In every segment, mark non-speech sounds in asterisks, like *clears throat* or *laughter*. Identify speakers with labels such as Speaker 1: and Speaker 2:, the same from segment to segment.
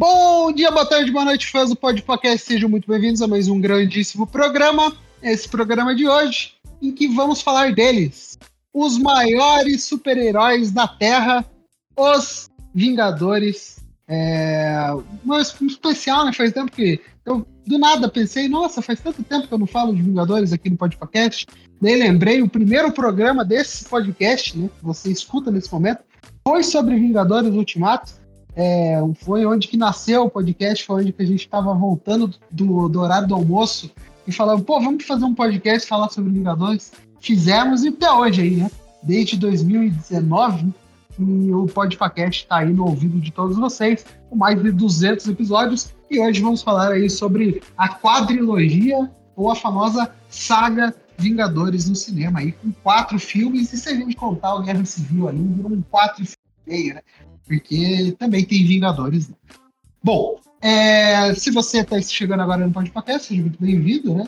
Speaker 1: Bom dia, boa tarde, boa noite, fãs do Podcast. Sejam muito bem-vindos a mais um grandíssimo programa. Esse programa de hoje, em que vamos falar deles. Os maiores super-heróis da Terra, os Vingadores. É... Um especial, né? Faz tempo que eu do nada pensei, nossa, faz tanto tempo que eu não falo de Vingadores aqui no podcast. Daí lembrei, o primeiro programa desse podcast, né, que você escuta nesse momento, foi sobre Vingadores Ultimato. É, foi onde que nasceu o podcast, foi onde que a gente estava voltando do, do horário do almoço e falando, pô, vamos fazer um podcast falar sobre Vingadores. Fizemos e até hoje aí, né? Desde 2019, e o podcast está aí no ouvido de todos vocês, com mais de 200 episódios. E hoje vamos falar aí sobre a quadrilogia ou a famosa saga Vingadores no cinema, aí com quatro filmes. E se a gente contar o Guerra Civil ali, viram quatro e meio, né? Porque também tem Vingadores. Né? Bom, é, se você está chegando agora no podcast, seja muito bem-vindo, né?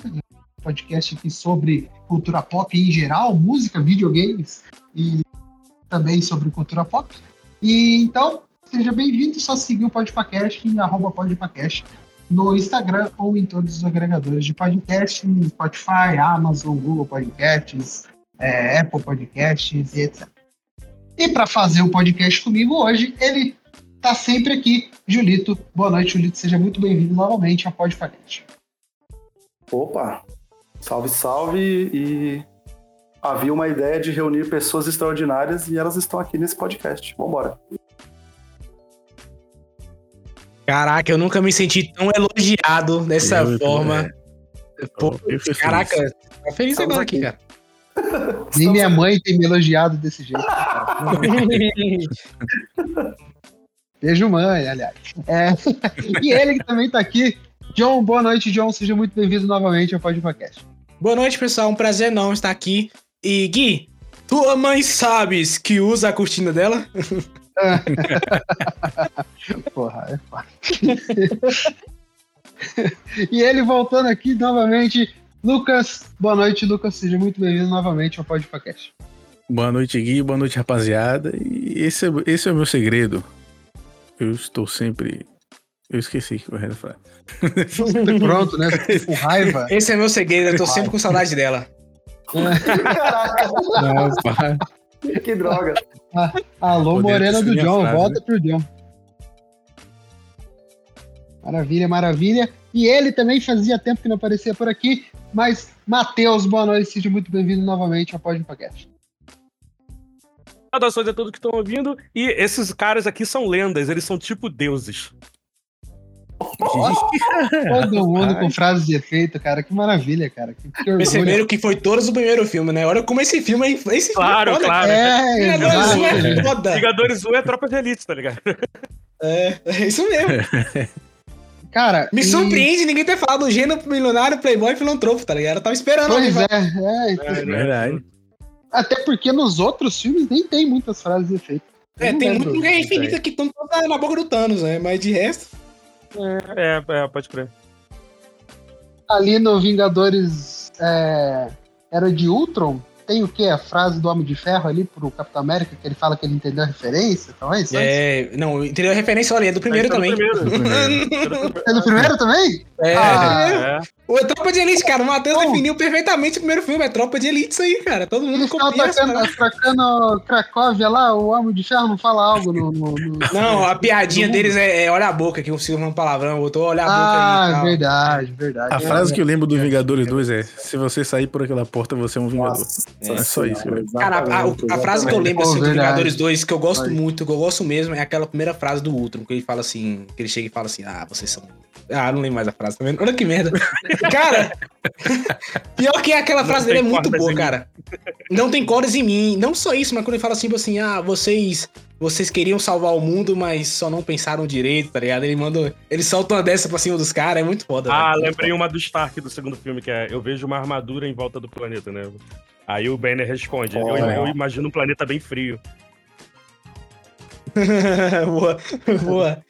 Speaker 1: Podcast aqui sobre cultura pop em geral, música, videogames e também sobre cultura pop. E então, seja bem-vindo, só seguir o Podpacast em arroba Podpacast no Instagram ou em todos os agregadores de podcast, Spotify, Amazon, Google Podcasts, é, Apple Podcasts e etc. E para fazer o podcast comigo hoje, ele está sempre aqui, Julito. Boa noite, Julito. Seja muito bem-vindo novamente ao Podpacast.
Speaker 2: Opa! Salve, salve! E havia uma ideia de reunir pessoas extraordinárias e elas estão aqui nesse podcast. Vambora.
Speaker 3: Caraca, eu nunca me senti tão elogiado dessa eu, forma. Pô, caraca, feliz. tá feliz Estamos agora aqui, cara.
Speaker 1: Nem minha mãe tem me elogiado desse jeito. Beijo, mãe, aliás. É... e ele que também tá aqui. John, boa noite, John. Seja muito bem-vindo novamente ao Podcast.
Speaker 3: Boa noite, pessoal. Um prazer não estar aqui. E Gui, tua mãe sabes que usa a cortina dela? *laughs*
Speaker 1: Porra, é fácil. *laughs* e ele voltando aqui novamente. Lucas, boa noite, Lucas. Seja muito bem-vindo novamente ao Podcast.
Speaker 4: Boa noite, Gui. Boa noite, rapaziada. E esse é, esse é o meu segredo. Eu estou sempre. Eu esqueci o resto da
Speaker 1: frase. Pronto, né? Com raiva.
Speaker 3: Esse é meu segredo. Eu tô sempre com saudade dela.
Speaker 2: Caraca. Não, que droga.
Speaker 1: Ah, alô, Poder Morena do John, frase, volta né? pro John. Maravilha, maravilha. E ele também fazia tempo que não aparecia por aqui, mas Matheus, boa noite, seja muito bem-vindo novamente ao Podcast.
Speaker 5: Saudações a todos que estão ouvindo. E esses caras aqui são lendas, eles são tipo deuses. *laughs*
Speaker 1: Todo mundo com frases de efeito, cara. Que maravilha, cara. Que,
Speaker 3: que Perceberam que foi todos o primeiro filme, né? Olha como esse filme é. Esse
Speaker 5: claro,
Speaker 3: filme
Speaker 5: é claro.
Speaker 1: É,
Speaker 5: Vingadores é foda. Vingadores 1 é tropa de elite, tá ligado?
Speaker 3: É, é isso mesmo. *laughs*
Speaker 1: Cara,
Speaker 3: me e... surpreende ninguém ter falado do gênero milionário, playboy e filantropo, tá ligado? Eu tava esperando.
Speaker 1: Pois é, é, é, é verdade. Até porque nos outros filmes nem tem muitas frases de efeito.
Speaker 3: É, tem muito Guerra Infinita que estão na boca do Thanos, né? Mas de resto.
Speaker 5: É, é, é, pode crer.
Speaker 1: Ali no Vingadores é, Era de Ultron, tem o que? A frase do Homem de Ferro ali pro Capitão América, que ele fala que ele entendeu a referência, então é isso?
Speaker 3: É, não, entendeu a referência, olha, é do primeiro é também.
Speaker 1: Do primeiro. *laughs* é do primeiro também?
Speaker 3: É, ah, é. O Tropa de Elite, cara, o Matheus definiu perfeitamente o primeiro filme, é Tropa de Elite isso aí, cara, todo mundo copia.
Speaker 1: Estão atacando Cracóvia lá, o Homem de Ferro não fala algo no... no, no
Speaker 3: não, a piadinha deles é, é, olha a boca, que o Silvio um palavrão, botou olha a boca
Speaker 1: ah, aí. Ah, verdade, verdade.
Speaker 4: A frase que eu lembro do Vingadores 2 é, se você sair por aquela porta, você é um Vingador. Nossa, é só isso.
Speaker 3: Cara, a, a, frase que eu lembro assim, do Vingadores 2, que eu gosto muito, que eu gosto mesmo, é aquela primeira frase do Ultron, que ele fala assim, que ele chega e fala assim, ah, vocês são... Ah, não lembro mais a frase, tá vendo? Olha que merda. *laughs* cara, pior que aquela frase dele é muito boa, cara. Não tem cordas em mim. Não só isso, mas quando ele fala assim, tipo assim, ah, vocês vocês queriam salvar o mundo, mas só não pensaram direito, tá ligado? Ele manda. Ele solta uma dessa pra cima dos caras, é muito foda.
Speaker 5: Ah, lembrei foda. uma do Stark do segundo filme, que é Eu vejo uma armadura em volta do planeta, né? Aí o Banner responde: oh, eu, eu, imagino um planeta bem frio. *laughs*
Speaker 3: boa, boa.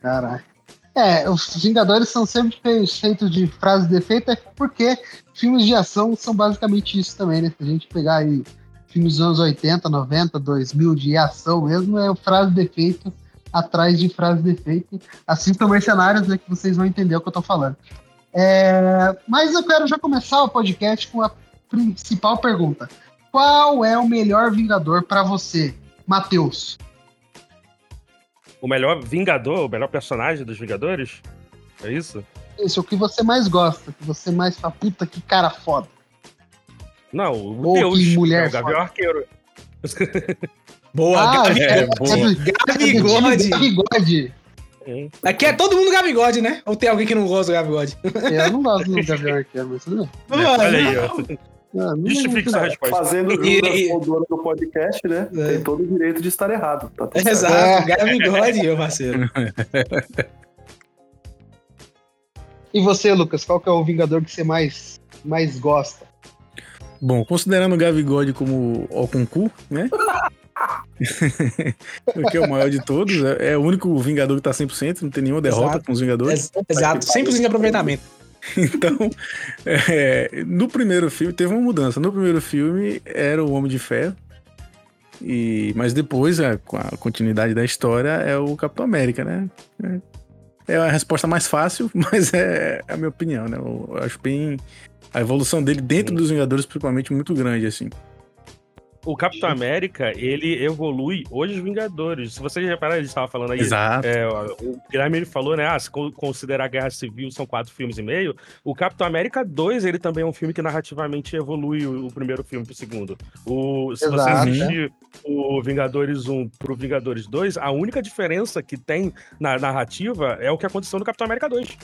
Speaker 1: Caraca. É, os Vingadores são sempre feitos de frases de efeito, é porque filmes de ação são basicamente isso também, né? Se a gente pegar aí filmes dos anos 80, 90, 2000 de ação mesmo, é o frase de efeito atrás de frases de efeito. Assistam mercenários, né, que vocês vão entender o que eu tô falando. É, mas eu quero já começar o podcast com a principal pergunta. Qual é o melhor Vingador para você, Matheus?
Speaker 5: O melhor Vingador, o melhor personagem dos Vingadores? É isso?
Speaker 1: Isso, o que você mais gosta, que você mais fala, puta, que cara foda.
Speaker 5: Não, o Ou Deus, que mulher é o Gavião Arqueiro.
Speaker 3: boa, ah, Gabi, é, é, boa. Gabigode. Gabigode. Aqui é todo mundo Gabigode, né? Ou tem alguém que não gosta do Gabigode?
Speaker 1: Eu não gosto do Gavião Arqueiro, mas tudo bem.
Speaker 5: Olha aí, ó. Ah,
Speaker 2: Justifique sua resposta. Fazendo o dono do podcast, né? É. Tem todo o direito de estar errado.
Speaker 3: Tá Exato, é. Gabigode, meu parceiro. *laughs*
Speaker 1: E você, Lucas, qual que é o Vingador que você mais, mais gosta?
Speaker 4: Bom, considerando o Gavigode como o concurso, né? *laughs* que é o maior de todos, é, é, o único Vingador que tá 100%, não tem nenhuma derrota exato. com os Vingadores.
Speaker 3: exato, 100% de aproveitamento. *laughs*
Speaker 4: Então, é, no primeiro filme, teve uma mudança. No primeiro filme era o Homem de Ferro, e, mas depois, é, com a continuidade da história, é o Capitão América, né? É, é a resposta mais fácil, *laughs* mas é, é a minha opinião, né? Eu acho bem. A evolução dele dentro dos Vingadores, principalmente, muito grande, assim
Speaker 5: o Capitão América, ele evolui hoje os Vingadores. Se vocês repararem, ele estava falando aí.
Speaker 4: Exato.
Speaker 5: É, o Guilherme ele falou, né? Ah, se considerar a Guerra Civil, são quatro filmes e meio. O Capitão América 2, ele também é um filme que narrativamente evolui o, o primeiro filme pro segundo. O, se Exato, você assistir o Vingadores 1 pro Vingadores 2, a única diferença que tem na narrativa é o que aconteceu no Capitão América 2.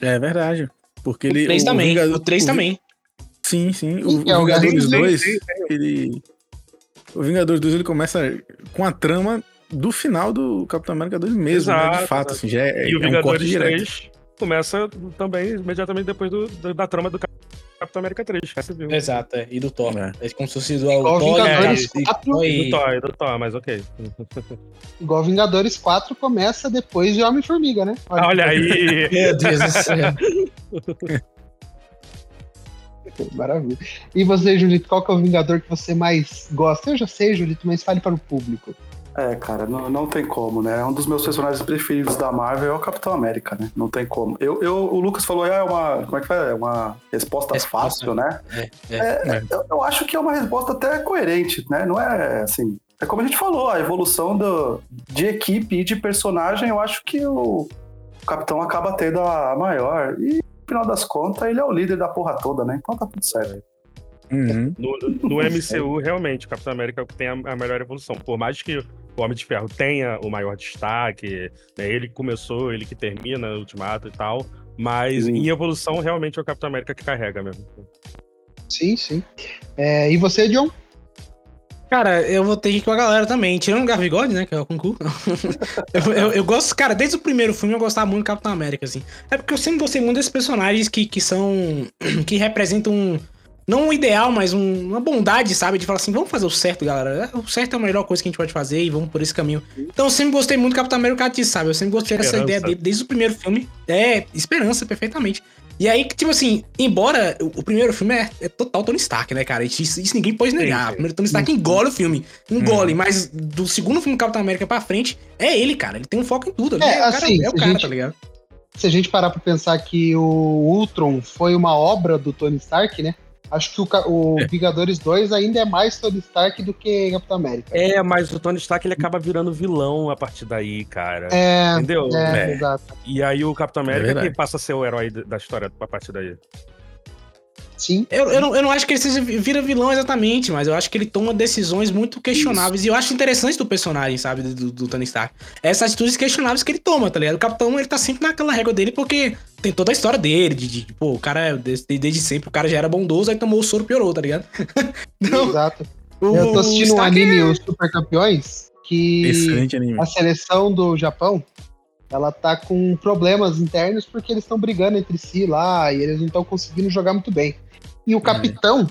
Speaker 4: É verdade. Porque ele.
Speaker 3: O 3 também. Vingador, o 3 também.
Speaker 4: Sim, sim. O, o é Vingadores 2, ele. O Vingadores 2 ele começa com a trama do final do Capitão América 2 mesmo, exato, né? De fato, assim, já é,
Speaker 5: e o é Vingadores um 3 começa também imediatamente depois do, da trama do Capitão América 3.
Speaker 3: Exato, é. E do Thor. É, é como se fosse do,
Speaker 1: Igual Thor, Vingadores
Speaker 5: é, 4. E, do Thor, do Thor, mas ok.
Speaker 1: Igual Vingadores 4 começa depois de Homem-Formiga, né?
Speaker 5: Olha, Olha aí!
Speaker 3: Meu Deus do céu. *laughs*
Speaker 1: Maravilha. E você, Julito, qual que é o Vingador que você mais gosta? Eu já sei, Julito, mas fale para o público.
Speaker 2: É, cara, não, não tem como, né? Um dos meus personagens preferidos da Marvel é o Capitão América, né? Não tem como. Eu, eu, o Lucas falou, ah, é uma. Como é que foi? É uma resposta, resposta fácil, né? É, é, é, é. Eu, eu, acho que é uma resposta até coerente, né? Não é assim. É como a gente falou, a evolução do, de equipe e de personagem, eu acho que o, o Capitão acaba tendo a maior. E final das contas, ele é o líder da porra toda, né? Então tá tudo certo.
Speaker 5: Uhum. No, no, MCU, realmente, o Capitão América tem a, a, melhor evolução. Por mais que o Homem de Ferro tenha o maior destaque, né, ele que começou, ele que termina o Ultimato e tal, mas sim. em evolução, realmente é o Capitão América que carrega mesmo.
Speaker 1: Sim, sim. É, e você, John?
Speaker 3: Cara, eu vou ter que ir com a galera também. Tirando o Garvigode, né? Que é o concurso. *laughs* eu, eu, eu, gosto, cara, desde o primeiro filme eu gostava muito do Capitão América, assim. É porque eu sempre gostei muito desses personagens que, que são. *clears throat* que representam. Não um ideal, mas um, uma bondade, sabe? De falar assim, vamos fazer o certo, galera. O certo é a melhor coisa que a gente pode fazer e vamos por esse caminho. Então eu sempre gostei muito do Capitão América disso, sabe? Eu sempre gostei esperança. dessa ideia dele desde o primeiro filme. É, esperança, perfeitamente. E aí, tipo assim, embora o, primeiro filme é, é, total Tony Stark, né, cara? Isso, isso ninguém pode negar. O primeiro Tony Stark engole o filme. Engole, uhum. mas do segundo filme Capitão América pra frente, é ele, cara. Ele tem um foco em tudo.
Speaker 1: É, é, assim, cara, é o cara, gente, tá ligado? Se a gente parar pra pensar que o Ultron foi uma obra do Tony Stark, né? Acho que o, o é. Vingadores 2 ainda é mais Tony Stark do que Capitão América.
Speaker 5: É, mas o Tony Stark ele acaba virando vilão a partir daí, cara.
Speaker 1: É, Entendeu? É, é. exato.
Speaker 5: E aí o Capitão América é que passa a ser o herói da história a partir daí.
Speaker 3: Sim. Eu, eu, não, eu não acho que ele seja, vira vilão exatamente, mas eu acho que ele toma decisões muito questionáveis. Isso. E eu acho interessante do personagem, sabe, do, do Tony Stark. Essas atitudes questionáveis que ele toma, tá ligado? O Capitão, ele tá sempre naquela régua dele porque tem toda a história dele, de, de pô, o cara, desde, desde sempre, o cara já era bondoso, aí tomou o soro, piorou, tá ligado? *laughs*
Speaker 1: não, Exato. O, eu tô assistindo um anime, é... Os Super Campeões, que a seleção do Japão, ela tá com problemas internos porque eles estão brigando entre si lá e eles não estão conseguindo jogar muito bem. E o capitão,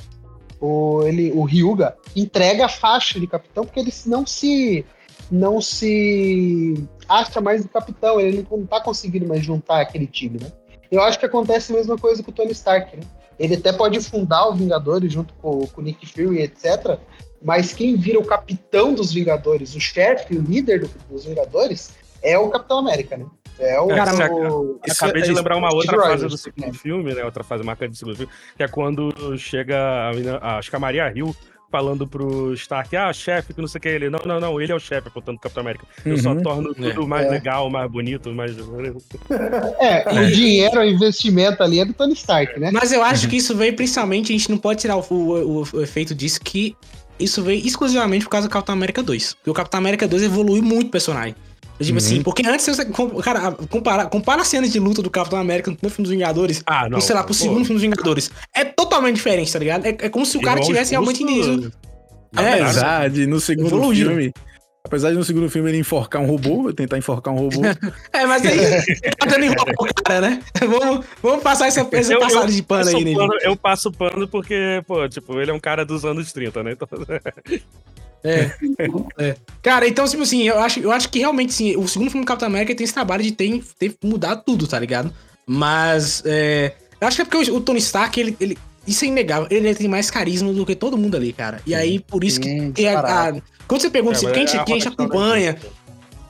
Speaker 1: o, ele, o Ryuga, entrega a faixa de capitão porque ele não se não se acha mais do capitão, ele não tá conseguindo mais juntar aquele time, né? Eu acho que acontece a mesma coisa com o Tony Stark, né? Ele até pode fundar o Vingadores junto com, com o Nick Fury, etc. mas quem vira o capitão dos Vingadores, o chefe, o líder do, dos Vingadores, é o Capitão América, né? É o.
Speaker 5: Cara, o, acabei de lembrar uma outra fase do segundo né? filme, né? Outra fase marcante do segundo filme, que é quando chega a, acho que a Maria Hill falando pro Stark, ah, chefe, que não sei o que ele. Não, não, não, ele é o chefe, portanto, Capitão América. Eu uhum. só torno é. tudo é. mais é. legal, mais bonito, mais.
Speaker 1: É, *laughs* o dinheiro, o investimento ali é do Tony Stark, né?
Speaker 3: Mas eu acho que isso veio principalmente, a gente não pode tirar o, o, o efeito disso, que isso veio exclusivamente por causa do Capitão América 2. Porque o Capitão América 2 evoluiu muito o personagem. Tipo assim, uhum. assim, porque antes você. Cara, compara, compara as cenas de luta do Capitão América no primeiro filme dos Vingadores. Ah, não. sei lá, pro segundo filme dos Vingadores. É totalmente diferente, tá ligado? É, é como se o cara tivesse realmente entendido.
Speaker 4: É, verdade, no segundo evoluiu. filme. Apesar de no segundo filme ele enforcar um robô, tentar enforcar um robô. *laughs*
Speaker 3: é, mas aí tá dando enrolo cara, né? *laughs* Vamos, vamos passar essa, essa passada de pano aí, né?
Speaker 5: Eu passo pano porque, pô, tipo, ele é um cara dos anos 30, né? Então... *laughs*
Speaker 3: É, é. Cara, então, tipo assim, eu acho, eu acho que realmente, sim, o segundo filme do Capitão América tem esse trabalho de ter, ter mudado tudo, tá ligado? Mas, é, eu acho que é porque o, o Tony Stark, ele, ele, isso é inegável, ele tem mais carisma do que todo mundo ali, cara. E aí, por isso que, a, a, quando você pergunta é, assim, quem, é quem a gente acompanha,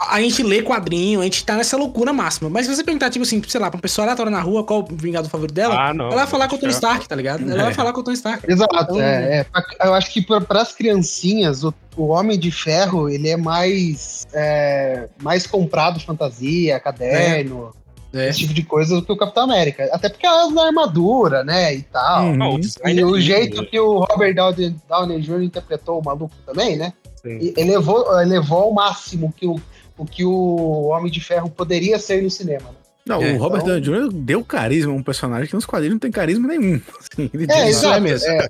Speaker 3: a gente lê quadrinho, a gente tá nessa loucura máxima. Mas se você perguntar, tipo assim, sei lá, pra uma pessoa aleatória na rua qual o Vingador favorito dela, ah, não, ela vai falar com o Tony Stark, tá ligado? Ela é. vai falar com o Tony Stark.
Speaker 1: Exato, então, é, é, Eu acho que para as criancinhas, o, o, Homem de Ferro, ele é mais, é, mais comprado fantasia, caderno. É. Esse tipo de coisa do que o Capitão América. Até porque ela na armadura, né? E tal. Uhum. E o jeito que o Robert Downey, Downey Jr. interpretou o maluco também, né? Sim. Elevou, elevou ao máximo que o o que o Homem de Ferro poderia ser no cinema. Né?
Speaker 4: Não, é, o Robert então... Downey Jr. deu carisma a um personagem que nos quadrinhos não tem carisma nenhum. *laughs*
Speaker 1: Assim, é, exato. É mesmo. É,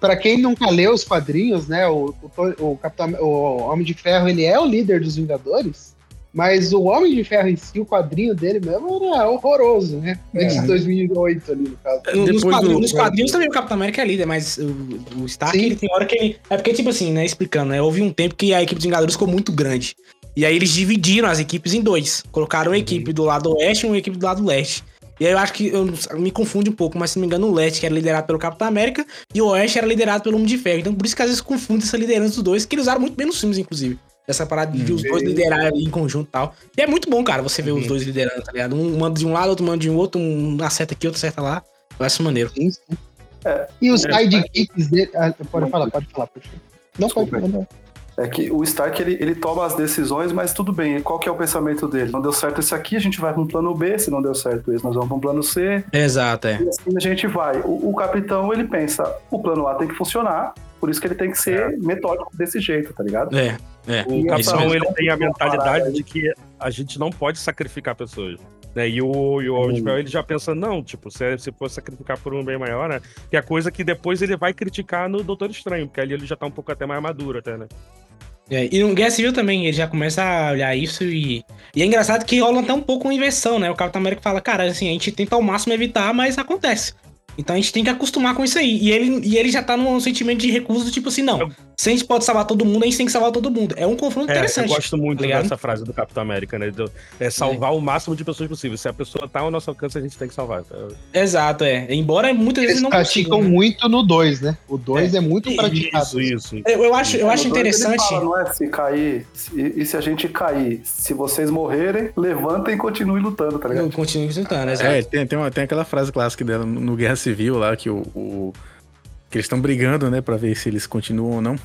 Speaker 1: pra quem nunca leu os quadrinhos, né, o, o, o, Capitão, o Homem de Ferro, ele é o líder dos Vingadores, mas o Homem de Ferro em si, o quadrinho dele mesmo era horroroso, né? Antes de 2008 ali, no caso.
Speaker 3: Nos quadrinhos, do... nos quadrinhos, também o Capitão América é líder, mas o, o Stark, Sim. ele tem hora que ele... É porque, tipo assim, né, explicando, né, houve um tempo que a equipe dos Vingadores ficou muito grande. E aí eles dividiram as equipes em dois. Colocaram uma equipe do lado oeste e uma equipe do lado leste. E aí eu acho que eu me confunde um pouco, mas se não me engano, o leste era liderado pelo Capitão América e o oeste era liderado pelo Homem de Ferro. Então por isso que às vezes confunde essa liderança dos dois, que eles usaram muito bem nos filmes, inclusive. Essa parada de os dois liderarem ali em conjunto e tal. E é muito bom, cara, você ver uhum. os dois liderando, tá ligado? Um manda de um lado, outro manda de um outro, um acerta aqui, outro acerta lá. Eu acho maneiro. Sim, sim.
Speaker 1: É, e os sidekicks dele. Ah, pode falar, pode falar, puxa. Não, pode falar.
Speaker 2: É que o Stark ele, ele toma as decisões, mas tudo bem. Qual que é o pensamento dele? Não deu certo esse aqui, a gente vai para um plano B. Se não deu certo esse, nós vamos para um plano C.
Speaker 3: Exato, é.
Speaker 2: E assim a gente vai. O, o, capitão ele pensa, o plano A tem que funcionar, por isso que ele tem que ser é. metódico desse jeito, tá ligado?
Speaker 3: É. é.
Speaker 5: O capitão ele tem a mentalidade de que a gente não pode sacrificar pessoas. Né? E o, e o Homem de Ferro, ele já pensa, não, tipo, se, se for sacrificar por um bem maior, né? Que é coisa que depois ele vai criticar no Doutor Estranho, porque ali ele já tá um pouco até mais maduro, até, né?
Speaker 3: É, e no Guerra Civil também, ele já começa a olhar isso e. E é engraçado que rola até um pouco uma inversão, né? O Capitão América fala, cara, assim, a gente tenta ao máximo evitar, mas acontece. Então a gente tem que acostumar com isso aí. E ele, e ele já tá num sentimento de recuso do tipo assim, não. Se a gente pode salvar todo mundo, a gente tem que salvar todo mundo. É um confronto é, interessante.
Speaker 5: Eu gosto muito tá dessa frase do Capitão América, né? É salvar é. o máximo de pessoas possível. Se a pessoa tá ao nosso alcance, a gente tem que salvar.
Speaker 3: Exato, é. Embora muitas vezes
Speaker 1: Eles
Speaker 3: não
Speaker 1: praticam né? muito no 2, né? O 2 é. é. muito praticado.
Speaker 5: Isso, isso.
Speaker 3: Eu, eu acho, eu acho interessante. Fala,
Speaker 2: não é se cair, e, e, se a gente cair, se vocês morrerem, levantem e continuem lutando, tá ligado?
Speaker 3: Continuem lutando,
Speaker 4: exato. É, tem, tem, uma, tem aquela frase clássica dela no Guerra Civil lá, que o, o que eles estão brigando, né, para ver se eles continuam ou não.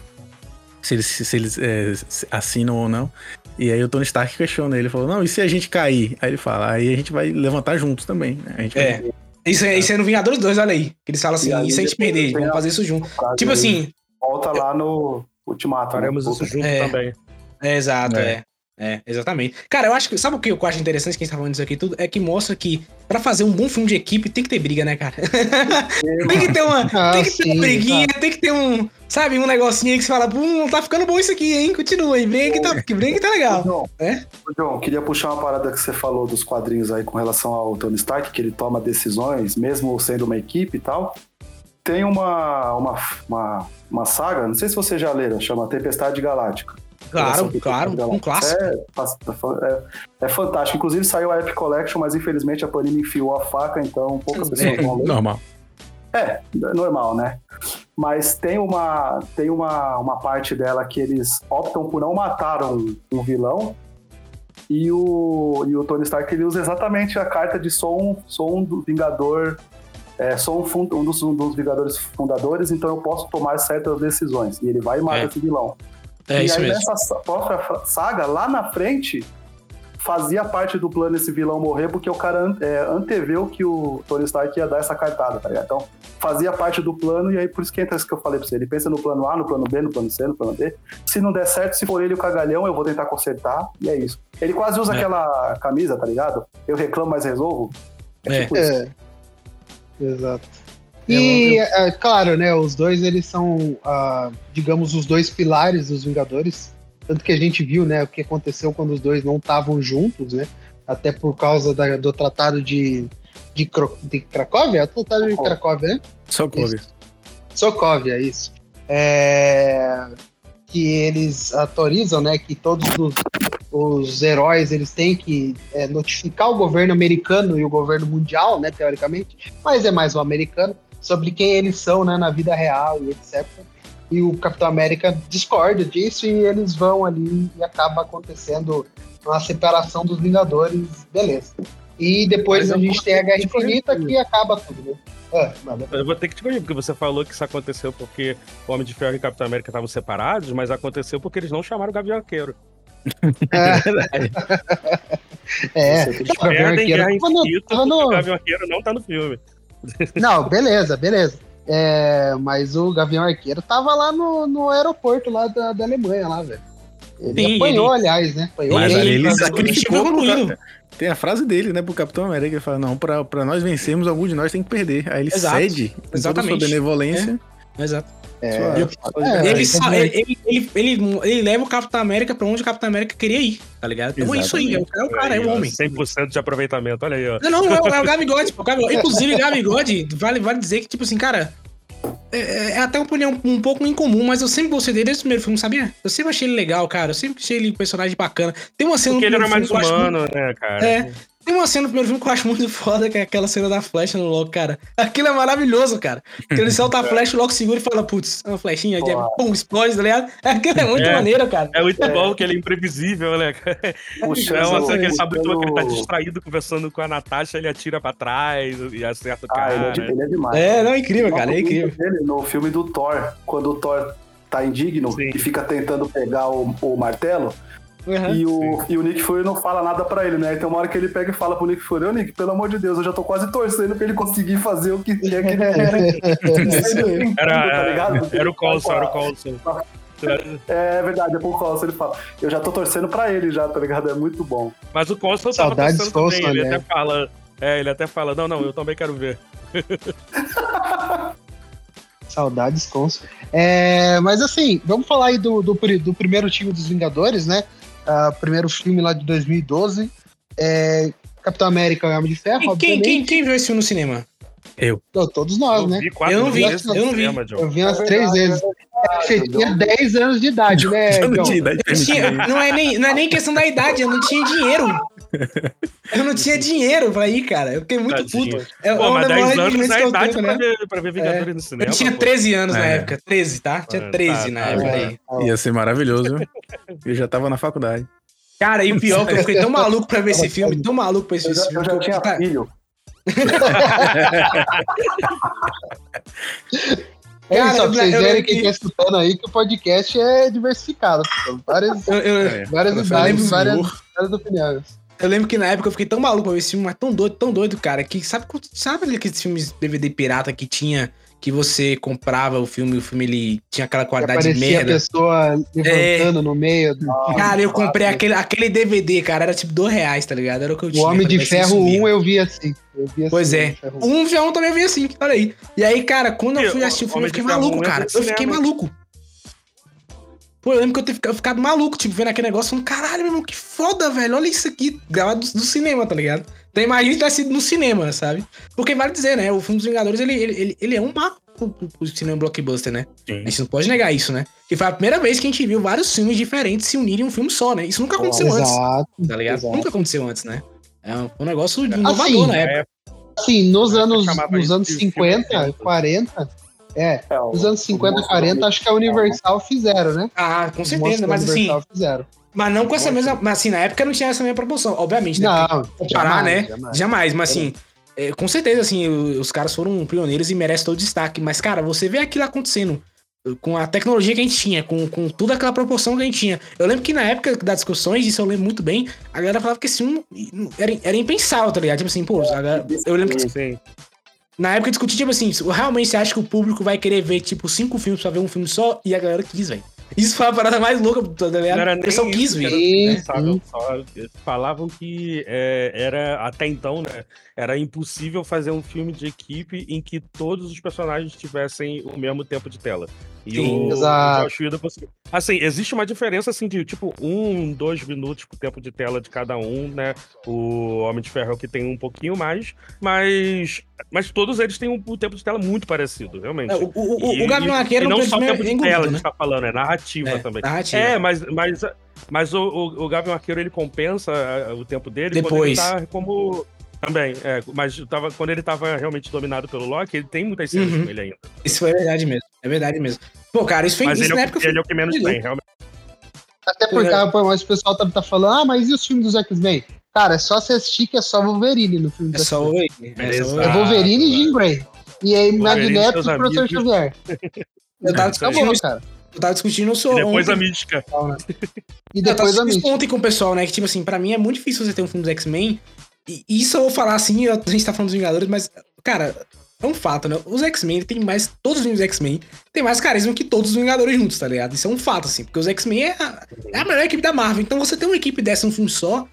Speaker 4: Se eles, se eles é, assinam ou não. E aí o Tony Stark questiona ele, falou, não, e se a gente cair? Aí ele fala, aí a gente vai levantar juntos também, né? A gente
Speaker 3: é.
Speaker 4: Vai...
Speaker 3: Isso, é, isso é no Vingadores 2, olha aí. Que eles falam assim, e, se a gente perder, vamos fazer isso junto. Tipo assim...
Speaker 2: Volta lá no Ultimato.
Speaker 5: Né? Faremos né? isso junto é, também.
Speaker 3: É, exato, é. É. É, exatamente. Cara, eu acho que. Sabe o que eu acho interessante que a gente tá falando disso aqui tudo? É que mostra que pra fazer um bom filme de equipe tem que ter briga, né, cara? tem que ter uma. Ah, tem que ter sim, uma briguinha, tá. tem que ter um. Sabe, um negocinho que você fala, pum, tá ficando bom isso aqui, hein? Continua aí, vem que tá, vem que tá legal. João,
Speaker 2: é? João, queria puxar uma parada que você falou dos quadrinhos aí com relação ao Tony Stark, que ele toma decisões, mesmo sendo uma equipe e tal. Tem uma, uma, uma, uma saga, não sei se você já leram, chama Tempestade Galáctica.
Speaker 3: Claro, claro, um clássico. É,
Speaker 2: é, é, fantástico. Inclusive saiu a Epic Collection, mas infelizmente a Panini enfiou a faca, então poucas pessoas
Speaker 4: é, vão *laughs* ler. Normal.
Speaker 2: É, normal, né? mas tem uma, tem uma, uma parte dela que eles optam por não matar um, um vilão. E o, e o Tony Stark ele usa exatamente a carta de sou um, sou um vingador, é, sou um, um, dos, um dos Vingadores fundadores, então eu posso tomar certas decisões. E ele vai e mata é. esse vilão.
Speaker 3: É
Speaker 2: e
Speaker 3: isso
Speaker 2: aí,
Speaker 3: mesmo.
Speaker 2: nessa própria saga, lá na frente, fazia parte do plano esse vilão morrer, porque o cara é, anteveu que o Tony Stark ia dar essa cartada, tá ligado? Então, fazia parte do plano, e aí por isso que entra isso que eu falei pra você. Ele pensa no plano A, no plano B, no plano C, no plano D. Se não der certo, se for ele o cagalhão, eu vou tentar consertar, e é isso. Ele quase usa é. aquela camisa, tá ligado? Eu reclamo, mas resolvo.
Speaker 1: É, tipo é. isso. Exato. E, é, claro, né, os dois, eles são, uh, digamos, os dois pilares dos Vingadores tanto que a gente viu, né, o que aconteceu quando os dois não estavam juntos, né? Até por causa da, do tratado de, de, Cro, de Cracóvia? É o tratado de Cracóvia, né?
Speaker 4: Sokovia.
Speaker 1: Sokovia, isso. É, que eles autorizam, né, que todos os, os heróis eles têm que é, notificar o governo americano e o governo mundial, né, teoricamente, mas é mais o americano, sobre quem eles são, né, na vida real e etc e o Capitão América discorda disso e eles vão ali e acaba acontecendo uma separação dos Vingadores, beleza. E depois a gente tem a Guerra Infinita que acaba tudo, né?
Speaker 5: É, eu vou ter que te corrigir, porque você falou que isso aconteceu porque o Homem de Ferro e o Capitão América estavam separados, mas aconteceu porque eles não chamaram o Gavião Arqueiro. *laughs*
Speaker 1: É, é
Speaker 5: no... o Gavião Arqueiro não tá no filme.
Speaker 1: Não, beleza, beleza. É, mas o Gavião Arqueiro tava lá no, no aeroporto lá da, da Alemanha, lá, velho. Ele Sim, apanhou, ele... aliás, né? Apanhou
Speaker 4: mas ele, ele sacrificou Tem a frase dele, né, pro Capitão América, ele fala, não, pra, pra nós vencermos, algum de nós tem que perder. Aí ele Exato. cede, Exatamente. toda sua benevolência.
Speaker 3: É. Exato. É, é, ele, ele, ele, ele, ele, leva o Capitão América pra onde o Capitão América queria ir, tá ligado? Então é isso aí, é o, é o cara, é o homem.
Speaker 5: 100% de aproveitamento, olha aí, ó.
Speaker 3: Não, não, é, o, é o Gabigode. O Gabigode. *laughs* Inclusive, o Gabigode, vale, vale dizer que, tipo assim, cara, é, é, é, até uma opinião um pouco incomum, mas eu sempre gostei dele desde o primeiro filme, sabia? Eu sempre achei ele legal, cara. Eu sempre achei ele um personagem bacana. Tem uma cena
Speaker 5: Porque ele era mais humano, muito... né, cara?
Speaker 3: É. Tem uma cena no primeiro filme que eu acho muito foda, que é aquela cena da flecha no logo, cara. Aquilo é maravilhoso, cara. Que ele solta a flecha, logo segura e fala, putz, uma flechinha, de, pum, explode, tá ligado? *laughs* Aquilo é muito é, maneiro, cara.
Speaker 5: É muito é. bom, que ele é imprevisível, né, Puxa, é uma cena que ele tá muito ele tá distraído conversando com a Natasha, ele atira pra trás e acerta o cara.
Speaker 2: Ah, ele, é, ele é demais.
Speaker 3: É, não, é incrível, cara, é incrível.
Speaker 2: Dele, no filme do Thor, quando o Thor tá indigno Sim. e fica tentando pegar o, o martelo, Uhum, e, o, e o Nick Fury não fala nada pra ele, né? Então uma hora que ele pega e fala pro Nick Fury, ô Nick, pelo amor de Deus, eu já tô quase torcendo pra ele conseguir fazer o que quer que ele
Speaker 5: quer. *laughs* era, tá era o Coulson, era o Coulson.
Speaker 2: É verdade, é por Coulson, ele fala. Eu já tô torcendo pra ele já, tá ligado? É muito bom.
Speaker 5: Mas o Coulson tava torcendo Coulson, também, ele né? até fala... É, ele até fala, não, não, eu também quero ver. *laughs*
Speaker 1: Saudades, Coulson. É, mas assim, vamos falar aí do, do, do primeiro time dos Vingadores, né? Uh, primeiro filme lá de 2012. É, Capitão América e Homem de Ferro.
Speaker 3: E quem, quem, quem viu esse filme no cinema?
Speaker 4: Eu.
Speaker 1: Todos nós, né?
Speaker 3: Eu não vi, eu não vi.
Speaker 1: Eu vi umas três vezes. Você tinha 10 anos de idade, *laughs* né?
Speaker 3: Eu não, tinha idade não, é nem, não é nem questão da idade, eu não tinha dinheiro. Eu não tinha dinheiro pra ir, cara. Eu fiquei muito Tadinho. puto.
Speaker 5: É, Pô, mas 10 anos é idade tempo, pra, né? ver, pra ver Vingadores é. no cinema.
Speaker 3: Eu tinha 13 anos é. na época. 13, tá? Tinha 13 tá, na tá, época aí.
Speaker 4: Ia ser maravilhoso. Eu já tava na faculdade.
Speaker 3: Cara, e o pior é que eu fiquei tão maluco pra ver esse filme, tão maluco pra esse
Speaker 2: eu
Speaker 3: filme.
Speaker 2: Eu já tinha filho. *laughs*
Speaker 1: É Cara, só pra vocês verem quem tá escutando aí que o podcast é diversificado. Várias, eu, eu, é, várias idades, várias, várias opiniões.
Speaker 3: Eu lembro que na época eu fiquei tão maluco pra ver esse filme, mas tão doido, tão doido, cara, que sabe, sabe aqueles filmes DVD pirata que tinha que você comprava o filme, o filme ele tinha aquela qualidade de merda.
Speaker 1: a pessoa levantando é... no meio.
Speaker 3: cara, eu comprei aquele, aquele DVD, cara, era tipo dois reais, tá ligado? Era o que eu tinha.
Speaker 1: O Homem de Ferro 1 eu vi assim. Eu vi assim
Speaker 3: pois é. Um v 1 também eu vi assim, olha aí. E aí, cara, quando eu fui assistir o filme, eu fiquei maluco, cara. Eu fiquei maluco. Pô, eu lembro que eu tenho ficado maluco, tipo, vendo aquele negócio, falando, caralho, meu irmão, que foda, velho. Olha isso aqui, gravado do, do cinema, tá ligado? Então imagina que tivesse sido no cinema, sabe? Porque vale dizer, né? O filme dos Vingadores, ele, ele, ele, ele é um marco pro, pro cinema blockbuster, né? Sim. A gente não pode negar isso, né? Que foi a primeira vez que a gente viu vários filmes diferentes se unirem em um filme só, né? Isso nunca aconteceu oh, antes. Exato, tá ligado? Exato. Nunca aconteceu antes, né? É um, negócio inovador assim, na época.
Speaker 1: Assim, nos anos, nos anos 50, 40, É, é os anos 50, 40, acho que a Universal fizeram, né?
Speaker 3: Ah, com certeza, mas assim. Fizeram. Mas não com essa mesma. Mas assim, na época não tinha essa mesma proporção, obviamente,
Speaker 1: né? Não,
Speaker 3: comparar, né? Jamais, jamais mas assim. É, com certeza, assim, os caras foram pioneiros e merecem todo o destaque. Mas, cara, você vê aquilo acontecendo com a tecnologia que a gente tinha, com, com toda aquela proporção que a gente tinha. Eu lembro que na época das discussões, isso eu lembro muito bem, a galera falava que esse um era, era impensável, tá ligado? Tipo assim, pô, galera, eu lembro que. Na época discutia, tipo assim, realmente você acha que o público vai querer ver, tipo, cinco filmes pra ver um filme só? E a galera quis, velho. Isso foi a parada mais louca, tá ligado? Não era o pessoal quis ver.
Speaker 5: Falavam que é, era, até então, né? Era impossível fazer um filme de equipe em que todos os personagens tivessem o mesmo tempo de tela. E Sim, o, exato. o Assim, existe uma diferença, assim, de tipo um, dois minutos por tempo de tela de cada um, né? O Homem de Ferro que tem um pouquinho mais, mas mas todos eles têm um, um tempo de tela muito parecido, realmente. É,
Speaker 3: o, o, e, o Gavião Arqueiro
Speaker 5: não, não só tempo de tela, né? a gente tá falando, é narrativa é, também. Narrativa. É, mas, mas, mas o, o, o Gavião Arqueiro, ele compensa o tempo dele
Speaker 3: Depois.
Speaker 5: quando ele tá como também, é, mas tava, quando ele tava realmente dominado pelo Loki, ele tem muitas cenas uhum. com ele ainda.
Speaker 3: Isso é verdade mesmo, é verdade mesmo. Pô, cara, isso foi
Speaker 5: mas
Speaker 3: isso
Speaker 5: ele, na é época. Ele é o que menos tem, realmente.
Speaker 1: Até porque, é. mas o pessoal tá, tá falando, ah, mas e os filmes dos X-Men? Cara, é só assistir que é só Wolverine no filme.
Speaker 3: É só Wolverine.
Speaker 1: É, é, só... é Wolverine e Jean Grey. E aí, Magneto e o Professor Xavier. *laughs*
Speaker 3: Eu tava discutindo, cara. Eu tava discutindo
Speaker 5: o E depois ontem. a mística. *laughs*
Speaker 1: E depois a mística.
Speaker 3: ontem com o pessoal, né? Que, tipo assim, pra mim é muito difícil você ter um filme dos X-Men e isso eu vou falar assim, a gente tá falando dos Vingadores, mas, cara, é um fato, né? Os X-Men tem mais. Todos os filmes X-Men tem mais carisma que todos os Vingadores juntos, tá ligado? Isso é um fato, assim, porque os X-Men é, a, é a melhor equipe da Marvel. Então você ter uma equipe dessa um filme só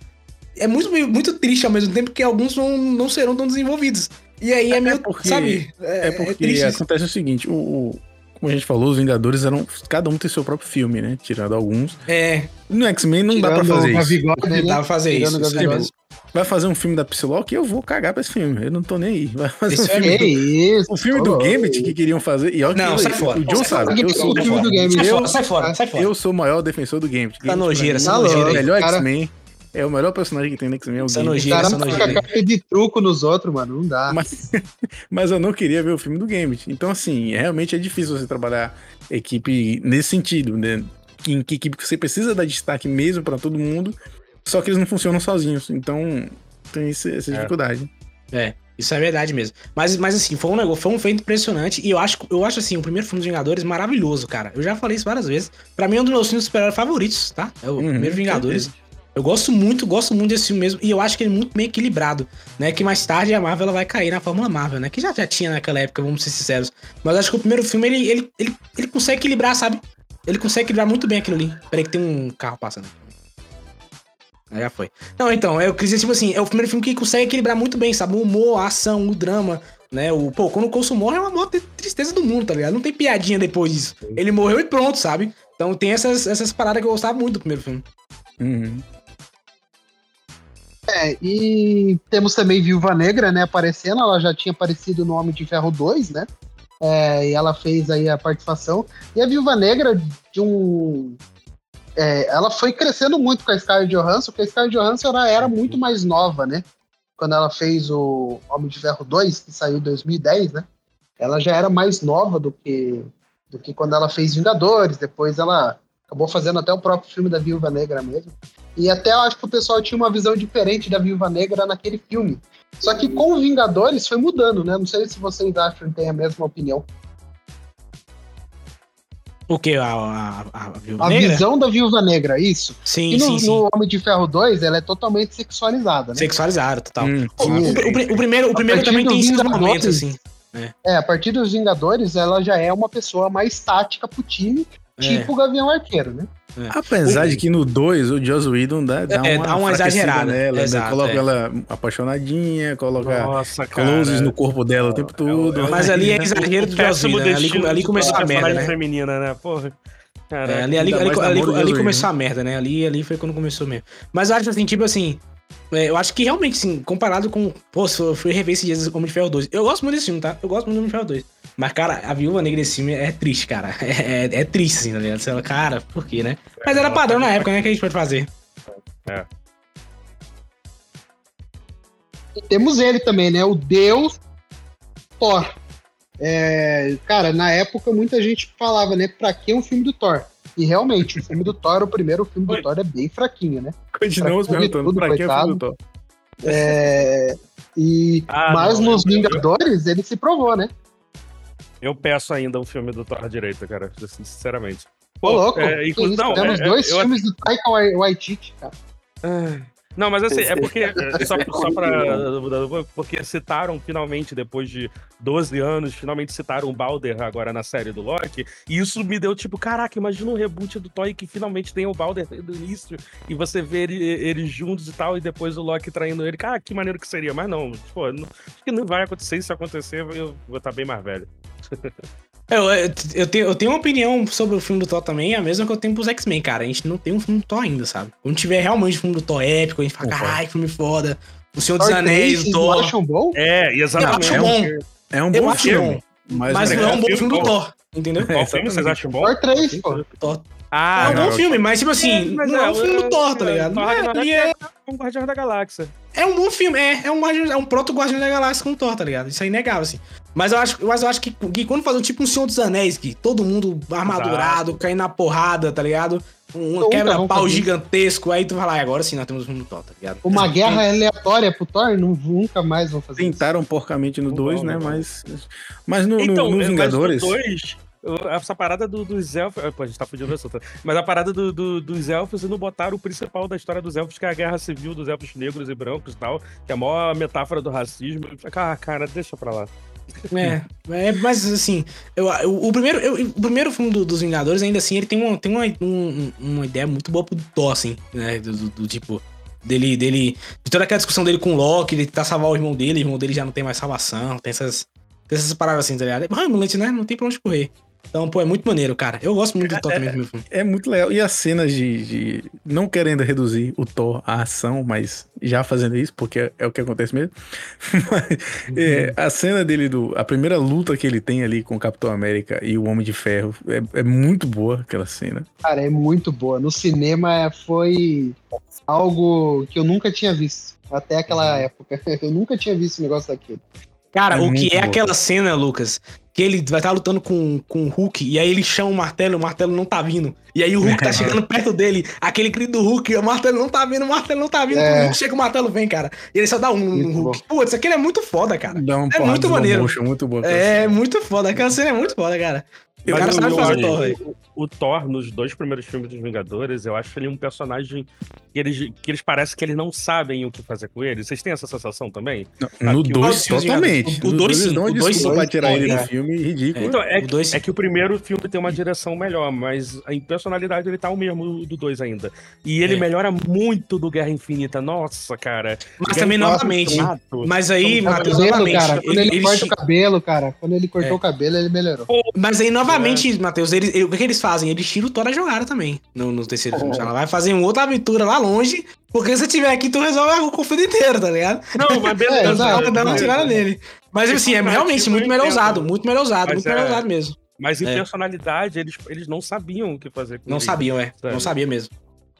Speaker 3: é muito, muito triste ao mesmo tempo que alguns não, não serão tão desenvolvidos. E aí é, é meio. porque, sabe?
Speaker 4: É, é porque é acontece o seguinte: o, o, como a gente falou, os Vingadores eram. Cada um tem seu próprio filme, né? Tirando alguns.
Speaker 3: É.
Speaker 4: No X-Men não Tirando dá pra fazer isso.
Speaker 3: Não dá pra fazer isso. isso é
Speaker 4: vai fazer um filme da Psylocke, eu vou cagar pra esse filme. Eu não tô nem aí. Vai fazer
Speaker 1: isso
Speaker 4: um filme.
Speaker 1: É do... isso,
Speaker 4: o filme do Gambit que queriam fazer. E
Speaker 3: não, sai fora.
Speaker 4: O John sabe.
Speaker 3: Eu sou o filme do Gambit. Sai fora, sai fora.
Speaker 4: Eu sou o maior defensor do Gambit.
Speaker 3: Tá nojeira, tá nojeira.
Speaker 4: O melhor X-Men. É o melhor personagem que tem no X-Men. É o
Speaker 1: Gambit. O cara não fica carta de truco nos outros, mano. Não dá.
Speaker 4: Mas, *laughs* mas eu não queria ver o filme do Gambit. Então, assim, realmente é difícil você trabalhar equipe nesse sentido, né? Em que equipe você precisa dar destaque mesmo para todo mundo, só que eles não funcionam sozinhos. Então, tem essa é. dificuldade.
Speaker 3: É. Isso é verdade mesmo. Mas, mas assim, foi um negócio, foi um feito impressionante. E eu acho, eu acho assim, o primeiro filme dos Vingadores maravilhoso, cara. Eu já falei isso várias vezes. Pra mim é um dos meus filmes super favoritos, tá? É o uhum, primeiro Vingadores. Eu gosto muito, gosto muito desse filme mesmo. E eu acho que ele é muito bem equilibrado, né? Que mais tarde a Marvel ela vai cair na Fórmula Marvel, né? Que já, já tinha naquela época, vamos ser sinceros. Mas acho que o primeiro filme, ele, ele, ele, ele consegue equilibrar, sabe? Ele consegue equilibrar muito bem aquilo ali. Peraí que tem um carro passando. Já foi. Não, então, eu quis dizer, tipo assim, é o primeiro filme que consegue equilibrar muito bem, sabe? O humor, a ação, o drama, né? O, pô, quando o Coulson morre é uma maior tristeza do mundo, tá ligado? Não tem piadinha depois disso. Ele morreu e pronto, sabe? Então tem essas, essas paradas que eu gostava muito do primeiro filme.
Speaker 4: Uhum.
Speaker 1: É, e temos também Viúva Negra, né, aparecendo, ela já tinha aparecido no Homem de Ferro 2, né? É, e ela fez aí a participação. E a Viúva Negra, de um é, ela foi crescendo muito com a Scarlett Johansson, porque a Scarlett Johansson ela era muito mais nova, né? Quando ela fez o Homem de Ferro 2, que saiu em 2010, né? Ela já era mais nova do que, do que quando ela fez Vingadores, depois ela acabou fazendo até o próprio filme da Viúva Negra mesmo. E até eu acho que o pessoal tinha uma visão diferente da Viúva Negra naquele filme. Só que com Vingadores foi mudando, né? Não sei se vocês acham que tem a mesma opinião.
Speaker 3: O que? A, a, a,
Speaker 1: a visão da viúva negra, isso.
Speaker 3: Sim,
Speaker 1: e no,
Speaker 3: sim, sim.
Speaker 1: no Homem de Ferro 2, ela é totalmente sexualizada, né?
Speaker 3: Sexualizada, total. Hum, o, o, o, primeiro, o primeiro também tem esses momentos, assim.
Speaker 1: É. é, a partir dos Vingadores, ela já é uma pessoa mais tática pro time. Tipo o Gavião Arqueiro, né?
Speaker 4: É. Apesar o... de que no 2 o Joss Whedon dá, dá, é, uma,
Speaker 3: dá uma exagerada
Speaker 4: nela, né? Exato, coloca é. ela apaixonadinha, coloca Nossa, closes no corpo dela o tempo todo.
Speaker 3: É Mas ali é *laughs* exagero do Joss Whedon, né? ali, ali começou a merda, né?
Speaker 5: feminina, né? Porra.
Speaker 3: É, ali, ali, ali, ali, ali começou a merda, né? Ali, ali foi quando começou mesmo. Mas eu acho assim, tipo assim, é, eu acho que realmente, sim, comparado com. Pô, se eu fui rever esses dias Homem de Ferro 2. Eu gosto muito desse filme, tá? Eu gosto muito do Homem de Ferro 2. Mas, cara, a viúva negra desse filme é triste, cara. *laughs* É, é, é triste, assim, tá ligado? Você fala, cara, por quê, né? Mas era padrão na época, né? Que a gente pode fazer. É.
Speaker 1: E temos ele também, né? O Deus Thor. é, cara, na época muita gente falava, né, pra que um filme do Thor? E realmente, o filme do Thor, o primeiro filme do Thor é bem fraquinho, né?
Speaker 4: Continuamos perguntando pra que é o filme do Thor?
Speaker 1: É, e, ah, mas não, nos Vingadores ele se provou, né?
Speaker 5: Eu peço ainda um filme do Thor direita, cara, sinceramente.
Speaker 1: Pô, louco, é, inclusive, não, temos é, dois é, filmes eu... do Taika Waititi, cara.
Speaker 5: Não, mas assim, é porque. É, só, só pra. Porque citaram finalmente, depois de 12 anos, finalmente citaram o Balder agora na série do Loki. E isso me deu tipo, caraca, imagina um reboot do Toy que finalmente tem o Balder do início e você vê ele, eles juntos e tal, e depois o Loki traindo ele. Cara, que maneiro que seria. Mas não, pô, não, acho que não vai acontecer. Se acontecer, eu vou estar bem mais velho.
Speaker 3: Eu, eu, tenho, eu tenho uma opinião sobre o filme do Thor também, a mesma que eu tenho pros X-Men, cara. A gente não tem um filme do Thor ainda, sabe? Quando tiver realmente um filme do Thor épico, a gente fala, caralho, filme foda. O Senhor dos Anéis, o Thor.
Speaker 1: acham bom?
Speaker 5: É, exatamente.
Speaker 3: Eu acho bom. É um bom eu filme. Bom, mas, mas não é um bom filme do Thor, entendeu?
Speaker 5: Qual filme vocês acham bom?
Speaker 1: Thor 3, pô.
Speaker 3: Thor. Ah, é um bom filme, mas tipo assim, é, mas não é, é um filme do Thor, tá ligado? Thor
Speaker 5: é, é um Guardião da Galáxia.
Speaker 3: É um bom filme, é, é um, é um proto-Guardião da Galáxia com o Thor, tá ligado? Isso é inegável, assim. Mas eu acho, mas eu acho que, que quando fazer tipo um Senhor dos Anéis, que todo mundo armadurado, Exato. caindo na porrada, tá ligado? Um quebra-pau gigantesco, aí tu vai lá, agora sim nós temos um filme do Thor, tá ligado?
Speaker 1: Uma guerra aleatória pro Thor, não, nunca mais vão fazer
Speaker 4: Tentaram isso. porcamente no 2, né? Mas, mas no, então, no, no Vingadores... No
Speaker 5: dois, essa parada do, dos elfos. Pô, a gente tá fudindo assunto. Mas a parada do, do, dos elfos e não botaram o principal da história dos elfos, que é a guerra civil dos elfos negros e brancos e tal, que é a maior metáfora do racismo. Ah, cara, deixa pra lá.
Speaker 3: É, é mas assim, eu, o, o primeiro, eu, o primeiro filme do, dos Vingadores, ainda assim, ele tem uma, tem uma, um, uma ideia muito boa pro Thor, assim, né? Do, do, do, tipo, dele, dele. De toda aquela discussão dele com o Loki, ele tá salvar o irmão dele, o irmão dele já não tem mais salvação, tem essas. Tem essas paradas assim, tá ligado? Hamlet, né? Não tem pra onde correr. Então, pô, é muito maneiro, cara. Eu gosto muito do Thor também
Speaker 4: no meu filme. É muito legal. E as cenas de, de, Não querendo reduzir o Thor à ação, mas já fazendo isso, porque é, é o que acontece mesmo. *laughs* mas, uhum. é, a cena dele, do, a primeira luta que ele tem ali com o Capitão América e o Homem de Ferro, é, é muito boa aquela cena.
Speaker 1: Cara, é muito boa. No cinema foi algo que eu nunca tinha visto. Até aquela uhum. época. *laughs* Eu nunca tinha visto um negócio daquilo.
Speaker 3: Cara, é o que é boa. aquela cena, Lucas, que ele vai estar tá lutando com, com o Hulk, e aí ele chama o martelo, o martelo não tá vindo. E aí o Hulk tá *laughs* chegando perto dele, aquele grito do Hulk, o martelo não tá vindo, o martelo não tá vindo, é. o Hulk chega, o martelo vem, cara. E ele só dá um muito no Hulk. Putz, aquele é muito foda, cara. Dá um é muito maneiro. Motion,
Speaker 4: muito bom.
Speaker 3: É, muito foda, aquela cena é muito foda, cara. O cara sabe fazer Thor,
Speaker 5: velho o Thor, nos dois primeiros filmes dos Vingadores, eu acho ele um personagem que eles, que eles parecem que eles não sabem o que fazer com ele. Vocês têm essa sensação também?
Speaker 4: No 2, totalmente.
Speaker 3: O 2 sim. Não
Speaker 4: desculpa pra tirar ele do filme, ridículo.
Speaker 5: Então, é, dois, é que o primeiro filme tem uma direção melhor, mas em personalidade ele tá o mesmo do 2 ainda. E ele é. melhora muito do Guerra Infinita. Nossa, cara.
Speaker 3: Mas Guerra também novamente. Mas aí,
Speaker 1: Matheus, novamente. Cara, quando ele, ele corta o cabelo, cara. Quando ele cortou é. o cabelo, ele melhorou.
Speaker 3: Mas aí, novamente, é. Matheus, o que, eles fazem? Eles tiram o Thor da jogada também no, no terceiro filme. Ela vai fazer uma outra aventura lá longe, porque se tiver aqui, tu resolve o conflito inteiro, tá ligado?
Speaker 5: Não, mas *laughs* beleza.
Speaker 3: é, dá uma tirada nele. Mas assim, é realmente muito melhor usado, muito melhor usado, muito melhor é. usado mesmo.
Speaker 5: Mas em é. personalidade, eles, eles não sabiam o que fazer com
Speaker 3: Não ele, sabiam, é. Sabe? Não sabia mesmo.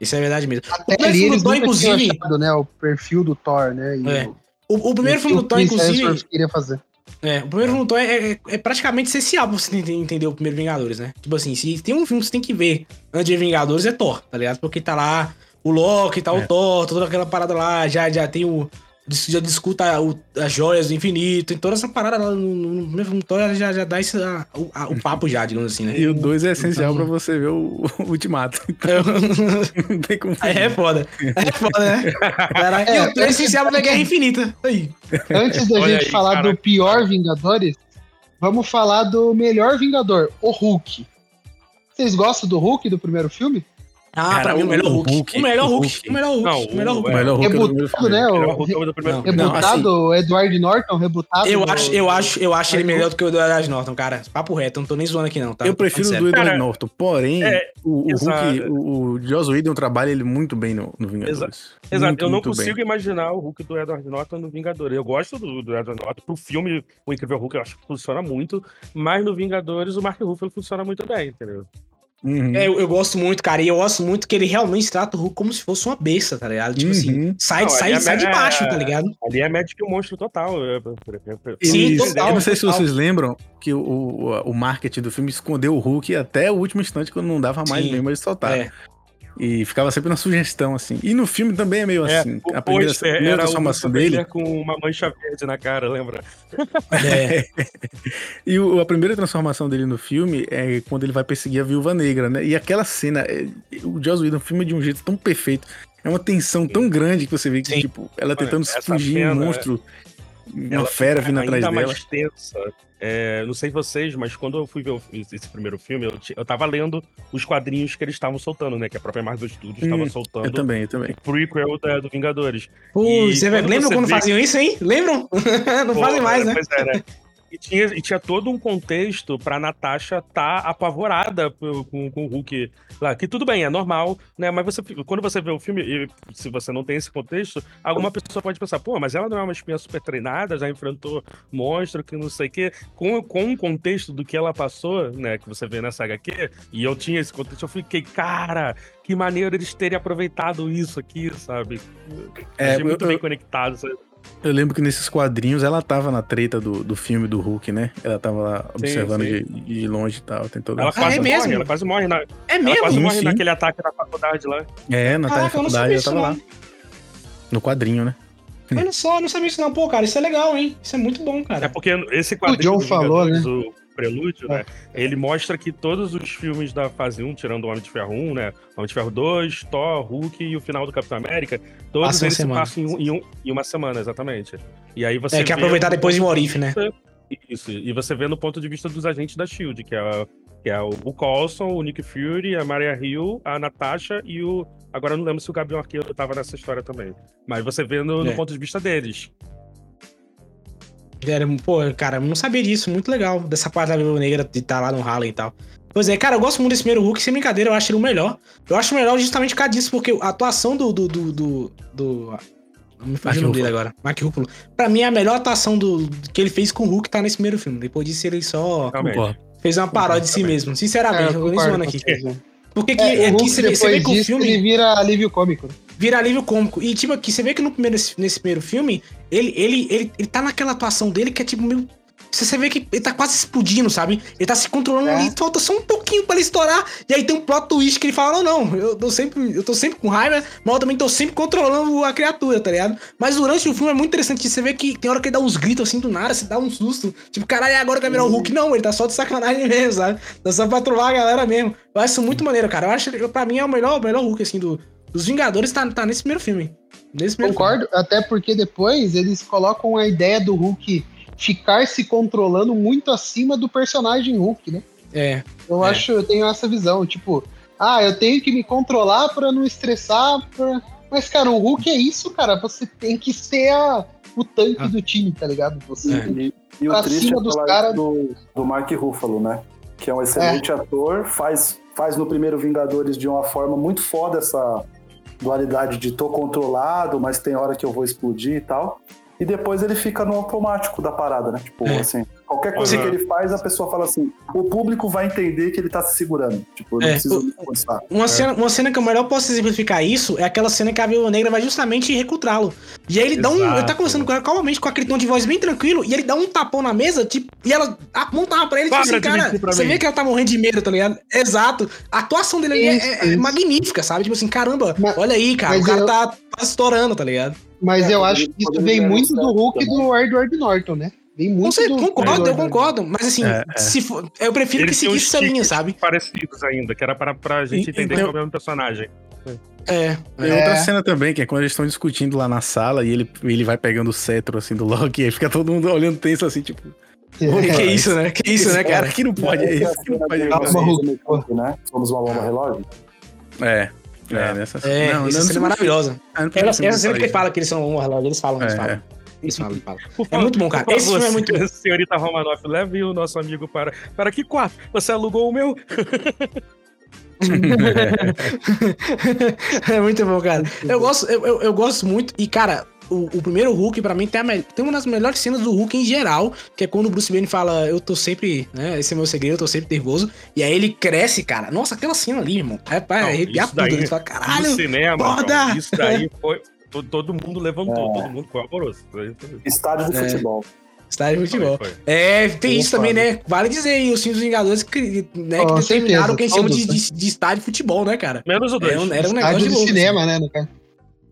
Speaker 3: Isso é verdade mesmo.
Speaker 1: Até o ali eles Thor, inclusive, achado, né, o perfil do Thor, né?
Speaker 3: É. O, o, primeiro filme do Thor, inclusive.
Speaker 1: queria fazer.
Speaker 3: É, o primeiro do Thor é, é, é, praticamente essencial pra você entender o primeiro Vingadores, né? Tipo assim, se tem um filme que você tem que ver antes de Vingadores é Thor, tá ligado? Porque tá lá o Loki, tá é. o Thor, toda aquela parada lá, já, já tem o, já discuta o, as joias do infinito, e toda essa parada lá no, no mesmo Thor já, já dá esse, a, a, o papo já, digamos assim, né?
Speaker 4: E o 2 é essencial então... pra você ver o, o Ultimato. Então, *laughs*
Speaker 3: não tem como Aí é foda. É foda, né? Caraca, é, e o 3 é essencial pra ver Guerra Infinita. Aí.
Speaker 1: Antes da gente aí, falar cara. do pior Vingadores, vamos falar do melhor Vingador, o Hulk. Vocês gostam do Hulk do primeiro filme?
Speaker 3: Ah, Cara, pra mim o melhor Hulk. Hulk. O melhor Hulk. O melhor Hulk. Não, o melhor Hulk. O melhor Hulk.
Speaker 1: Rebutado, né? O rebutado, o Edward Norton, rebutado.
Speaker 3: Eu acho, eu acho, eu acho ele melhor do que o Edward Norton, cara. Papo reto, não tô nem zoando aqui não, tá?
Speaker 4: Eu prefiro o do Edward Norton, porém, é, o, o Hulk, o, o Joss Whedon trabalha ele muito bem no, no Vingadores.
Speaker 5: Exato, muito, eu não consigo bem. imaginar o Hulk do Edward Norton no Vingadores. Eu gosto do, do Edward Norton. Pro filme, o Incrível Hulk, eu acho que funciona muito, mas no Vingadores o Mark Ruffalo funciona muito bem, entendeu?
Speaker 3: Uhum. É, eu, eu, gosto muito, cara. E eu gosto muito que ele realmente trata o Hulk como se fosse uma besta, tá ligado? Tipo assim, uhum. assim, sai, não, sai, é sai de baixo, tá ligado?
Speaker 5: Ali é médico e monstro total.
Speaker 4: Sim, total. Eu não sei total. se vocês lembram que o, o, o marketing do filme escondeu o Hulk até o último instante, quando não dava mais Sim. mesmo, eles soltaram. É. E ficava sempre na sugestão, assim. E no filme também é meio é, assim.
Speaker 5: A primeira, a primeira transformação dele. com uma mancha verde na cara, lembra?
Speaker 4: É. *laughs* e o, a primeira transformação dele no filme é quando ele vai perseguir a viúva negra, né? E aquela cena, é, o Joss Whedon filma de um jeito tão perfeito. É uma tensão Sim. tão grande que você vê que, Sim. tipo, ela tentando se fugir, um monstro, uma fera vindo atrás dela. mais
Speaker 5: tensa. É, não sei vocês, mas quando eu fui ver esse primeiro filme, eu, eu tava lendo os quadrinhos que eles estavam soltando, né? Que a própria Marvel Studios estava hum, soltando.
Speaker 4: Eu também, eu também.
Speaker 5: O prequel da, do Vingadores.
Speaker 3: Pô, você lembra quando vê... faziam isso, hein? Lembram? *laughs* não Pô, fazem mais, né? Pois é, né?
Speaker 5: E tinha, e tinha todo um contexto pra Natasha tá apavorada com, com o Hulk lá. Que tudo bem, é normal, né? Mas você, quando você vê o filme, e se você não tem esse contexto, alguma pessoa pode pensar, pô, mas ela não é uma espinha super treinada, já enfrentou monstro, que não sei o quê. Com, com o contexto do que ela passou, né? Que você vê nessa HQ, e eu tinha esse contexto, eu fiquei, cara, que maneiro eles terem aproveitado isso aqui, sabe? É, Achei muito eu, bem conectado, sabe?
Speaker 4: Eu lembro que nesses quadrinhos ela tava na treta do, do filme do Hulk, né? Ela tava lá observando sim, sim. De, de, longe e tal. Tem
Speaker 5: toda ela quase ah, é morre, mesmo? ela quase morre na. É mesmo? Ela quase sim, morre naquele ataque na faculdade lá.
Speaker 4: É, na Caraca, faculdade ela tava lá. No quadrinho, né?
Speaker 3: Olha só, não sabia isso não. Pô, cara, isso é legal, hein? Isso é muito bom, cara.
Speaker 5: É porque esse quadrinho.
Speaker 1: O John falou, né?
Speaker 5: O prelúdio, né? É. Ele mostra que todos os filmes da fase 1, tirando o Homem de Ferro 1, né? Homem de Ferro 2, Thor, Hulk e o final do Capitão América, todos Passa eles se passam em, um, em, uma semana, exatamente. E aí você.
Speaker 3: É que aproveitar depois de Morif, né?
Speaker 5: Isso. E você vê no ponto de vista dos agentes da Shield, que é, que é o Coulson, o Nick Fury, a Maria Hill, a Natasha e o. Agora eu não lembro se o Gabriel Arqueiro tava nessa história também. Mas você vê no, é. no ponto de vista deles.
Speaker 3: Era, pô, cara, não sabia disso, muito legal. Dessa parte da Viúva Negra de estar tá lá no Harlem e tal. Pois é, cara, eu gosto muito desse primeiro Hulk, sem brincadeira, eu acho ele o melhor. Eu acho o melhor justamente por causa disso, porque a atuação do. do. do. do, do me fugiu o nome dele agora. Mark Ruffalo. Pra mim, a melhor atuação do, que ele fez com o Hulk tá nesse primeiro filme. Depois disso, ele só fez uma paródia de si mesmo. Sinceramente, é, eu, vou nem zoando aqui. Porque que, é, aqui você, você vê que o filme.
Speaker 1: Ele vira alívio cômico.
Speaker 3: Vira alívio cômico. E, tipo, aqui você vê que no primeiro, nesse primeiro filme, ele, ele, ele, ele tá naquela atuação dele que é tipo meio você vê que ele tá quase explodindo, sabe? Ele tá se controlando é. ali, falta só um pouquinho pra ele estourar. E aí tem um plot twist que ele fala: Não, não, eu tô sempre, eu tô sempre com raiva, mas eu também tô sempre controlando a criatura, tá ligado? Mas durante o filme é muito interessante. Você vê que tem hora que ele dá uns gritos assim do nada, você dá um susto. Tipo, caralho, é agora que vai virar o Hulk. Não, ele tá só de sacanagem *laughs* mesmo, sabe? Tá só pra trollar a galera mesmo. Eu acho muito maneiro, cara. Eu acho que pra mim é o melhor, o melhor Hulk, assim, do, dos Vingadores, tá, tá nesse primeiro filme. Nesse
Speaker 1: primeiro Concordo,
Speaker 3: filme.
Speaker 1: até porque depois eles colocam a ideia do Hulk ficar se controlando muito acima do personagem Hulk, né?
Speaker 3: É.
Speaker 1: Eu
Speaker 3: é.
Speaker 1: acho, eu tenho essa visão, tipo, ah, eu tenho que me controlar para não estressar, pra... mas cara, o Hulk é isso, cara, você tem que ser a, o tanque ah. do time, tá ligado? Você
Speaker 2: é. e, e o triste é dos cara... do, do Mark Ruffalo, né? Que é um excelente é. ator, faz, faz no primeiro Vingadores de uma forma muito foda essa dualidade de tô controlado, mas tem hora que eu vou explodir e tal e depois ele fica no automático da parada, né? Tipo, é. assim, qualquer coisa uhum. que ele faz, a pessoa fala assim, o público vai entender que ele tá se segurando. Tipo, não é. precisa
Speaker 3: forçar. Uma, é. cena, uma cena que eu melhor posso exemplificar isso é aquela cena que a Viúva Negra vai justamente recrutá-lo. E aí ele Exato. dá um. Ele tá conversando com ela calmamente, com aquele tom de voz bem tranquilo, e ele dá um tapão na mesa, tipo, e ela aponta pra ele, tipo assim, cara, você mim. vê que ela tá morrendo de medo, tá ligado? Exato. A atuação dele ali é, é, magnífica, sabe? Tipo assim, caramba, mas, olha aí, cara, o cara eu... tá, tá estourando, tá ligado?
Speaker 1: Mas é, eu acho que isso vem muito do Hulk e do Edward Norton, né? Vem muito
Speaker 3: sei, do, concordo, do eu concordo. Mas assim, é, é. Se for, eu prefiro Eles que seguisse essa linha, sabe?
Speaker 5: Parecidos ainda, que era pra, pra gente entender então, qual é o mesmo personagem.
Speaker 4: É. Tem outra é. cena também, que é quando eles estão discutindo lá na sala e ele, ele vai pegando o cetro assim do Loki e aí fica todo mundo olhando tenso assim, tipo.
Speaker 3: É, que isso, né? Que isso, né, cara? Que não pode, é isso. Que não pode.
Speaker 2: Né? Somos uma bomba relógio.
Speaker 4: É.
Speaker 3: É, nessa é, não, essa cena é maravilhosa. Essa, essa cena que ele fala que eles são um relógio, eles falam, eles é, falam. É. Eles falam, eles falam. É muito bom, cara. Esse filme é muito *laughs*
Speaker 5: Senhorita Romanoff, leve o nosso amigo para. Para que quarto? Você alugou o meu? *laughs*
Speaker 3: é muito bom, cara. Eu gosto, eu, eu, eu, gosto muito. E, cara, o, o primeiro Hulk, pra mim, tem, a, tem uma das melhores cenas do Hulk em geral, que é quando o Bruce Wayne fala, eu tô sempre, né, esse é meu segredo, eu tô sempre nervoso, e aí ele cresce, cara. Nossa, aquela cena ali, irmão, é pra arrepiar tudo. Ele fala, caralho,
Speaker 5: no cinema, Não, isso daí *laughs* foi... Todo, todo mundo levantou, é. todo mundo foi amoroso.
Speaker 2: Estádio de é. futebol.
Speaker 3: Estádio de futebol. Foi, foi. É, tem Opa. isso também, né? Vale dizer aí, os filmes dos Vingadores que, né, oh, que determinaram o que a gente chama de, de, de, estádio de futebol, né, cara?
Speaker 5: Menos o 2.
Speaker 3: Era, um, era um negócio de
Speaker 1: louco, cinema, assim. né, no cara?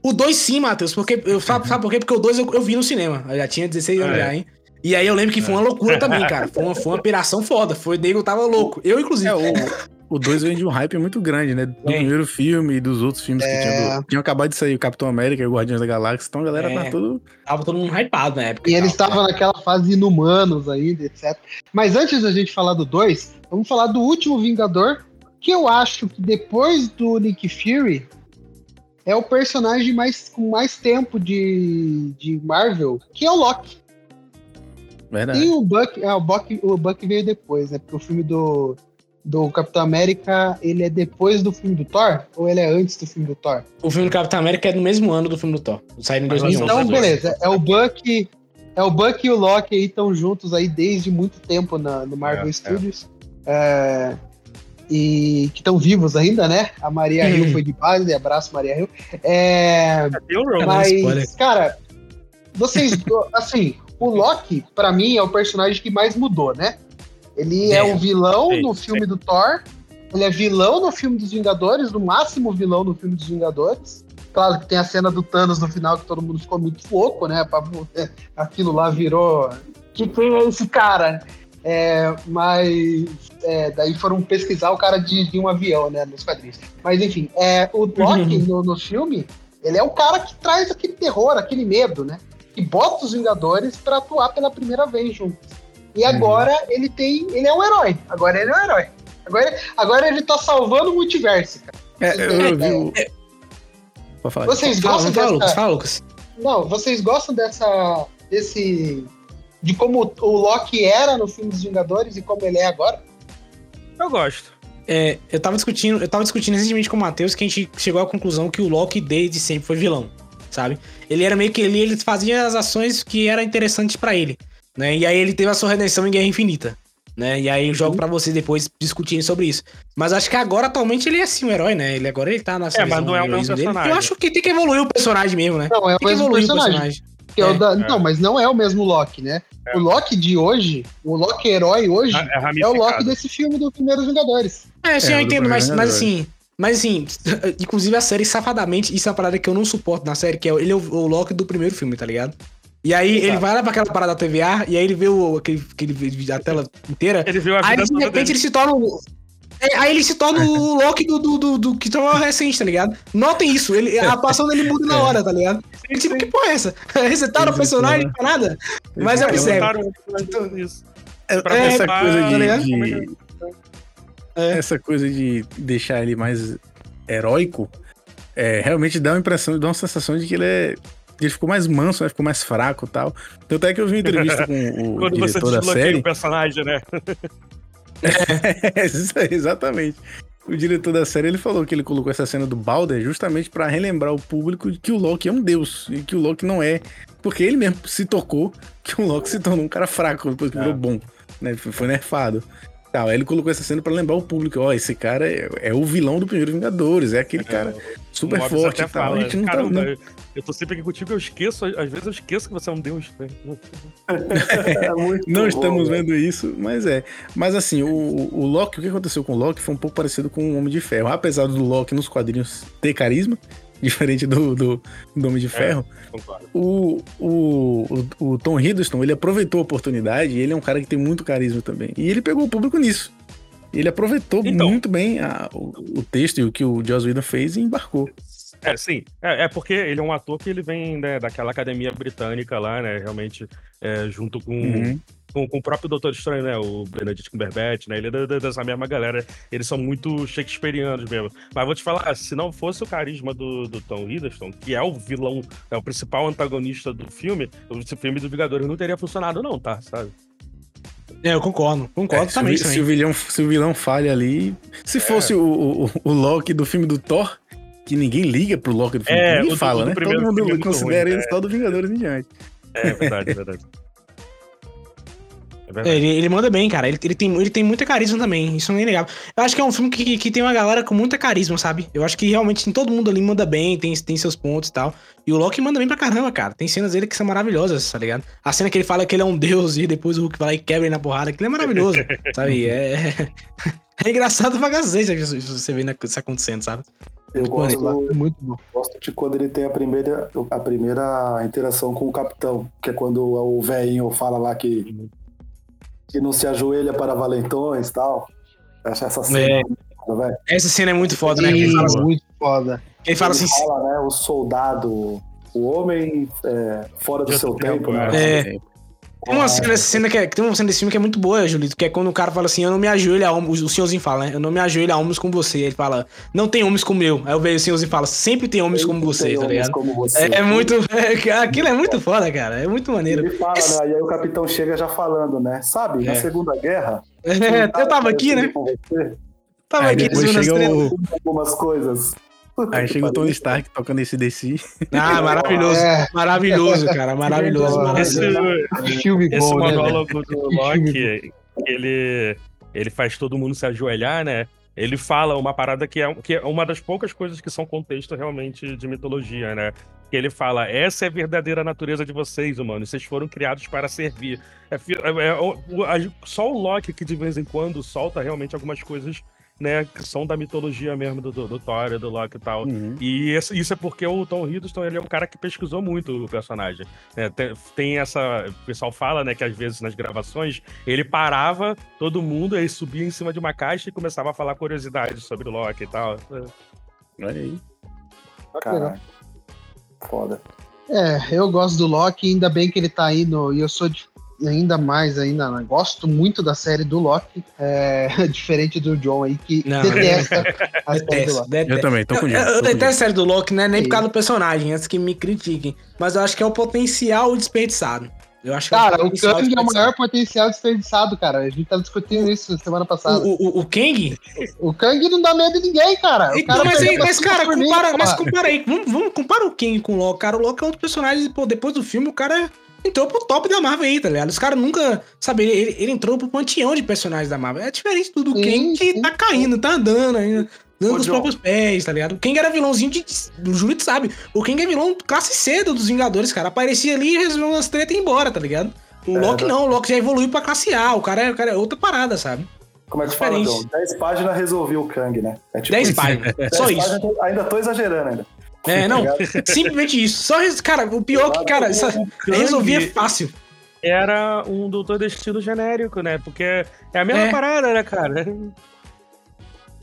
Speaker 3: O 2 sim, Matheus, porque eu sabe, sabe por quê? Porque o 2 eu, eu, vi no cinema. Eu já tinha 16 anos é. já, hein? E aí eu lembro que foi uma loucura também, *laughs* cara. Foi uma, foi uma piração foda. Foi o Nego tava louco. Eu, inclusive. É,
Speaker 4: o, *laughs* o 2 vem de um hype muito grande, né? Do é. primeiro filme e dos outros filmes é... que tinham. Do, tinham acabado de sair o Capitão América e o Guardiões da Galáxia. Então a galera tá é. tá todo.
Speaker 3: Tava todo mundo hypado na época.
Speaker 1: E eles estavam naquela fase inumanos aí, etc. Mas antes da gente falar do 2, vamos falar do último Vingador. Que eu acho que depois do Nick Fury, é o personagem mais, com mais tempo de, de Marvel, que é o Loki. Verdade. E o Buck, é, o Buck, o Buck veio depois, né? Porque o filme do, do Capitão América, ele é depois do filme do Thor? Ou ele é antes do filme do Thor?
Speaker 3: O filme do Capitão América é no mesmo ano do filme do Thor. Saiu em 2011.
Speaker 1: Então, beleza. É o Buck, é o Buck e o Loki aí estão juntos aí desde muito tempo na, no Marvel é, é. Studios. É. É, e que estão vivos ainda, né? A Maria Hill foi de base, abraço Maria Hill. É, mas, cara, vocês, *laughs* assim, o Loki, para mim, é o personagem que mais mudou, né? Ele é, é o vilão sim, no filme sim. do Thor, ele é vilão no filme dos Vingadores, no máximo vilão no filme dos Vingadores. Claro que tem a cena do Thanos no final que todo mundo ficou muito louco, né? Aquilo lá virou. Que quem é esse cara? É, mas é, daí foram pesquisar o cara de, de, um avião, né, nos quadrinhos. Mas enfim, é, o Loki uhum. no, no, filme, ele é o cara que traz aquele terror, aquele medo, né? Que bota os Vingadores para atuar pela primeira vez juntos. E uhum. agora uhum. ele tem. Ele é um herói. Agora ele é um herói. Agora, agora ele tá salvando o multiverso, cara.
Speaker 4: É, eu, eu vi o...
Speaker 1: É, vocês gostam fala, dessa... Lucas, fala, Lucas. Não, vocês gostam dessa. desse de como o Loki era no filme dos Vingadores e como ele é agora?
Speaker 5: Eu gosto.
Speaker 3: É, eu tava discutindo, eu tava discutindo recentemente com o Matheus que a gente chegou à conclusão que o Loki desde sempre foi vilão, sabe? Ele era meio que ele, ele fazia as ações que eram interessantes para ele, né? E aí ele teve a sua redenção em Guerra Infinita, né? E aí eu jogo para vocês depois discutirem sobre isso. Mas acho que agora atualmente ele é assim um herói, né? Ele agora ele tá na
Speaker 5: É, mas não é o mesmo personagem.
Speaker 3: Eu acho que tem que evoluir o personagem mesmo, né?
Speaker 1: Não, é o mesmo personagem. O personagem. É, é, da... Não, mas não é o mesmo Loki, né? É. O Loki de hoje, o Loki herói hoje, é, é o Loki desse filme do Primeiros Vingadores.
Speaker 3: É, sim, eu entendo, mas, mas assim. Mas assim, *laughs* inclusive a série, safadamente, isso é uma parada que eu não suporto na série, que é ele é o, o Loki do primeiro filme, tá ligado? E aí Exato. ele vai lá pra aquela parada da TVA, e aí ele vê o, aquele, aquele, a tela inteira. Ele viu a aí de repente dele. ele se torna é, aí ele se torna *laughs* o Loki do, do, do, do que tava recente, tá ligado? Notem isso, ele, a *laughs* atuação dele muda na hora, tá ligado? Ele, tipo, que porra é essa? *laughs* Resetaram o personagem pra nada? Mas eu observo.
Speaker 4: É, é, essa coisa de, de é. essa coisa de deixar ele mais heróico é, realmente dá uma impressão, dá uma sensação de que ele é ele ficou mais manso, né? ficou mais fraco e tal. Tanto é que eu vi uma entrevista com o *laughs* Quando diretor você da série. o
Speaker 5: personagem, né?
Speaker 4: É, *laughs* exatamente. O diretor da série ele falou que ele colocou essa cena do Balder justamente para relembrar o público que o Loki é um deus e que o Loki não é, porque ele mesmo se tocou que o Loki se tornou um cara fraco depois que é. virou bom, né? Foi nerfado. Tal. Aí ele colocou essa cena para lembrar o público, ó, esse cara é, é, o vilão do primeiro Vingadores, é aquele é, cara super forte e tal. Fala, a gente não tá, não...
Speaker 5: Eu tô sempre aqui contigo, eu esqueço, às vezes eu esqueço que você é um deus. Né? *laughs*
Speaker 4: é não estamos bom, vendo isso, mas é. Mas assim, o, o Loki, o que aconteceu com o Loki foi um pouco parecido com o Homem de Ferro. Apesar do Loki nos quadrinhos ter carisma, diferente do, do, do Homem de é, Ferro. É, o, o, o, Tom Hiddleston, ele aproveitou a oportunidade e ele é um cara que tem muito carisma também. E ele pegou o público nisso. Ele aproveitou então, muito bem a, o, o, texto e o que o Joss Whedon fez e embarcou.
Speaker 5: É, sim. É, é, porque ele é um ator que ele vem né, daquela academia britânica lá, né? Realmente, é, junto com uhum com, com, o próprio Doutor Estranho, né? O Benedict Cumberbatch, né? Ele é dessa mesma galera. Eles são muito shakespearianos mesmo. Mas vou te falar, se não fosse o carisma do, do Tom Hiddleston, que é o vilão, é o principal antagonista do filme, esse filme do Vingadores não teria funcionado não, tá? Sabe?
Speaker 3: É, eu concordo, concordo é, também.
Speaker 4: Se, se, o vilão, se o vilão falha ali. Se é. fosse o, o, o Loki do filme do Thor, que ninguém liga pro Loki do filme. É, ninguém fala, né? Todo mundo é considera ele é. só do Vingadores em diante.
Speaker 5: É verdade, é verdade. *laughs*
Speaker 3: É ele, ele, manda bem, cara. Ele, ele, tem, ele tem muita carisma também. Isso não é inegável. Eu acho que é um filme que, que tem uma galera com muita carisma, sabe? Eu acho que realmente todo mundo ali manda bem, tem, tem seus pontos e tal. E o Loki manda bem pra caramba, cara. Tem cenas dele que são maravilhosas, tá ligado? A cena que ele fala que ele é um deus *laughs* e depois o Hulk vai lá e quebra ele na porrada, aquilo é maravilhoso, *laughs* sabe? É, é engraçado pra cacete você vê isso acontecendo, sabe?
Speaker 2: Eu gosto, é muito bom. gosto de quando ele tem a primeira, a primeira interação com o capitão, que é quando o velhinho fala lá que que não se ajoelha para valentões e tal. Acho essa cena. É.
Speaker 3: Foda, essa cena é muito foda, né?
Speaker 1: Ele fala, muito foda.
Speaker 3: Ele fala assim.
Speaker 2: Fala, né, o soldado, o homem é, fora do seu tempo, tempo né?
Speaker 3: É. Tem uma cena, cena que é, tem uma cena desse filme que é muito boa, Julito, que é quando o cara fala assim, eu não me ajoelho a homens, o senhorzinho fala, né? Eu não me ajoelho a homens como você. Ele fala, não tem homens como eu. Aí o senhorzinho fala, sempre tem homens sempre como você, tá ligado? Você. É, é, muito. É, *laughs* aquilo é muito foda, cara. É muito maneiro.
Speaker 2: Ele fala, Esse... né? E aí o capitão chega já falando, né? Sabe, na é. Segunda Guerra.
Speaker 3: É, *laughs* eu tava aqui, né?
Speaker 2: Tava aí aqui depois chega o... algumas coisas.
Speaker 4: Aí chega o Tony Stark tocando esse DC.
Speaker 3: Ah, *laughs* maravilhoso. É. Maravilhoso, cara. Maravilhoso.
Speaker 5: Esse, esse né, monólogo né, do Loki, ele, ele faz todo mundo se ajoelhar, né? Ele fala uma parada que é, que é uma das poucas coisas que são contexto realmente de mitologia, né? Que ele fala: essa é a verdadeira natureza de vocês, humanos. Vocês foram criados para servir. É, é, é, só o Loki que de vez em quando solta realmente algumas coisas né, que são da mitologia mesmo do, do, do Thor e do Loki e tal. Uhum. E isso, isso, é porque o Tom Hiddleston, ele é um cara que pesquisou muito o personagem. É, tem, tem, essa... O pessoal fala, né, que às vezes nas gravações, ele parava todo mundo, aí subia em cima de uma caixa e começava a falar curiosidades sobre o Loki e tal.
Speaker 2: Olha aí. Caralho. Foda.
Speaker 1: É, eu gosto do Loki, ainda bem que ele tá aí no... E eu sou de ainda mais ainda né? gosto muito da série do Loki, é, *laughs* diferente do John aí que não. detesta a série do Loki.
Speaker 4: Eu também, tô com
Speaker 3: Eu, eu detesto a série do Loki, né? Nem por causa do personagem, antes que me critiquem. Mas eu acho que é o potencial desperdiçado. Eu acho
Speaker 1: cara, é o, o Kang é o maior potencial desperdiçado, cara. A gente tá discutindo isso semana passada.
Speaker 3: O, o, o Kang?
Speaker 1: O Kang não dá medo de ninguém, cara.
Speaker 3: Então,
Speaker 1: cara
Speaker 3: mas, aí, mas cara, compara, mas compara aí. Vamos, vamos compara o Kang com o Loki. Cara, o Loki é outro personagem, pô, depois do filme, o cara entrou pro top da Marvel aí, tá ligado? Os caras nunca. Sabe, ele, ele entrou pro panteão de personagens da Marvel. É diferente do, do Ken que tá caindo, tá andando ainda. Dando os próprios pés, tá ligado? O Kang era vilãozinho de. O Júlio sabe. O Kang é vilão classe C dos Vingadores, cara. Aparecia ali, resolveu umas treta e ia embora, tá ligado? O é, Loki não, o Loki já evoluiu pra classe A. O cara é, o cara é outra parada, sabe?
Speaker 2: Como é que fala, John? 10 páginas resolveu o Kang, né?
Speaker 3: É tipo 10 páginas, só isso. Páginas,
Speaker 2: ainda tô exagerando ainda.
Speaker 3: É, não, *laughs* simplesmente isso. Só, cara, o pior que, cara, resolvia fácil
Speaker 5: era um doutor destino genérico, né? Porque é a mesma é. parada, né, cara?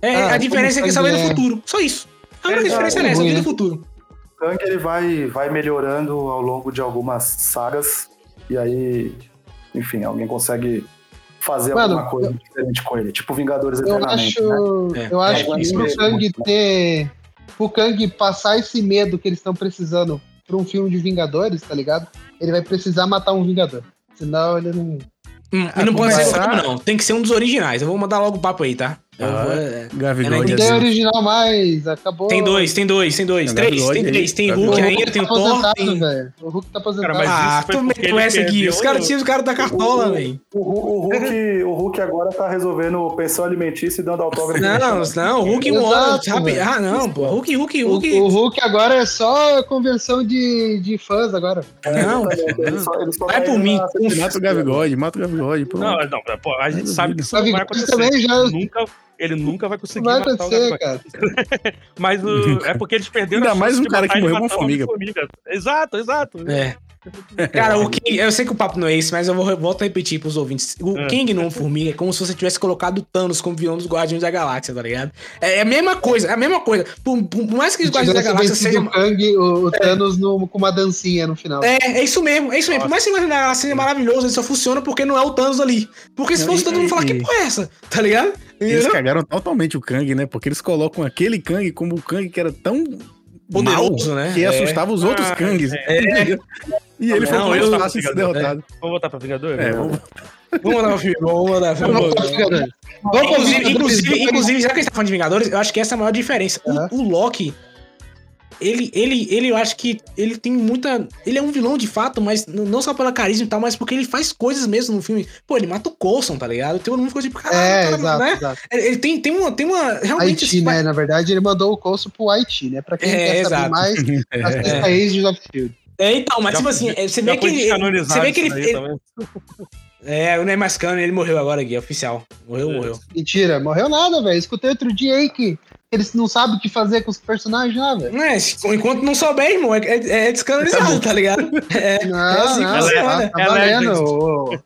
Speaker 3: É, ah, a diferença é que ele sabe do futuro. Só isso. A única é, diferença é essa, do futuro.
Speaker 2: O Kang ele vai, vai melhorando ao longo de algumas sagas. E aí, enfim, alguém consegue fazer Mano, alguma coisa eu, diferente com ele. Tipo Vingadores
Speaker 1: eu Eternamente. Acho, né? Eu é, acho que pro Kang ter. Pro Kang passar esse medo que eles estão precisando pra um filme de Vingadores, tá ligado? Ele vai precisar matar um Vingador. Senão ele não.
Speaker 3: Hum, e não pode ser não. Tem que ser um dos originais. Eu vou mandar logo o papo aí, tá? Ah, vou, é,
Speaker 1: Não tem assim. original mais, acabou.
Speaker 3: Tem dois, tem dois, tem dois. três, tem três. Tem Hulk ainda, tem o Thor. Tem...
Speaker 1: O Hulk tá aposentado.
Speaker 3: Cara, ah, tu meteu essa aqui. Os caras tinham o cara da cartola, velho.
Speaker 2: O, o, Hulk, o Hulk agora tá resolvendo pensão alimentícia e dando autógrafo.
Speaker 3: Não, não, o Hulk mora. Ah, não, pô. Hulk, Hulk, Hulk.
Speaker 1: O, Hulk agora é só convenção de, de fãs agora.
Speaker 3: Não, vai por mim.
Speaker 4: Mata o Gavigode, mata o Gavigode.
Speaker 5: Não, não, pô, a gente sabe que isso não vai acontecer. Nunca ele nunca vai conseguir
Speaker 1: vai matar acontecer, o cara. *laughs*
Speaker 5: Mas o, é porque eles perderam
Speaker 4: Ainda mais um cara que morreu uma formiga. formiga.
Speaker 5: Exato, exato.
Speaker 3: É. Cara, o King, eu sei que o papo não é esse, mas eu vou volto a repetir pros ouvintes. O é. King no Formiga é como se você tivesse colocado o Thanos como vilão dos Guardiões da Galáxia, tá ligado? É, é a mesma coisa, é a mesma coisa. Por, por mais que os Guardiões da Galáxia sejam.
Speaker 1: O, Kang, o, o é. Thanos no, com uma dancinha no final.
Speaker 3: É, é isso mesmo, é isso mesmo. Por mais que o Guardiões da Galáxia seja maravilhoso, ele só funciona porque não é o Thanos ali. Porque se fosse o Thanos, vão falar que porra é essa, *laughs* tá ligado?
Speaker 4: Eles cagaram totalmente o Kang, né? Porque eles colocam aquele Kang como o Kang que era tão poderoso, né? Que é. assustava os outros ah, Kangs. É. E ele não, foi mais fácil de ser derrotado.
Speaker 5: Vamos voltar pra Vingador? É,
Speaker 3: vamos... Vamos mandar o filme, vamos mandar o filme. Vamos inclusive, inclusive, inclusive, já que a gente tá falando de Vingadores, eu acho que essa é a maior diferença. O, o Loki, ele, ele, ele, eu acho que ele tem muita. Ele é um vilão de fato, mas não só pela carisma e tal, mas porque ele faz coisas mesmo no filme. Pô, ele mata o Coulson, tá ligado? Todo mundo ficou tipo,
Speaker 1: caralho, é, cara, exato, né? exato.
Speaker 3: Ele tem, tem, uma, tem uma.
Speaker 1: Realmente. Haiti, né? Na verdade, ele mandou o Coulson pro Haiti, né? Pra quem é, quer exato. *laughs* saber mais, assista é. Agents of Shield.
Speaker 3: É, então, mas já, tipo assim, é, você vê que ele. Você vê que ele. ele *laughs* é, o Neymar Cano, ele morreu agora, Gui, oficial. Morreu, é. morreu.
Speaker 1: Mentira, morreu nada, velho. Escutei outro dia aí que eles não sabem o que fazer com os personagens lá, velho.
Speaker 3: Não é, enquanto não souber, irmão, é, é, é descanonizado, tá ligado? É,
Speaker 1: não, é assim não, funciona. Tá, tá valendo.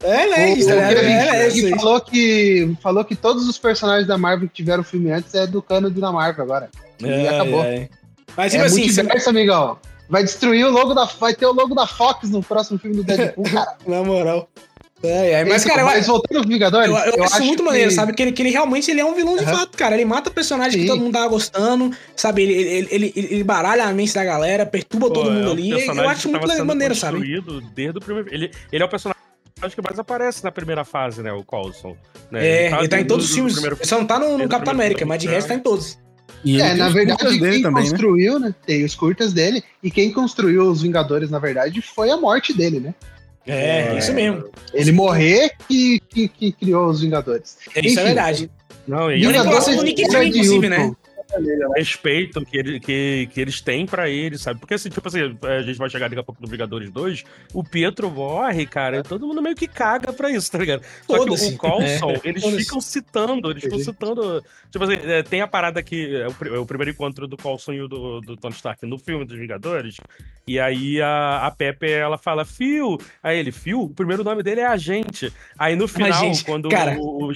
Speaker 3: É, né?
Speaker 1: O, é, é, que falou que falou que todos os personagens da Marvel que tiveram filme antes é do cano da Marvel agora. E é, acabou. É. Mas tipo é assim, multiverso, você... amigão. Vai destruir o logo da. Vai ter o logo da Fox no próximo filme do Deadpool, *laughs* cara.
Speaker 3: Na moral. É, é, mas, cara,
Speaker 1: mas voltando aos Vingadores.
Speaker 3: Eu, eu, eu acho, muito que... maneiro, sabe? Que ele, que ele realmente ele é um vilão de uhum. fato, cara. Ele mata personagens Sim. que todo mundo tava gostando, sabe? Ele, ele, ele, ele baralha a mente da galera, perturba Pô, todo mundo é um ali. Eu acho muito maneiro, sabe?
Speaker 5: Desde o primeiro. Ele, ele é o personagem acho que mais aparece na primeira fase, né? O Coulson.
Speaker 3: Né? É, ele tá, ele tá em todos os filmes. Primeiro... Ele só não tá no, no Capitão América, mas de resto tá em todos.
Speaker 1: E é, na verdade, quem também, né? construiu, né? né? Tem os curtas dele, e quem construiu os Vingadores, na verdade, foi a morte dele, né?
Speaker 3: É, é isso mesmo.
Speaker 1: Ele morrer que, que, que criou os Vingadores.
Speaker 3: É, isso Enfim, é verdade.
Speaker 5: Não, e Vingadores do Nick Fury, inclusive, né? Respeito que, ele, que, que eles têm pra ele, sabe? Porque assim, tipo assim, a gente vai chegar daqui a pouco no Vingadores 2, o Pietro morre, cara, e todo mundo meio que caga pra isso, tá ligado? Só que o Coulson, é. eles ficam citando, eles ficam citando. Tipo assim, é, tem a parada que é o, é o, primeiro encontro do Coulson e o do, do Tony Stark no filme dos Vingadores, e aí a, a Pepe, ela fala, Phil, aí ele, Phil, o primeiro nome dele é Agente. Aí no final, gente, quando
Speaker 3: cara...
Speaker 5: o, o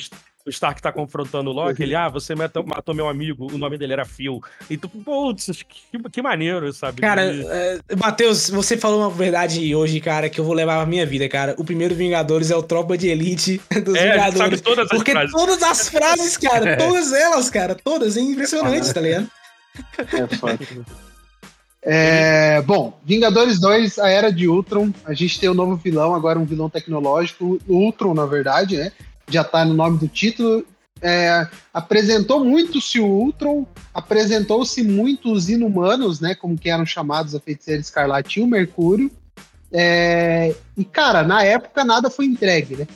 Speaker 5: o Stark tá confrontando o Loki, ele, ah, você matou, matou, meu amigo, o nome dele era Phil. E tu, putz, que, que maneiro, sabe?
Speaker 3: Cara, é, Matheus, você falou uma verdade hoje, cara, que eu vou levar a minha vida, cara. O primeiro Vingadores é o Tropa de Elite *laughs* dos é, Vingadores. Sabe todas as porque frases. todas as frases, cara, *laughs* é. todas elas, cara, todas, é impressionante, tá ligado? É
Speaker 1: foda. *laughs* É, bom, Vingadores 2, a Era de Ultron. A gente tem um novo vilão, agora um vilão tecnológico, Ultron, na verdade, né? Já está no nome do título. É, apresentou muito-se o Ultron, apresentou-se muito os Inumanos, né, como que eram chamados a Feiticeira Escarlate e o Mercúrio. É, e, cara, na época nada foi entregue, né?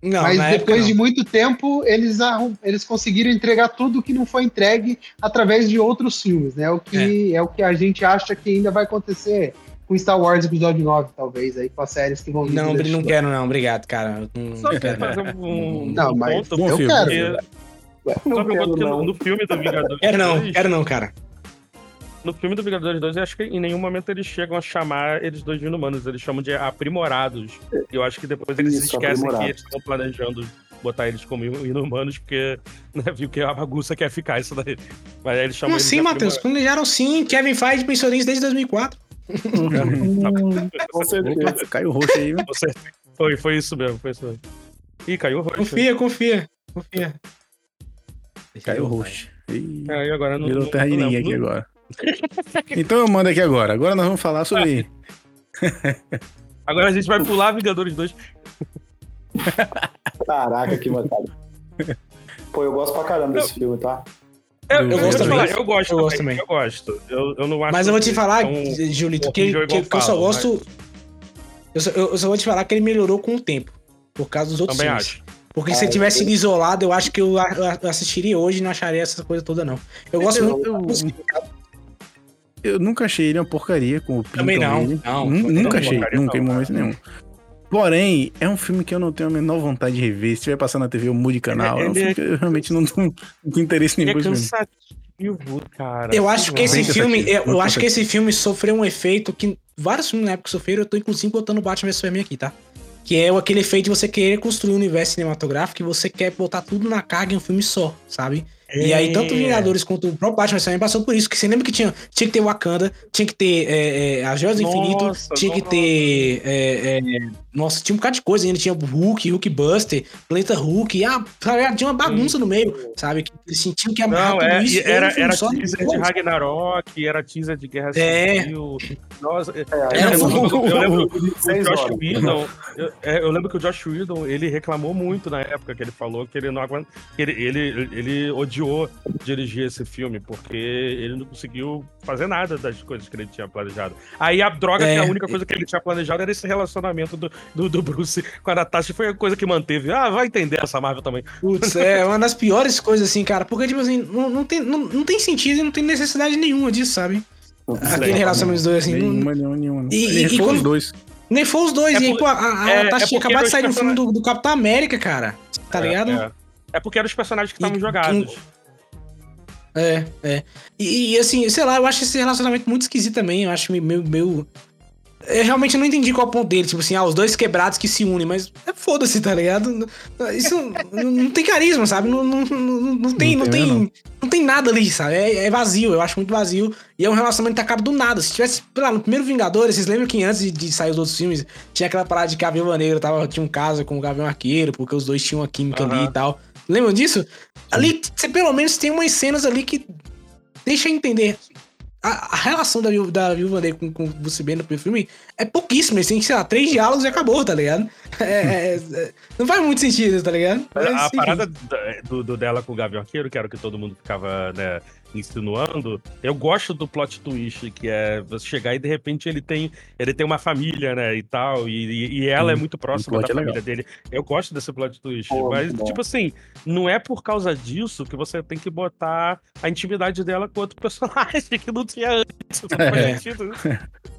Speaker 1: Não, Mas depois de muito tempo, eles, eles conseguiram entregar tudo que não foi entregue através de outros filmes, né? O que é. é o que a gente acha que ainda vai acontecer com Star Wars Episódio 9, talvez, aí com as séries que vão vir.
Speaker 3: Não, não quero, não, obrigado, cara. Não,
Speaker 5: Só quero fazer um,
Speaker 1: não, mas ponto, eu filme, quero.
Speaker 5: Porque... Só que eu no, filme do Vingadores.
Speaker 3: Quero não, 2, quero não, cara.
Speaker 5: No filme do Vingadores 2, eu acho que em nenhum momento eles chegam a chamar eles dois de inumanos, eles chamam de aprimorados. E eu acho que depois eles Isso, esquecem que eles estão planejando botar eles como inumanos, porque né, viu que a bagunça quer ficar isso daí. Mas aí eles chamam
Speaker 3: Como assim, Matheus? Planejaram sim. Kevin Feige pensou nisso desde 2004.
Speaker 4: Com certeza. Caiu roxo aí, viu?
Speaker 5: Foi, foi isso mesmo, foi isso mesmo. Ih, caiu roxo.
Speaker 3: Confia, confia, confia.
Speaker 4: Caiu roxo.
Speaker 5: Aí agora não.
Speaker 4: Virou terra de ninguém aqui agora. *laughs* então eu mando aqui agora. Agora nós vamos falar sobre.
Speaker 5: agora a gente vai pular Vingadores 2.
Speaker 2: Caraca, que mancada. Pô, eu gosto pra caramba desse filme, tá?
Speaker 5: Eu, eu, eu, gosto também. Falar, eu gosto, eu gosto também. Eu gosto. Eu, eu não acho
Speaker 3: Mas eu vou te falar, Julito, que, que, que, eu só gosto. Eu só, eu só vou te falar que ele melhorou com o tempo. Por causa dos outros também filmes. Acho. Porque se ele tivesse sido isolado, eu acho que eu assistiria hoje e não acharia essa coisa toda, não. Eu gosto muito.
Speaker 4: Eu nunca achei ele uma porcaria com o
Speaker 3: Pinto. Também não. não
Speaker 4: nunca achei, nunca em momento nenhum. Porém, é um filme que eu não tenho a menor vontade de rever. Se estiver passando na TV, eu mudo de canal. É, é um filme é... que eu realmente não tenho, não tenho interesse nenhum. É
Speaker 3: cansativo, cara. Eu acho que esse filme, eu, eu acho que esse filme sofreu um efeito que vários filmes na época sofreram. Eu tô inclusive botando Batman vs Superman aqui, tá? Que é aquele efeito de você querer construir um universo cinematográfico e você quer botar tudo na carga em um filme só, sabe? É. E aí, tanto Vingadores quanto o próprio Batman também passou por isso. Que você lembra que tinha, tinha que ter Wakanda, tinha que ter é, é, as Joias do Infinito, tinha nossa. que ter. É, é nossa, tinha um bocado de coisa ainda. Tinha Hulk, Hulk Buster, Planeta Hulk. Ah, tinha uma bagunça no meio, sabe? Que eles sentiam que
Speaker 5: amarrar Não, tudo é, isso. Era, era, era teaser de Ragnarok, era teaser de Guerra
Speaker 3: é. Civil.
Speaker 5: Nossa, é, era eu, lembro, eu lembro que o Josh Whedon, eu, é, eu, lembro que o Josh Whedon, ele reclamou muito na época que ele falou que ele não aguenta, ele, ele, ele odiou dirigir esse filme, porque ele não conseguiu fazer nada das coisas que ele tinha planejado. Aí a droga, é, que a única coisa que ele tinha planejado era esse relacionamento do, do, do Bruce com a Natasha, foi a coisa que manteve. Ah, vai entender essa Marvel também.
Speaker 3: Putz, é uma das piores coisas, assim, cara, porque, tipo assim, não, não, tem, não, não tem sentido e não tem necessidade nenhuma disso, sabe? Aquele relacionamento dos dois, assim.
Speaker 4: Nenhuma, nenhuma, nenhuma.
Speaker 3: E, e, e quando... os dois. Nem foi os dois. É e aí, pô, a, a é, Natasha é acabou de sair no filme do, do Capitão América, cara. Tá é, ligado?
Speaker 5: É. é porque eram os personagens que estavam jogados.
Speaker 3: É, é. E, e, assim, sei lá, eu acho esse relacionamento muito esquisito também. Eu acho meio. meio... Eu realmente não entendi qual é o ponto dele. Tipo assim, ah, os dois quebrados que se unem, mas é foda-se, tá ligado? Isso não, tem carisma, sabe? Não, não, não, não tem, não, tem, não. não tem nada ali, sabe? É, é, vazio, eu acho muito vazio. E é um relacionamento que acaba do nada. Se tivesse, lá, no primeiro Vingadores, vocês lembram que antes de, de, sair os outros filmes, tinha aquela parada de que a Viúva Negra tava, tinha um caso com o Gavião Arqueiro, porque os dois tinham uma química uhum. ali e tal. Lembram disso? Ali, você pelo menos tem umas cenas ali que deixa entender. A, a relação da, da Viúva Negra com, com o Bruce Banner no filme é pouquíssima. Assim, sei lá, três diálogos e acabou, tá ligado? *laughs* É, é, é, não faz muito sentido, tá ligado?
Speaker 5: Mas, a parada do, do, dela com o Gavião Arqueiro, que era o que todo mundo ficava, né, insinuando, eu gosto do plot twist, que é você chegar e de repente ele tem, ele tem uma família, né, e tal, e, e ela hum, é muito próxima da é família dele. Eu gosto desse plot twist, Pô, mas, tipo assim, não é por causa disso que você tem que botar a intimidade dela com outro *laughs* personagem que não tinha antes. Não faz
Speaker 3: é. sentido. *laughs*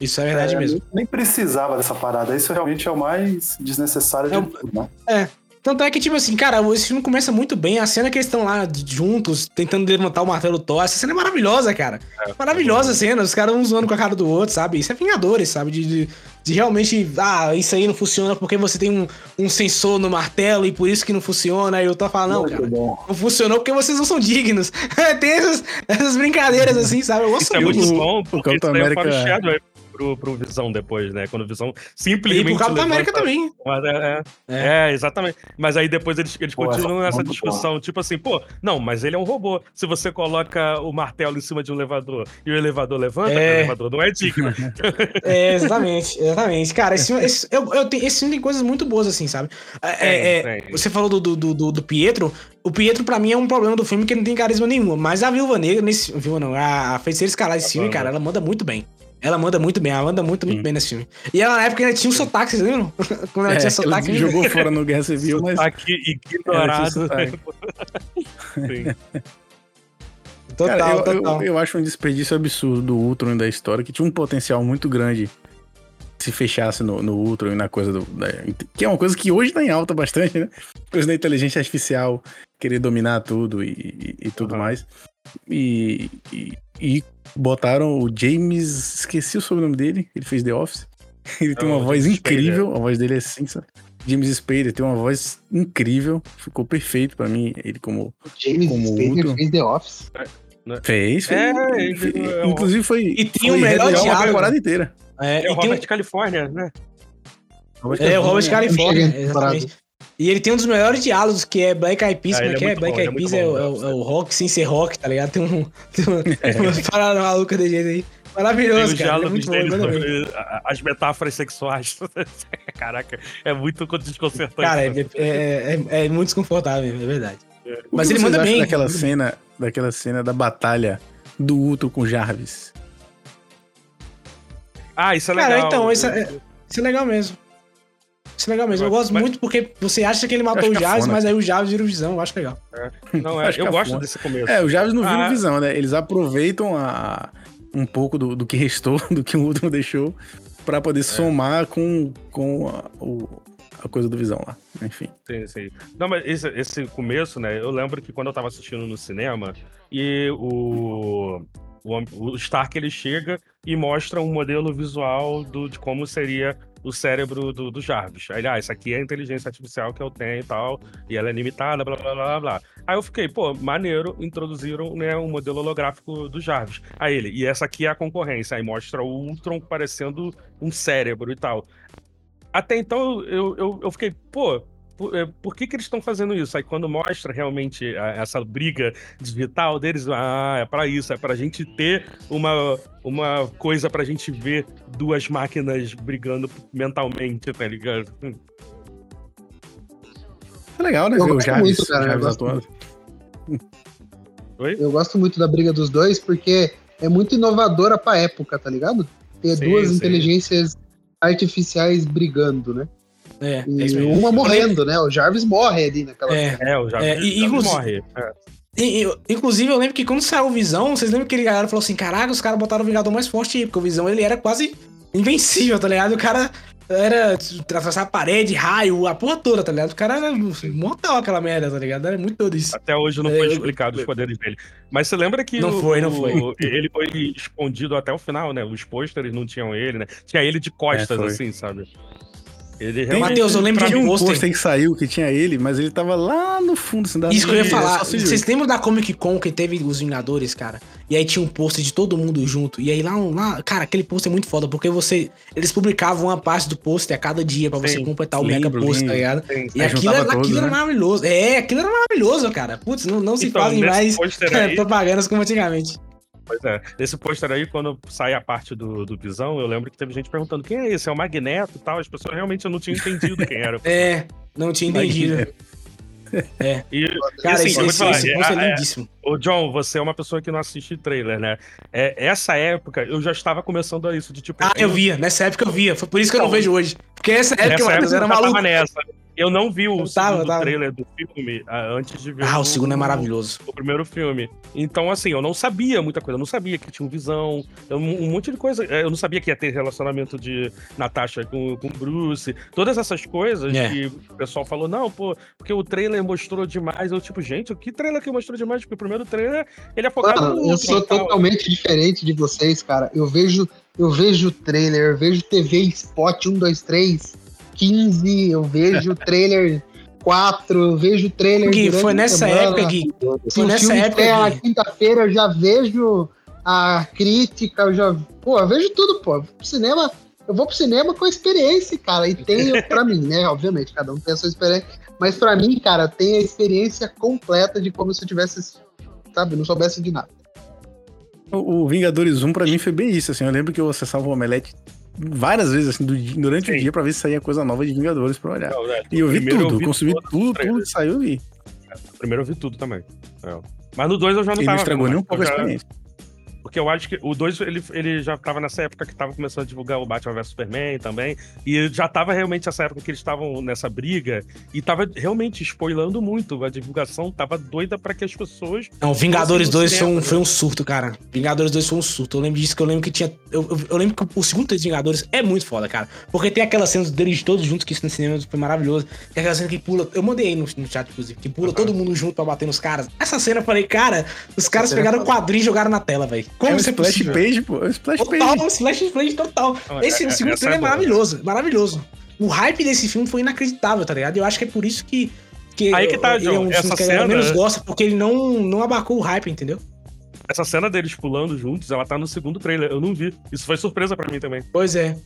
Speaker 3: Isso é verdade é, mesmo.
Speaker 2: Nem precisava dessa parada. Isso realmente é o mais desnecessário
Speaker 3: é,
Speaker 2: de tudo, né?
Speaker 3: É, tanto é que, tipo assim, cara, esse filme começa muito bem. A cena que eles estão lá juntos, tentando levantar o martelo Thor. Essa cena é maravilhosa, cara. É, maravilhosa a cena. Os caras um zoando com a cara do outro, sabe? Isso é Vingadores, sabe? De, de, de, realmente, ah, isso aí não funciona porque você tem um, um sensor no martelo e por isso que não funciona. E eu tô falando, não, cara. Bom. Não funcionou porque vocês não são dignos. *laughs* tem essas, essas brincadeiras assim, sabe? Eu
Speaker 5: gosto muito. É muito bom, o Capitão América pro, pro Visão depois, né? Quando o Visão simplesmente. E pro
Speaker 3: Capitão América também.
Speaker 5: Mas é, é, é. é, exatamente. Mas aí depois eles, eles pô, continuam essa discussão. Bom. Tipo assim, pô, não, mas ele é um robô. Se você coloca o martelo em cima de um elevador e o elevador levanta, é... o elevador não é digno. *laughs*
Speaker 3: é, exatamente, exatamente. Cara, esse, esse, eu, eu tenho, esse filme tem coisas muito boas, assim, sabe? É, é, você falou do, do, do, do Pietro. O Pietro, pra mim, é um problema do filme que não tem carisma nenhum. Mas a Viúva Negra, nesse. Viúva não, a Feiticeira Escalar desse filme, cara, ela manda muito bem. Ela manda muito bem, ela manda muito, muito Sim. bem nesse filme. E ela na época ainda tinha um sotaque, vocês lembram? *laughs*
Speaker 4: Quando ela é, tinha sotaque. Ela jogou fora no *laughs* Guerra Civil, mas.
Speaker 5: Sotaque ignorado.
Speaker 4: Sim. *laughs* Total, Cara, eu, total. Eu, eu, acho um desperdício absurdo do Ultron da história, que tinha um potencial muito grande se fechasse no, no Ultron e na coisa do. Da, que é uma coisa que hoje tá em alta bastante, né? Coisa da inteligência artificial, querer dominar tudo e, e, e tudo uhum. mais. E, e, e, botaram o James. Esqueci o sobrenome dele, ele fez The Office. *laughs* Ele tem uma voz incrível, Spader. a voz dele é sensacional. James Spader tem uma voz incrível, ficou perfeito pra mim, ele como.
Speaker 1: James como Spader Ultron. fez The Office.
Speaker 4: É, fez, fez. É, ele, é inclusive foi.
Speaker 3: E tinha o melhor diálogo.
Speaker 5: a
Speaker 4: temporada inteira.
Speaker 5: É, é o Robert tem... Califórnia, né?
Speaker 3: Robert é, o Robert Califórnia, exatamente. E ele tem um dos melhores diálogos, que é Black Eyed Peas, é, é que é? Black Eyed Peas é, é, o, é, o rock sem ser rock, tá ligado? Tem, um, tem uma, *laughs* é. uma parada maluca desse jeito aí. Maravilhoso, cara. É muito bom, dele,
Speaker 5: as metáforas sexuais. *laughs* Caraca, é muito desconcertante.
Speaker 3: Cara, é, é, é, é muito desconfortável, é verdade.
Speaker 4: É. Mas ele manda bem. Daquela cena, daquela cena da batalha do Ultron com Jarvis.
Speaker 5: Ah, isso é legal. Cara,
Speaker 3: então, isso é, isso é legal mesmo. Isso é legal mesmo. Eu gosto mas... muito porque você acha que ele matou o Javes, mas aí o Javes vira o Visão. Eu acho legal.
Speaker 5: É. *laughs* Não, é, eu é gosto desse começo.
Speaker 4: É, o Javes não vira o ah. Visão, né? Eles aproveitam a, um pouco do, do que restou, *laughs* do que o último deixou, para poder é. somar com, com a, o, a coisa do Visão lá. Enfim.
Speaker 5: Sim, sim. Não, mas esse, esse começo, né? Eu lembro que quando eu tava assistindo no cinema e o. O, o Stark ele chega e mostra um modelo visual do, de como seria o cérebro do, do Jarvis. Aí ah, isso aqui é a inteligência artificial que eu tenho e tal, e ela é limitada, blá, blá, blá, blá. Aí eu fiquei, pô, maneiro, introduziram, né, um modelo holográfico do Jarvis. Aí ele, e essa aqui é a concorrência, aí mostra o Ultron parecendo um cérebro e tal. até então eu, eu, eu fiquei, pô, por, é, por, que, que eles estão fazendo isso? Aí quando mostra realmente a, essa briga digital deles, ah, é para isso, é pra gente ter uma, uma coisa pra gente ver duas máquinas brigando mentalmente, tá ligado?
Speaker 4: É legal, né? Eu ver o Jarvis, muito, cara, Jarvis atuando. *laughs*
Speaker 1: Oi? Eu gosto muito da briga dos dois porque é muito inovadora pra época, tá ligado? Ter sim, duas sim. inteligências artificiais brigando, né? É, e é uma morrendo, né? O Jarvis morre ali naquela.
Speaker 3: É, é o Jarvis, é, e, Jarvis morre. É. Inclusive, eu lembro que quando saiu o Visão, vocês lembram que ele galera falou assim: caraca, os caras botaram o Vingador mais forte aí, porque o Visão ele era quase invencível, tá ligado? O cara era atravessar a parede, raio, a porra toda, tá ligado? O cara era mortal aquela merda, tá ligado? Era muito doido isso.
Speaker 5: Até hoje não foi é, explicado eu... os poderes dele. Mas você lembra que.
Speaker 3: Não o, foi, não foi.
Speaker 5: O, ele foi escondido até o final, né? Os pôsteres não tinham ele, né? Tinha ele de costas, é, assim, sabe?
Speaker 4: Ele. Matheus, eu lembro de um pôster que saiu que tinha ele, mas ele tava lá no fundo
Speaker 3: assim, da Isso que eu ia falar. Vocês lembram da Comic Con que teve os Vingadores, cara? E aí tinha um pôster de todo mundo junto. E aí lá, lá cara, aquele pôster é muito foda, porque você. Eles publicavam uma parte do pôster a cada dia pra você completar o mega pôster, tá ligado? Sim, e aquilo, todos, aquilo né? era maravilhoso. É, aquilo era maravilhoso, cara. Putz, não, não se então, fazem mais *laughs* propagandas como antigamente.
Speaker 5: Pois é. Esse pôster aí, quando sai a parte do, do Visão, eu lembro que teve gente perguntando quem é esse? É o Magneto e tal. As pessoas realmente não tinham entendido quem era. *laughs*
Speaker 3: é, não tinha entendido.
Speaker 5: É. E, cara, assim, esse, esse, esse é, é lindíssimo. Ô, John, você é uma pessoa que não assiste trailer, né? É, essa época, eu já estava começando a isso, de tipo...
Speaker 3: Ah, eu via. Nessa época eu via. Foi por isso que eu não então, vejo hoje. Porque essa época, essa época eu era maluco. Nessa.
Speaker 5: Eu não vi o tava, segundo tava. trailer do filme ah, antes de ver.
Speaker 3: Ah, o, o segundo é maravilhoso.
Speaker 5: O primeiro filme. Então, assim, eu não sabia muita coisa. Eu não sabia que tinha um visão, um, um monte de coisa. É, eu não sabia que ia ter relacionamento de Natasha com, com Bruce. Todas essas coisas é. que o pessoal falou, não, pô, porque o trailer mostrou demais. Eu, tipo, gente, que trailer que mostrou demais? Porque o primeiro trailer, ele é focado
Speaker 1: Mano, no. Eu sou totalmente diferente de vocês, cara. Eu vejo, eu vejo trailer, eu vejo TV Spot 1, 2, 3 15, eu vejo o trailer 4, eu vejo o trailer.
Speaker 3: Gui, foi nessa semana. época, Gui.
Speaker 1: Foi nessa época. Na quinta-feira eu já vejo a crítica, eu já. Pô, eu vejo tudo, pô. Pro cinema, eu vou pro cinema com a experiência, cara. E tenho, *laughs* pra mim, né? Obviamente, cada um tem a sua experiência. Mas pra mim, cara, tem a experiência completa de como se eu tivesse, sabe, não soubesse de nada.
Speaker 4: O Vingadores 1 pra mim foi bem isso, assim. Eu lembro que eu acessava o Omelete várias vezes, assim, do, durante Sim. o dia pra ver se saía coisa nova de Vingadores pra olhar. Não, é, e eu vi tudo, eu vi consumi tudo, tudo que saiu e vi.
Speaker 5: Primeiro eu vi tudo também. É. Mas no 2 eu já não
Speaker 4: e
Speaker 5: tava.
Speaker 4: Não estragou nem um pouco a experiência.
Speaker 5: Porque eu acho que o 2 ele, ele já tava nessa época que tava começando a divulgar o Batman vs Superman também. E já tava realmente essa época que eles estavam nessa briga. E tava realmente spoilando muito. A divulgação tava doida para que as pessoas.
Speaker 3: Não, Vingadores 2 foi um, foi um surto, cara. Vingadores 2 foi um surto. Eu lembro disso que eu lembro que tinha. Eu, eu, eu lembro que o segundo três Vingadores é muito foda, cara. Porque tem aquela cena deles todos juntos, que isso no cinema foi maravilhoso. Tem aquela cena que pula. Eu mandei aí no, no chat, inclusive, que pula uhum. todo mundo junto pra bater nos caras. Essa cena eu falei, cara, os caras pegaram o quadrinho e jogaram na tela, velho.
Speaker 4: Como é isso é possível? page, pô. É splash
Speaker 3: total, page. Splash page total. Esse é, segundo filme é, é maravilhoso, maravilhoso. O hype desse filme foi inacreditável, tá ligado? Eu acho que é por isso que. que
Speaker 5: Aí que tá, ele é um essa que cena...
Speaker 3: menos gosta, porque ele não, não abarcou o hype, entendeu?
Speaker 5: Essa cena deles pulando juntos, ela tá no segundo trailer. Eu não vi. Isso foi surpresa para mim também.
Speaker 3: Pois é.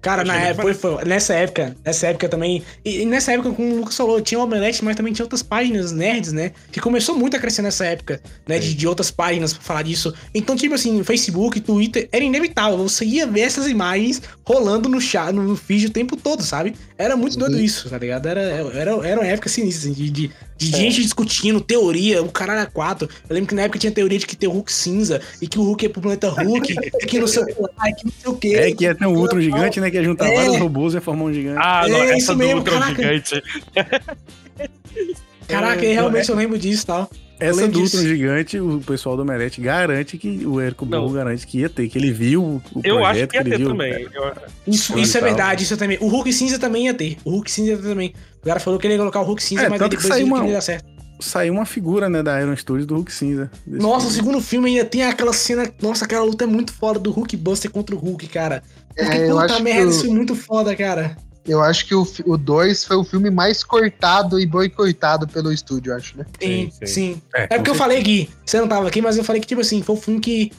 Speaker 3: Cara, na época, foi, nessa época, nessa época também. E, e, nessa época, como o Lucas falou, tinha o Omelete, mas também tinha outras páginas nerds, né? Que começou muito a crescer nessa época, né? De, de, outras páginas pra falar disso. Então, tipo assim, Facebook, Twitter, era inevitável. Você ia ver essas imagens rolando no chat, no feed o tempo todo, sabe? Era muito doido isso, tá ligado? Era, era, era uma época sinistra, assim, de, de, de é. gente discutindo teoria, o caralho a quatro. Eu lembro que na época tinha teoria de que tem o Hulk cinza e que o Hulk ia pro planeta Hulk, *laughs* e que não sei o que, que não sei o que.
Speaker 4: É, que ia ter um outro gigante, né? Que ia juntar é. vários robôs e ia formar um gigante.
Speaker 5: Ah, não, é, essa do mesmo, Ultron gigante. *laughs*
Speaker 3: Caraca, é, realmente é, eu lembro disso e tal.
Speaker 4: Essa do Ultron gigante, o pessoal do Omelete garante que o Érico Burro garante que ia ter, que ele viu o
Speaker 5: eu projeto. Eu acho que ia que ter viu, também.
Speaker 3: Eu... Isso, isso é verdade, isso também. O Hulk cinza também ia ter. O Hulk cinza também. O cara falou que ele ia colocar o Hulk cinza, é, mas depois ele uma... ia dar certo
Speaker 4: saiu uma figura, né, da Iron Studios do Hulk cinza.
Speaker 3: Nossa, filme. o segundo filme ainda tem aquela cena. Nossa, aquela luta é muito foda do Hulk Buster contra o Hulk, cara. Porque é, puta merda, isso é muito foda, cara.
Speaker 1: Eu acho que o 2 foi o filme mais cortado e boicotado pelo estúdio, acho, né?
Speaker 3: Sim, sim. sim. É, é porque eu falei, Gui, você não tava aqui, mas eu falei que, tipo assim, foi o filme que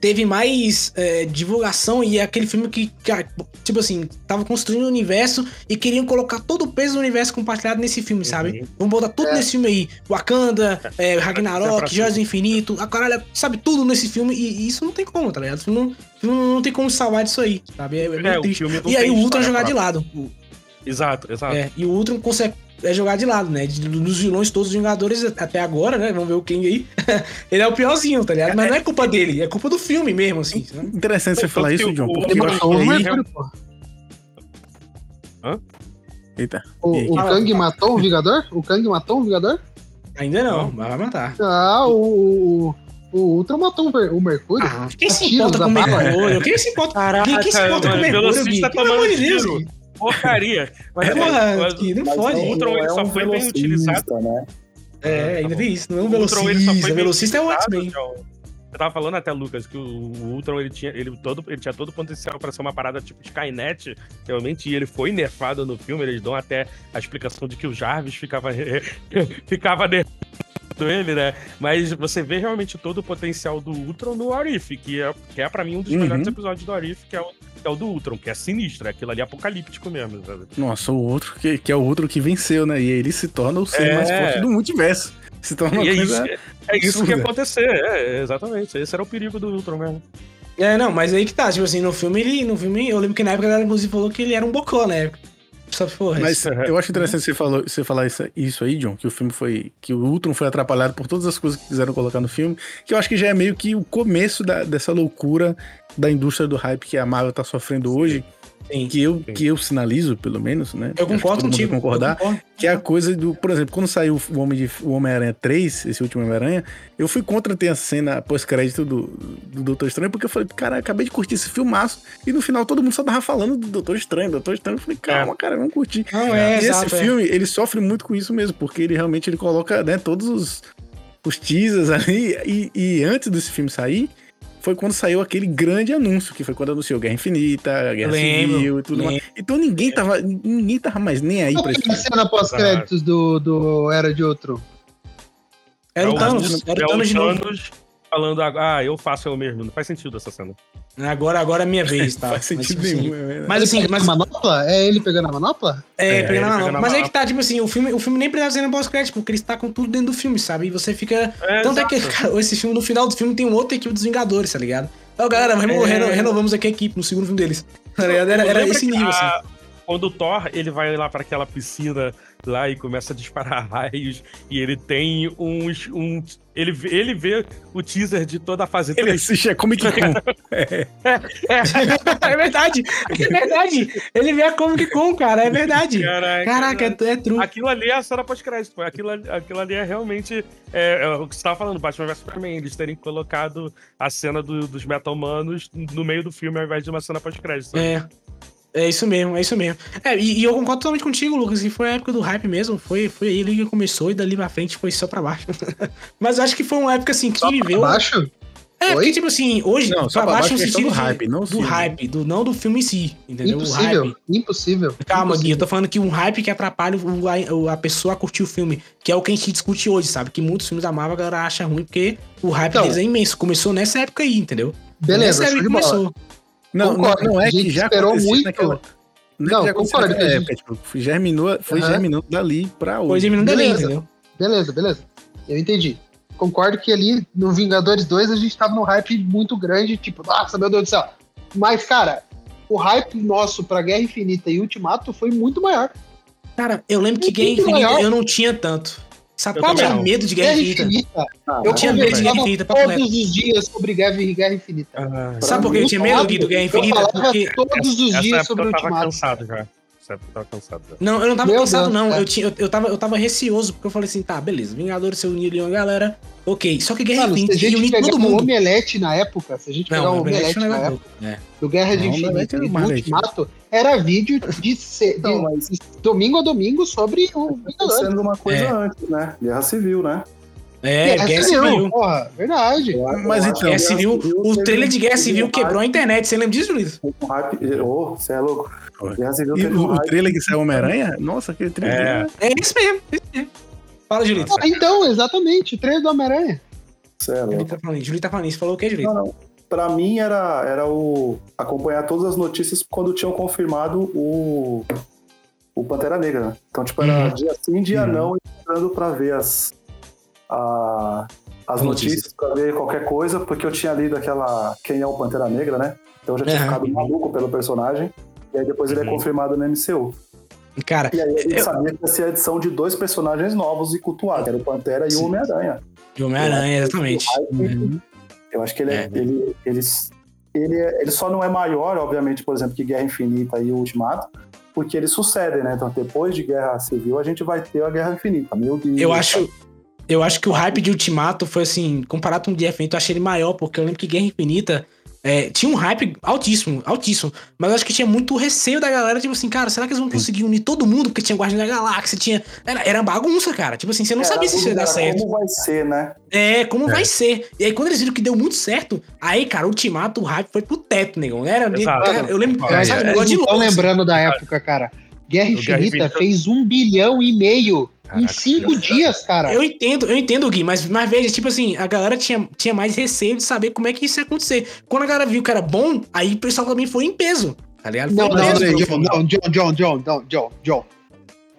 Speaker 3: teve mais é, divulgação e é aquele filme que, que, tipo assim, tava construindo o um universo e queriam colocar todo o peso do universo compartilhado nesse filme, sabe? Uhum. Vamos botar tudo é. nesse filme aí. Wakanda, *laughs* é, Ragnarok, Joias do Infinito, a caralho, sabe? Tudo nesse filme e, e, isso não tem como, tá ligado? Não, não, não tem como salvar disso aí, sabe? É, é, é triste. E aí o Ultron jogar de lado.
Speaker 5: Exato, exato.
Speaker 3: É, e o Ultron consegue é jogar de lado, né? Dos vilões todos os Vingadores até agora, né? Vamos ver o King aí. *laughs* ele é o piorzinho, tá ligado? Mas não é culpa dele, é culpa do filme mesmo, assim.
Speaker 4: Interessante você falar isso, John, porque eu acho que...
Speaker 1: Hã? Eita. O, o Kang matou o Vingador? O Kang matou o Vingador?
Speaker 3: Ainda não, mas vai matar.
Speaker 1: Ah, o, o Ultra matou o Mercúrio. Ah,
Speaker 3: quem se importa com o Mercúrio? Quem se importa, Caraca, quem se importa com o Mercúrio?
Speaker 5: Pelo amor de Deus porcaria. Mas, é,
Speaker 3: porra, mas, não mas
Speaker 5: fode. O Ultron ele é só foi bem utilizado. Né?
Speaker 3: É, ainda tem isso. Não é um velocista. O, ele só foi velocista é o X-Men.
Speaker 5: Eu tava falando até, Lucas, que o, o Ultron ele tinha, ele, todo, ele tinha todo o potencial para ser uma parada tipo de Skynet, realmente, e ele foi nerfado no filme. Eles dão até a explicação de que o Jarvis ficava, *laughs* ficava nerfado ele, né? Mas você vê realmente todo o potencial do Ultron no Arif, que é, que é para mim um dos uhum. melhores episódios do Arif, que é o é o do Ultron, que é sinistro, é aquilo ali apocalíptico mesmo. Sabe?
Speaker 4: Nossa, o outro que, que é o outro que venceu, né? E ele se torna o ser é... mais forte do multiverso. Se torna uma
Speaker 5: e
Speaker 4: coisa.
Speaker 5: É isso, é isso que ia acontecer, é, exatamente. Esse era o perigo do Ultron mesmo.
Speaker 3: É, não, mas aí que tá, tipo assim, no filme ele. No filme, eu lembro que na época ela inclusive falou que ele era um bocó, né?
Speaker 4: Só porra. Mas eu acho interessante você, falou, você falar isso, isso aí, John, que o filme foi. que o Ultron foi atrapalhado por todas as coisas que quiseram colocar no filme, que eu acho que já é meio que o começo da, dessa loucura da indústria do hype que a Marvel tá sofrendo hoje. Sim, que eu, sim. que eu sinalizo, pelo menos, né?
Speaker 3: Eu concordo contigo.
Speaker 4: concordar,
Speaker 3: concordo.
Speaker 4: que é a coisa do, por exemplo, quando saiu o Homem o Homem-Aranha 3, esse último Homem-Aranha, eu fui contra ter a cena pós-crédito do, do Doutor Estranho, porque eu falei, cara, acabei de curtir esse filmaço, e no final todo mundo só tava falando do Doutor Estranho, Doutor Estranho, eu falei, calma, é. cara, vamos curtir.
Speaker 3: Não, é,
Speaker 4: e exato, esse é. filme, ele sofre muito com isso mesmo, porque ele realmente ele coloca, né, todos os, os teasers ali, e, e antes desse filme sair, foi quando saiu aquele grande anúncio, que foi quando anunciou Guerra Infinita, Guerra lembro, Civil e tudo lembro. mais. Então ninguém tava, ninguém tava mais nem aí
Speaker 1: pra isso. cena pós-créditos do, do Era de Outro?
Speaker 3: Era o Thanos, era o Thanos de novo.
Speaker 5: Falando, ah, eu faço eu mesmo. Não faz sentido essa cena.
Speaker 3: Agora, agora é minha vez, tá? *laughs*
Speaker 1: faz sentido mas, nenhum. Assim, é mas assim, mas... A manopla? É ele pegando a manopla?
Speaker 3: É, é pegando a manopla. Mas aí que tá, tipo assim, o filme, o filme nem precisa ser no pós-crédito, porque eles com tudo dentro do filme, sabe? E você fica... É, Tanto exato. é que, cara, esse filme, no final do filme, tem um outro equipe dos Vingadores, tá ligado? Ó, oh, galera, é... renovamos aqui a equipe no segundo filme deles. *laughs* Tá ligado? Era, era esse nível, a... assim.
Speaker 5: Quando o Thor, ele vai lá para aquela piscina lá e começa a disparar *laughs* raios. E ele tem uns. Um, ele, ele vê o teaser de toda a fase
Speaker 4: Ele assiste a Comic Con. *laughs*
Speaker 3: é. É, é, verdade. É verdade. Ele vê a Comic Con, cara. É verdade. Caraca, Caraca é, é true.
Speaker 5: Aquilo ali é a cena pós-crédito. Aquilo, aquilo ali é realmente. É, é, o que você tava falando, Batman vs Superman. Eles terem colocado a cena do, dos Metal-Manos no meio do filme ao invés de uma cena pós-crédito.
Speaker 3: É. É isso mesmo, é isso mesmo. É, e, e, eu concordo totalmente contigo, Lucas, que foi a época do hype mesmo. Foi, foi aí que começou e dali pra frente foi só pra baixo. *laughs* Mas acho que foi uma época assim que só viveu.
Speaker 1: Pra baixo?
Speaker 3: É, porque, tipo assim, hoje,
Speaker 4: não,
Speaker 3: pra, pra baixo, baixo no sentido
Speaker 4: do hype, não
Speaker 3: do hype, do, não do filme em si, entendeu?
Speaker 1: Impossível, o hype. impossível.
Speaker 3: Calma,
Speaker 1: impossível.
Speaker 3: Gui, eu tô falando que um hype que atrapalha o, a, a, pessoa a curtir o filme, que é o que a gente discute hoje, sabe? Que muitos filmes da Marvel a galera acha ruim, porque o hype então, deles é imenso. Começou nessa época aí, entendeu?
Speaker 1: Beleza, nessa época começou.
Speaker 4: Não, não, não, é que já
Speaker 1: esperou muito. Naquela...
Speaker 4: Não, não concordo. É, gente... tipo, germinou, foi uhum. germinando dali pra hoje. Foi
Speaker 3: germinando dali, entendeu?
Speaker 1: Beleza, beleza. Eu entendi. Concordo que ali no Vingadores 2 a gente tava num hype muito grande, tipo, nossa, meu Deus do céu. Mas, cara, o hype nosso pra Guerra Infinita e Ultimato foi muito maior.
Speaker 3: Cara, eu lembro que Guerra Infinita maior. eu não tinha tanto. Sabe eu tinha medo de Guerra, Guerra Infinita. Infinita. Ah, eu tinha medo de Guerra Infinita.
Speaker 1: Todos os dias sobre Guerra, e Guerra Infinita.
Speaker 3: Ah, Sabe por que eu tinha medo do Guerra Infinita?
Speaker 1: Porque todos os dias sobre o Ultimato. Eu tava
Speaker 5: cansado já certo? Eu tava cansado. Já.
Speaker 3: Não, eu não tava Meu cansado, Deus, não. É. Eu, tinha, eu, eu, tava, eu tava receoso, porque eu falei assim, tá, beleza, Vingadores se uniram ali uma galera, ok. Só que Guerra Mano,
Speaker 1: Infinita se unir todo mundo. o Omelete na época, se a gente pegar o Omelete na época, é. do Guerra de Infinita e do Ultimato, era vídeo de, ser, de, mas... domingo a domingo sobre o
Speaker 2: Vingadores. sendo uma coisa é. antes, né? Guerra Civil, né?
Speaker 3: É, Guerra, Guerra Civil. Civil.
Speaker 1: Porra, verdade.
Speaker 3: Mas então, Guerra Civil, o trailer de Guerra Civil quebrou a internet. Você lembra disso, Luiz?
Speaker 2: Ô, você é louco.
Speaker 4: E o, o trailer que saiu Homem-Aranha? Nossa, aquele trailer.
Speaker 3: É, é isso mesmo, é isso mesmo. Fala, Julito.
Speaker 1: Ah, então, exatamente, o trailer do Homem-Aranha.
Speaker 3: Julito tá falando, Julito tá falando isso. Falou o quê, Julito? Não, não.
Speaker 2: para mim era, era o acompanhar todas as notícias quando tinham confirmado o, o Pantera Negra, né? Então, tipo, era uhum. dia sim, dia uhum. não, entrando para ver as, a, as notícias, para ver qualquer coisa, porque eu tinha lido aquela Quem é o Pantera Negra, né? Então eu já tinha uhum. ficado maluco pelo personagem. E aí depois ele é uhum. confirmado no MCU.
Speaker 3: Cara,
Speaker 2: e aí a gente eu... sabia que ia ser a edição de dois personagens novos e cultuados, era o Pantera e o Homem-Aranha.
Speaker 3: E o Homem-Aranha, exatamente.
Speaker 2: Uhum. Eu acho que ele, é, é. ele, ele, ele, ele só não é maior, obviamente, por exemplo, que Guerra Infinita e o Ultimato, porque eles sucedem, né? Então, depois de Guerra Civil, a gente vai ter a Guerra Infinita. Meu Deus.
Speaker 3: Eu acho, eu acho que o hype de Ultimato foi assim, comparado com o Guerra Infinita, eu achei ele maior, porque eu lembro que Guerra Infinita é, tinha um hype altíssimo, altíssimo. Mas eu acho que tinha muito receio da galera, tipo assim, cara, será que eles vão conseguir unir todo mundo? Porque tinha Guardião da Galáxia, tinha. Era, era bagunça, cara. Tipo assim, você não sabia se isso ia dar certo.
Speaker 2: Como vai ser, né?
Speaker 3: É, como é. vai ser. E aí, quando eles viram que deu muito certo, aí, cara, o Ultimato, o hype foi pro teto, negão. Era, cara, eu lembro.
Speaker 1: É, sabe, é, de tô lembrando da época, cara. Guerra Infinita fez um bilhão e meio Caraca, em cinco dias, cara.
Speaker 3: Eu entendo, eu entendo, Gui, mas, mas veja, tipo assim, a galera tinha, tinha mais receio de saber como é que isso ia acontecer. Quando a galera viu que era bom, aí o pessoal também foi em peso. Tá ligado?
Speaker 1: Não, não, não, não, John, John, John, John, John, John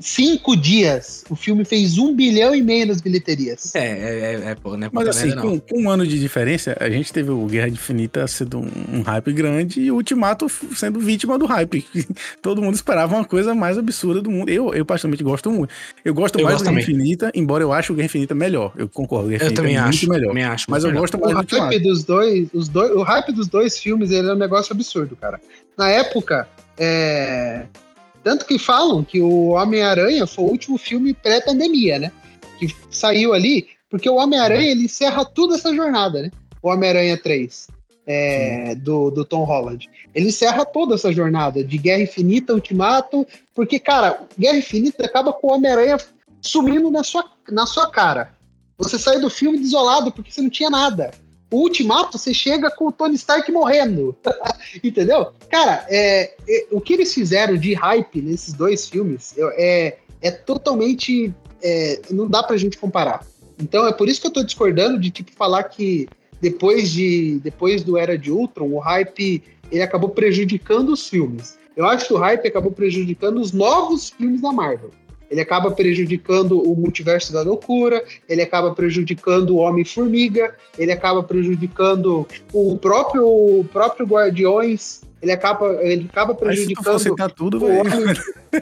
Speaker 1: cinco dias, o filme fez um bilhão e meio nas bilheterias.
Speaker 3: É, é, é, é pô, né?
Speaker 4: Mas assim, com, com, um ano de diferença, a gente teve o Guerra Infinita sendo um, um, hype grande e o Ultimato sendo vítima do hype. *laughs* Todo mundo esperava uma coisa mais absurda do mundo. Eu, eu particularmente gosto muito. Eu gosto eu mais gosto do Guerra Infinita, embora eu ache o Guerra Infinita melhor. Eu concordo, o
Speaker 3: Guerra eu também é acho,
Speaker 4: melhor.
Speaker 3: Também acho,
Speaker 4: mas eu melhor. gosto mais
Speaker 1: o do hype dos dois, os dois, O hype dos dois filmes ele é um negócio absurdo, cara. Na época, é, tanto que falam que o Homem-Aranha foi o último filme pré-pandemia, né? Que saiu ali, porque o Homem-Aranha ele encerra toda essa jornada, né? O Homem-Aranha 3, é, do, do Tom Holland. Ele encerra toda essa jornada de Guerra Infinita, Ultimato, porque, cara, Guerra Infinita acaba com o Homem-Aranha sumindo na sua, na sua cara. Você sai do filme desolado porque você não tinha nada. O Ultimato, você chega com o Tony Stark morrendo. *laughs* Entendeu? Cara, é, é, o que eles fizeram de hype nesses dois filmes é, é totalmente. É, não dá pra gente comparar. Então é por isso que eu tô discordando de tipo falar que depois de depois do Era de Ultron, o hype ele acabou prejudicando os filmes. Eu acho que o hype acabou prejudicando os novos filmes da Marvel ele acaba prejudicando o multiverso da loucura, ele acaba prejudicando o Homem-Formiga, ele acaba prejudicando o próprio, o próprio Guardiões, ele acaba, ele acaba prejudicando. Aí,
Speaker 4: citar tudo,
Speaker 1: o Homem...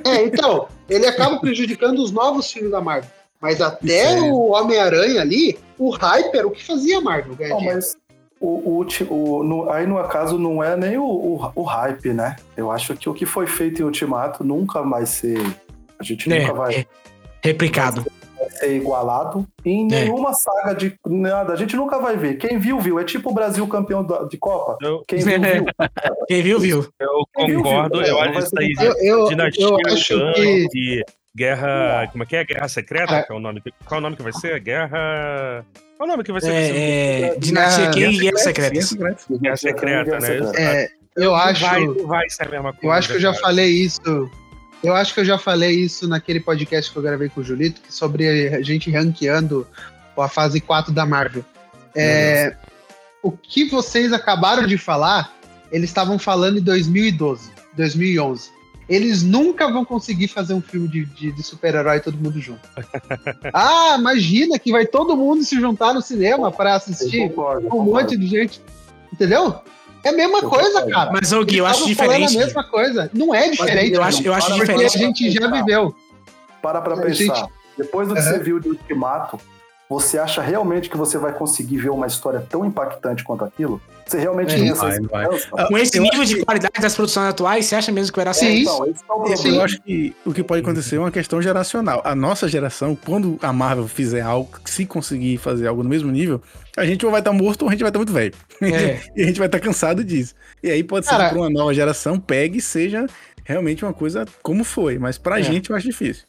Speaker 1: É, então, ele acaba prejudicando os novos filmes da Marvel. Mas até é. o Homem-Aranha ali, o hype era o que fazia a Marvel ganhar
Speaker 2: não, mas o, o, o, no, aí no acaso não é nem o, o, o, hype, né? Eu acho que o que foi feito em Ultimato nunca vai ser a gente é, nunca vai. É.
Speaker 3: Replicado.
Speaker 2: Vai ser igualado em é. nenhuma saga de nada. A gente nunca vai ver. Quem viu, viu. É tipo o Brasil campeão de Copa. Eu... Quem viu, viu. *laughs*
Speaker 3: Quem viu, viu.
Speaker 5: Eu concordo. Eu acho isso aí.
Speaker 1: Dinastia eu acho
Speaker 5: que... Guerra. Como é que é? Guerra Secreta? Ah. Qual, é o nome, qual é o nome que vai ser? Guerra. Qual é o nome que vai ser?
Speaker 3: É, é, Dinastia Quem e Guerra Secreta.
Speaker 5: Guerra Secreta, né?
Speaker 1: É, eu acho. Vai, vai ser a mesma coisa. Eu acho que eu já falei isso eu acho que eu já falei isso naquele podcast que eu gravei com o Julito, sobre a gente ranqueando a fase 4 da Marvel. É, o que vocês acabaram de falar, eles estavam falando em 2012, 2011. Eles nunca vão conseguir fazer um filme de, de, de super-herói todo mundo junto. *laughs* ah, imagina que vai todo mundo se juntar no cinema para assistir um monte de gente. Entendeu? É a mesma eu coisa, cara.
Speaker 3: Mas, Gui, eu acho diferente.
Speaker 1: É a mesma coisa. Não é diferente.
Speaker 3: Eu acho, eu acho
Speaker 1: porque
Speaker 3: diferente.
Speaker 1: a gente já viveu.
Speaker 2: Para pra pensar. Gente... Depois do que uhum. você viu de Ultimato, você acha realmente que você vai conseguir ver uma história tão impactante quanto aquilo? Você realmente é, vai,
Speaker 3: vai. Com esse nível de qualidade das produções atuais, você acha mesmo que era assim?
Speaker 4: Então, é eu acho que o que pode acontecer é uma questão geracional. A nossa geração, quando a Marvel fizer algo, se conseguir fazer algo no mesmo nível, a gente ou vai estar tá morto ou a gente vai estar tá muito velho. É. *laughs* e a gente vai estar tá cansado disso. E aí pode ser Cara, que uma nova geração pegue e seja realmente uma coisa como foi. Mas pra é. gente eu acho difícil.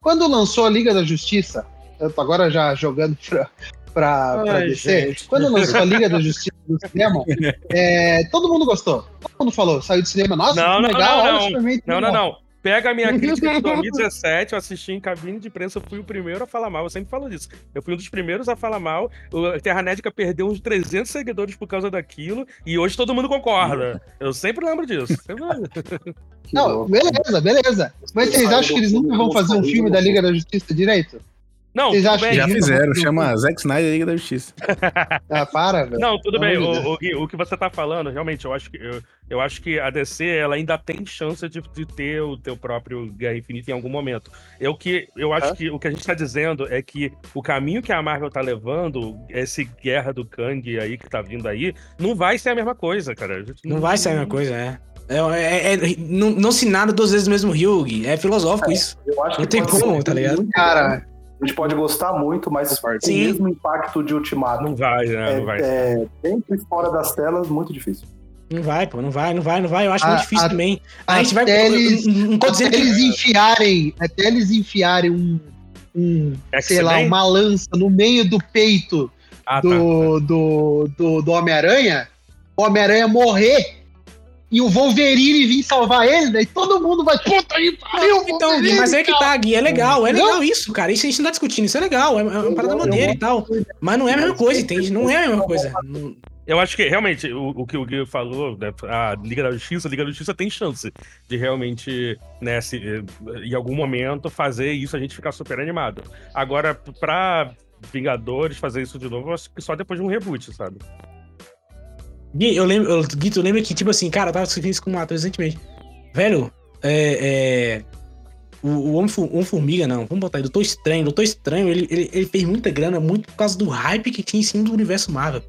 Speaker 1: Quando lançou a Liga da Justiça, eu tô agora já jogando pra, pra, pra Ai, descer. Gente. Quando lançou a Liga da Justiça do cinema, é, todo mundo gostou. Todo mundo falou, saiu do cinema, nossa,
Speaker 5: não, não, legal, não, não, não, não, não. Pega a minha *laughs* crítica de 2017, eu assisti em cabine de imprensa, eu fui o primeiro a falar mal. Eu sempre falo disso. Eu fui um dos primeiros a falar mal. O Terra Nédica perdeu uns 300 seguidores por causa daquilo, e hoje todo mundo concorda. Eu sempre lembro disso. Sempre lembro.
Speaker 1: Não, beleza, beleza. Mas vocês acham que eles nunca vão fazer um filme da Liga da Justiça direito?
Speaker 5: Não,
Speaker 4: Vocês acham já fizeram, chama Zack Snyder Liga da Justiça. *laughs*
Speaker 1: ah, para, velho.
Speaker 5: Não, tudo bem. O, o, Gui, o, que você tá falando, realmente, eu acho que eu, eu acho que a DC ela ainda tem chance de, de ter o teu próprio Guerra Infinita em algum momento. Eu que eu acho que o que a gente tá dizendo é que o caminho que a Marvel tá levando, esse Guerra do Kang aí que tá vindo aí, não vai ser a mesma coisa, cara.
Speaker 3: Não, não vai ser a mesma coisa, é. É, é, é, não, não se nada duas vezes o mesmo rio, Gui. É filosófico é, isso. não tem como, tá ligado?
Speaker 2: Cara, a gente pode gostar muito, mas o mesmo impacto de Ultimato.
Speaker 5: Não vai, né?
Speaker 2: É,
Speaker 5: não vai.
Speaker 2: É, dentro e fora das telas, muito difícil.
Speaker 3: Não vai, pô, não vai, não vai, não vai. Eu acho a, muito difícil a, também.
Speaker 1: A gente vai. Eles, não tô dizendo até que... eles enfiarem, até eles enfiarem um, um sei lá, uma lança no meio do peito ah, do, tá, tá. do, do, do Homem-Aranha, o Homem-Aranha morrer e o Wolverine vir salvar ele, daí todo mundo vai, puta aí,
Speaker 3: pariu, Então, mas é que tá, Gui, é legal, é legal isso, cara. Isso a gente não tá discutindo, isso é legal, é, é uma parada maneira e tal. Mas não é a mesma coisa, entende? Não é a mesma coisa.
Speaker 5: Eu acho que realmente o, o que o Gui falou, né, a Liga da Justiça, a Liga da Justiça tem chance de realmente, né, se, em algum momento fazer isso a gente ficar super animado. Agora, pra Vingadores fazer isso de novo, eu acho que só depois de um reboot, sabe?
Speaker 3: Gui, eu lembro, eu, Gui, tu lembra que, tipo assim, cara, eu tava discutindo isso com o ator recentemente. Velho, é. é o, o Homem-Formiga, não, vamos botar aí, Doutor Estranho. Doutor Estranho, ele, ele, ele, fez muita grana muito por causa do hype que tinha em cima do universo Marvel.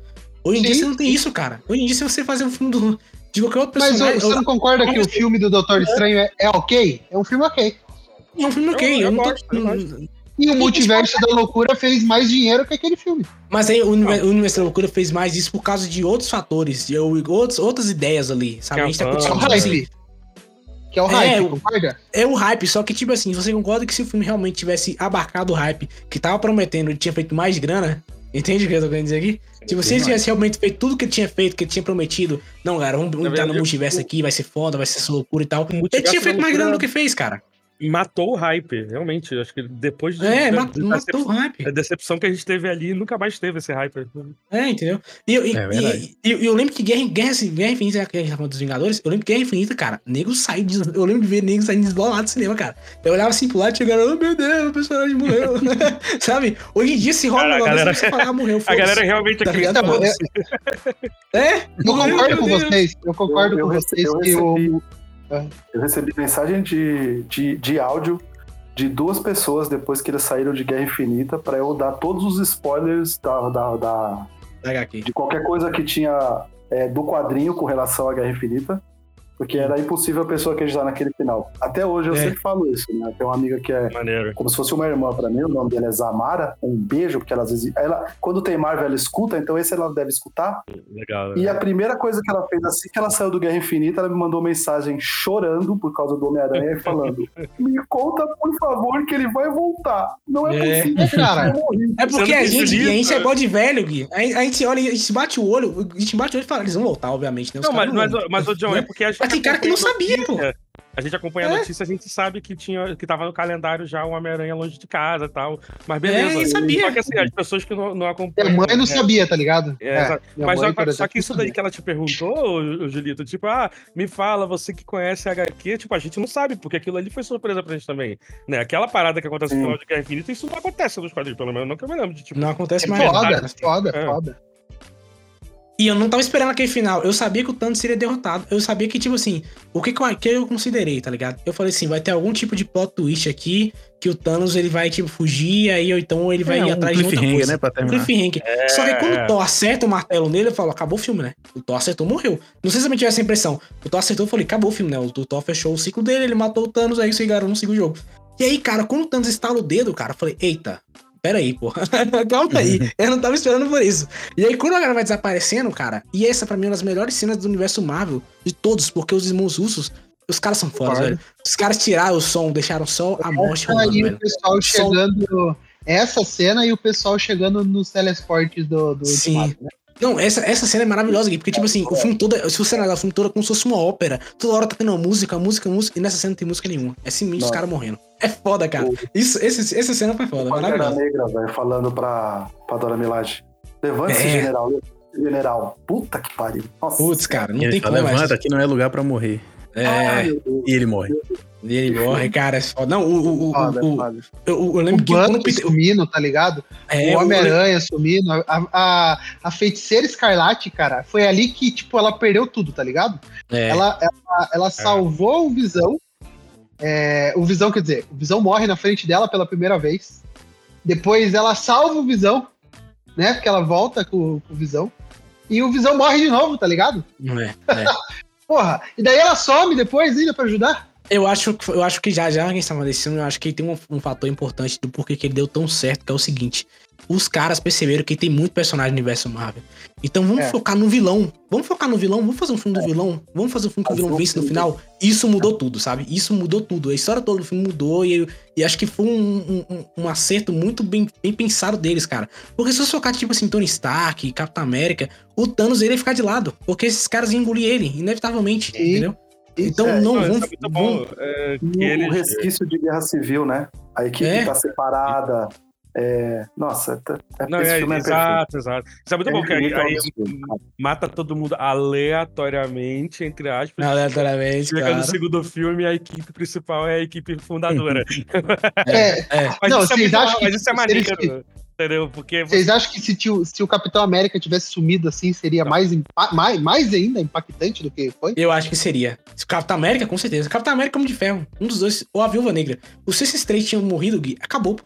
Speaker 3: Hoje em Sim. dia você não tem isso, cara. Hoje em dia, se você fazer um filme do, de qualquer outro
Speaker 1: personagem. Mas você não concorda que o filme do Doutor Estranho é, é ok? É um filme ok.
Speaker 3: É um filme ok. Eu, eu, eu não tô.
Speaker 1: E o Multiverso da Loucura fez mais dinheiro que aquele filme.
Speaker 3: Mas aí o Universo da Loucura fez mais isso por causa de outros fatores, de outros, outras ideias ali, sabe?
Speaker 1: Que a gente tá discutindo tipo assim. Que é o hype, é, concorda?
Speaker 3: É o hype, só que, tipo assim, você concorda que se o filme realmente tivesse abarcado o hype que tava prometendo, ele tinha feito mais grana, entende o que eu tô querendo dizer aqui? Se você tivesse realmente feito tudo que ele tinha feito, que ele tinha prometido, não, cara, vamos entrar no multiverso aqui, vai ser foda, vai ser essa loucura e tal. Ele tinha feito mais grana do que fez, cara
Speaker 5: matou o hype, realmente. Acho que depois
Speaker 3: de. É, da, matou, matou o hype.
Speaker 5: A decepção que a gente teve ali nunca mais teve esse hype.
Speaker 3: É, entendeu? E, e, é e, e eu lembro que Guerra, Guerra, Guerra Infinita, que a gente tá falando dos Vingadores, eu lembro que Guerra Infinita, cara, nego saiu. De, eu lembro de ver nego saindo desbolado do cinema, cara. Eu olhava assim pro lado e chegava, oh meu Deus, o personagem morreu. *laughs* Sabe? Hoje em dia, se rola
Speaker 5: um galera... você falar, morreu. *laughs* A galera realmente tá acredita.
Speaker 1: É, eu concordo com vocês. Eu concordo com vocês que o.
Speaker 2: Eu recebi mensagem de, de, de áudio de duas pessoas depois que eles saíram de Guerra Infinita para eu dar todos os spoilers da, da, da de qualquer coisa que tinha é, do quadrinho com relação à Guerra Infinita. Porque era impossível a pessoa acreditar naquele final. Até hoje eu é. sempre falo isso, né? Tem uma amiga que é Maneiro. como se fosse uma irmã para mim, o nome dela é Zamara. Um beijo, porque ela às vezes. Ela, quando tem Marvel, ela escuta, então esse ela deve escutar.
Speaker 5: Legal.
Speaker 2: E a primeira coisa que ela fez assim que ela saiu do Guerra Infinita, ela me mandou mensagem chorando por causa do Homem-Aranha e falando: *laughs* Me conta, por favor, que ele vai voltar. Não é, é. possível, cara.
Speaker 3: É porque a gente, a gente é bode velho, Gui. A, gente olha, a gente bate o olho, a gente bate o olho e fala, eles vão voltar, obviamente. Né?
Speaker 5: Não, mas, mas, mas, o John, é porque a gente
Speaker 3: mas tem cara que não sabia, pô.
Speaker 5: A gente acompanha a é. notícia, a gente sabe que tinha que tava no calendário já o Homem-Aranha longe de casa e tal. Mas beleza. É,
Speaker 3: sabia.
Speaker 5: Só que assim, as pessoas que não, não acompanham.
Speaker 1: Minha mãe não é, sabia, tá ligado?
Speaker 5: É, é mas só, só, que isso daí que ela te perguntou, Julito, tipo, ah, me fala, você que conhece a HQ, tipo, a gente não sabe, porque aquilo ali foi surpresa pra gente também. Né? Aquela parada que acontece no final de Guerra Infinita, isso não acontece nos quadrinhos, pelo menos, não que eu me lembro de tipo.
Speaker 3: Não acontece
Speaker 1: é
Speaker 3: mais.
Speaker 1: Foda, foda, foda.
Speaker 3: E eu não tava esperando aquele final. Eu sabia que o Thanos seria derrotado. Eu sabia que, tipo assim, o que, que eu considerei, tá ligado? Eu falei assim, vai ter algum tipo de plot twist aqui que o Thanos ele vai, tipo, fugir, aí ou então ele vai é, ir um atrás de outra coisa.
Speaker 4: Né, pra terminar.
Speaker 3: Cliffhanger. É... Só que quando o Thor acerta o martelo nele, eu falo, acabou o filme, né? O Thor acertou, morreu. Não sei se eu tive essa impressão. O Thor acertou, eu falei, acabou o filme, né? O Thor fechou o ciclo dele, ele matou o Thanos, aí o Cigarro não seguiu o jogo. E aí, cara, quando o Thanos estala o dedo, cara, eu falei, eita, pera aí, pô. *laughs* Calma aí. *laughs* Eu não tava esperando por isso. E aí, quando a galera vai desaparecendo, cara, e essa pra mim é uma das melhores cenas do universo Marvel de todos, porque os irmãos russos, os caras são fodas, velho. Os caras tiraram o som, deixaram só a morte
Speaker 1: rolando, aí, velho. o pessoal chegando... Som... Essa cena e o pessoal chegando nos telesportes do, do
Speaker 3: Sim. Ultimato, né? Não, essa, essa cena é maravilhosa aqui, porque, tipo assim, o filme todo, se você analisar o filme todo é como se fosse uma ópera. Toda hora tá tendo uma música, música, música, e nessa cena não tem música nenhuma. É simplesmente os caras morrendo. É foda, cara. Isso, esse, essa cena foi foda, maravilhosa.
Speaker 2: negra, velho, falando pra, pra Dora Milagre. Levante-se, é. general. General. Puta que pariu.
Speaker 3: Nossa. Putz, cara, não
Speaker 4: ele
Speaker 3: tem
Speaker 4: como. Levanta, aqui não é lugar pra morrer.
Speaker 3: É. Ai,
Speaker 4: e ele morre.
Speaker 3: E ele morre, cara, é foda. Não, o. o, foda,
Speaker 1: o,
Speaker 3: foda.
Speaker 1: Eu, eu, lembro o que quando Peter... sumindo, tá ligado? É, o Homem-Aranha sumindo. A, a, a, feiticeira Escarlate, cara, foi ali que, tipo, ela perdeu tudo, tá ligado? É. Ela, ela, ela salvou é. o Visão. É, o Visão, quer dizer, o Visão morre na frente dela pela primeira vez. Depois ela salva o Visão, né? Porque ela volta com, com o Visão. E o Visão morre de novo, tá ligado?
Speaker 3: É, é. *laughs*
Speaker 1: Porra, e daí ela some depois ainda pra ajudar?
Speaker 3: Eu acho, eu acho que já, já quem estava desse eu acho que tem um, um, fator importante do porquê que ele deu tão certo, que é o seguinte. Os caras perceberam que tem muito personagem no universo Marvel. Então vamos é. focar no vilão. Vamos focar no vilão, vamos fazer um filme do é. vilão. Vamos fazer um filme que o vilão vence no final. Isso mudou tudo, sabe? Isso mudou tudo. A história toda do filme mudou e, e acho que foi um, um, um, acerto muito bem, bem pensado deles, cara. Porque se você focar, tipo assim, Tony Stark, Capitão América, o Thanos ele ia ficar de lado. Porque esses caras iam engolir ele, inevitavelmente, e... entendeu? Então é, não, não vamos. É bom,
Speaker 2: é, que ele... O resquício de guerra civil, né? A equipe é. tá separada. É... Nossa,
Speaker 5: é, não, esse é, filme é exato, perfeito. exato. Isso é muito bom, que aí, aí mata todo mundo aleatoriamente, entre aspas.
Speaker 3: Aleatoriamente.
Speaker 5: Chega no segundo filme a equipe principal é a equipe fundadora. *laughs*
Speaker 1: é, é. *laughs* Mas, não, isso é muito,
Speaker 5: mas isso é maneiro. Entendeu? Porque
Speaker 1: Vocês acham que se, tio, se, o Capitão América tivesse sumido assim, seria mais, mais, mais ainda impactante do que foi?
Speaker 3: Eu acho que seria. Se o Capitão América, com certeza. Capitão América, Homem de Ferro. Um dos dois. Ou a Viúva Negra. Se esses três tinham morrido, Gui, acabou.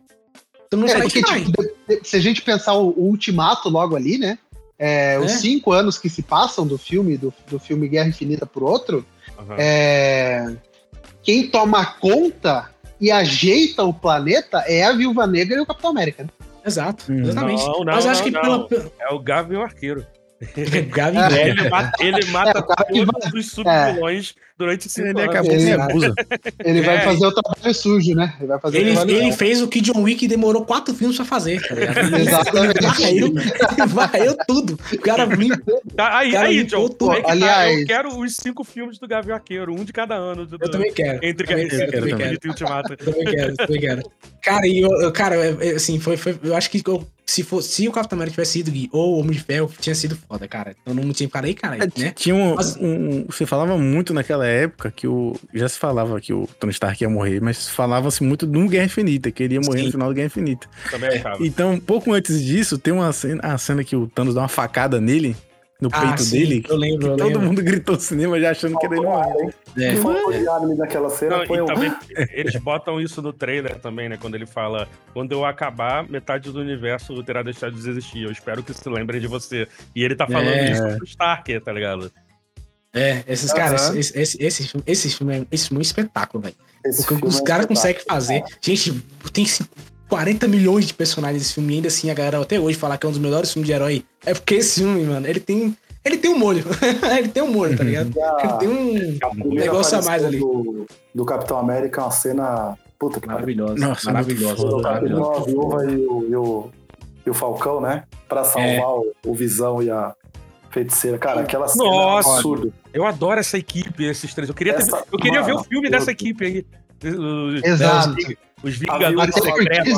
Speaker 1: Então não é, porque, tipo, se a gente pensar o, o ultimato logo ali, né? É, é. Os cinco anos que se passam do filme, do, do filme Guerra Infinita por outro, uhum. é, quem toma conta e ajeita o planeta é a Viúva Negra e o Capitão América, né?
Speaker 3: Exato, hum. exatamente.
Speaker 5: Não, não, Mas acho não, que não. Pela... É o Gavião Arqueiro. *laughs* É, ele mata, ele mata é, todos os subvilões é. durante cinco
Speaker 1: ele
Speaker 5: anos.
Speaker 1: Acabou ele, abusa. ele vai é. fazer o trabalho sujo, né?
Speaker 3: Ele, vai fazer ele, ele fez o que John Wick demorou quatro filmes pra fazer. Tá *laughs*
Speaker 1: Exatamente.
Speaker 3: Varreu, varreu tudo. O cara limpou.
Speaker 5: Tá, aí, cara aí, John.
Speaker 1: Tudo. Aí Aliás,
Speaker 5: tá, eu quero os cinco filmes do Gavião Arqueiro, um de cada ano. Do,
Speaker 3: eu também quero.
Speaker 5: Entre
Speaker 3: também
Speaker 5: quero,
Speaker 3: também quero.
Speaker 5: e Ultimato.
Speaker 3: Eu também quero, também quero. Cara, e eu, cara, assim, foi, foi, eu acho que eu se, for, se o Capitão América tivesse sido Gui, ou o Homem de Ferro, tinha sido foda, cara. Então não tinha ficado aí, cara, é, né?
Speaker 4: Tinha um, mas... um, Você falava muito naquela época que o. Já se falava que o Tony Stark ia morrer, mas falava-se muito de um Guerra Infinita, que ele ia morrer Sim. no final do Guerra Infinita.
Speaker 5: Também achava.
Speaker 4: Então, pouco antes disso, tem uma cena, a cena que o Thanos dá uma facada nele no ah, peito sim, dele.
Speaker 3: Eu lembro, eu
Speaker 4: todo
Speaker 3: lembro.
Speaker 4: mundo gritou no cinema já achando que ele não
Speaker 2: morrer. É, foi é. anime daquela cena não, foi
Speaker 5: também, *laughs* Eles botam isso no trailer também, né? Quando ele fala: quando eu acabar, metade do universo terá deixado de existir. Eu espero que se lembrem de você. E ele tá falando é. isso pro Stark, tá ligado?
Speaker 3: É, esses caras, esse, esse, esse, filme, esse, filme é, esse filme é um espetáculo, velho. O que os é caras conseguem fazer. Gente, tem 40 milhões de personagens nesse filme, e ainda assim a galera até hoje falar que é um dos melhores filmes de herói. É porque esse filme, mano, ele tem. Ele tem um molho. *laughs* ele tem um molho, tá ligado? Ele tem um negócio a mais ali.
Speaker 2: Do, do Capitão América é uma cena. Puta que
Speaker 3: maravilhosa. Nossa, maravilhosa.
Speaker 2: maravilhosa. A viúva e o, e, o, e o Falcão, né? Pra salvar é. o, o Visão e a feiticeira. Cara, aquela
Speaker 5: cena Nossa, é absurda. Eu adoro essa equipe, esses três. Eu queria, ter, eu queria mano, ver o filme dessa equipe aí.
Speaker 1: Exato.
Speaker 5: Os Vingadores
Speaker 1: Secretos.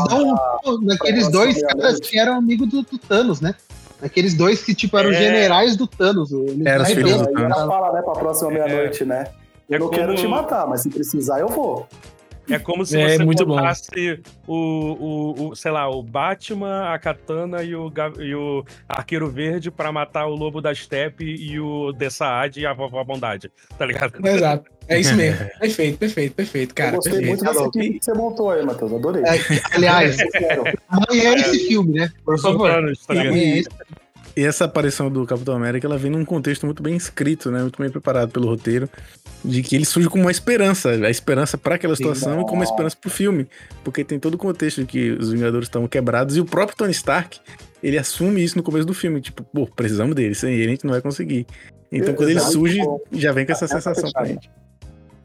Speaker 1: Naqueles dois caras que eram amigos do, do, Thanos, né? Aqueles dois que, tipo, eram é... generais do Thanos.
Speaker 4: Era os filhos do Thanos.
Speaker 2: fala, né, pra próxima é. meia-noite, né? Eu é não como... quero te matar, mas se precisar, eu vou.
Speaker 5: É como se é, você muito botasse o, o, o, sei lá, o Batman, a Katana e o, e o Arqueiro Verde para matar o Lobo da Steppe e o Dessaad e a Vovó Bondade, tá ligado?
Speaker 3: Exato. É isso mesmo. *laughs* perfeito, perfeito, perfeito, cara. Eu
Speaker 2: gostei
Speaker 3: perfeito.
Speaker 2: muito dessa equipe que você montou aí, Matheus. Adorei. É,
Speaker 1: aliás, amanhã é esse filme, né? Por favor. Anos, tá
Speaker 4: e, e essa aparição do Capitão América, ela vem num contexto muito bem escrito, né? Muito bem preparado pelo roteiro de que ele surge como uma esperança, a esperança para aquela situação Sim, e como uma esperança pro filme, porque tem todo o contexto de que os Vingadores estão quebrados e o próprio Tony Stark, ele assume isso no começo do filme, tipo, pô, precisamos dele, sem ele a gente não vai conseguir. Então quando ele surge, já vem com essa tá sensação tá pra gente.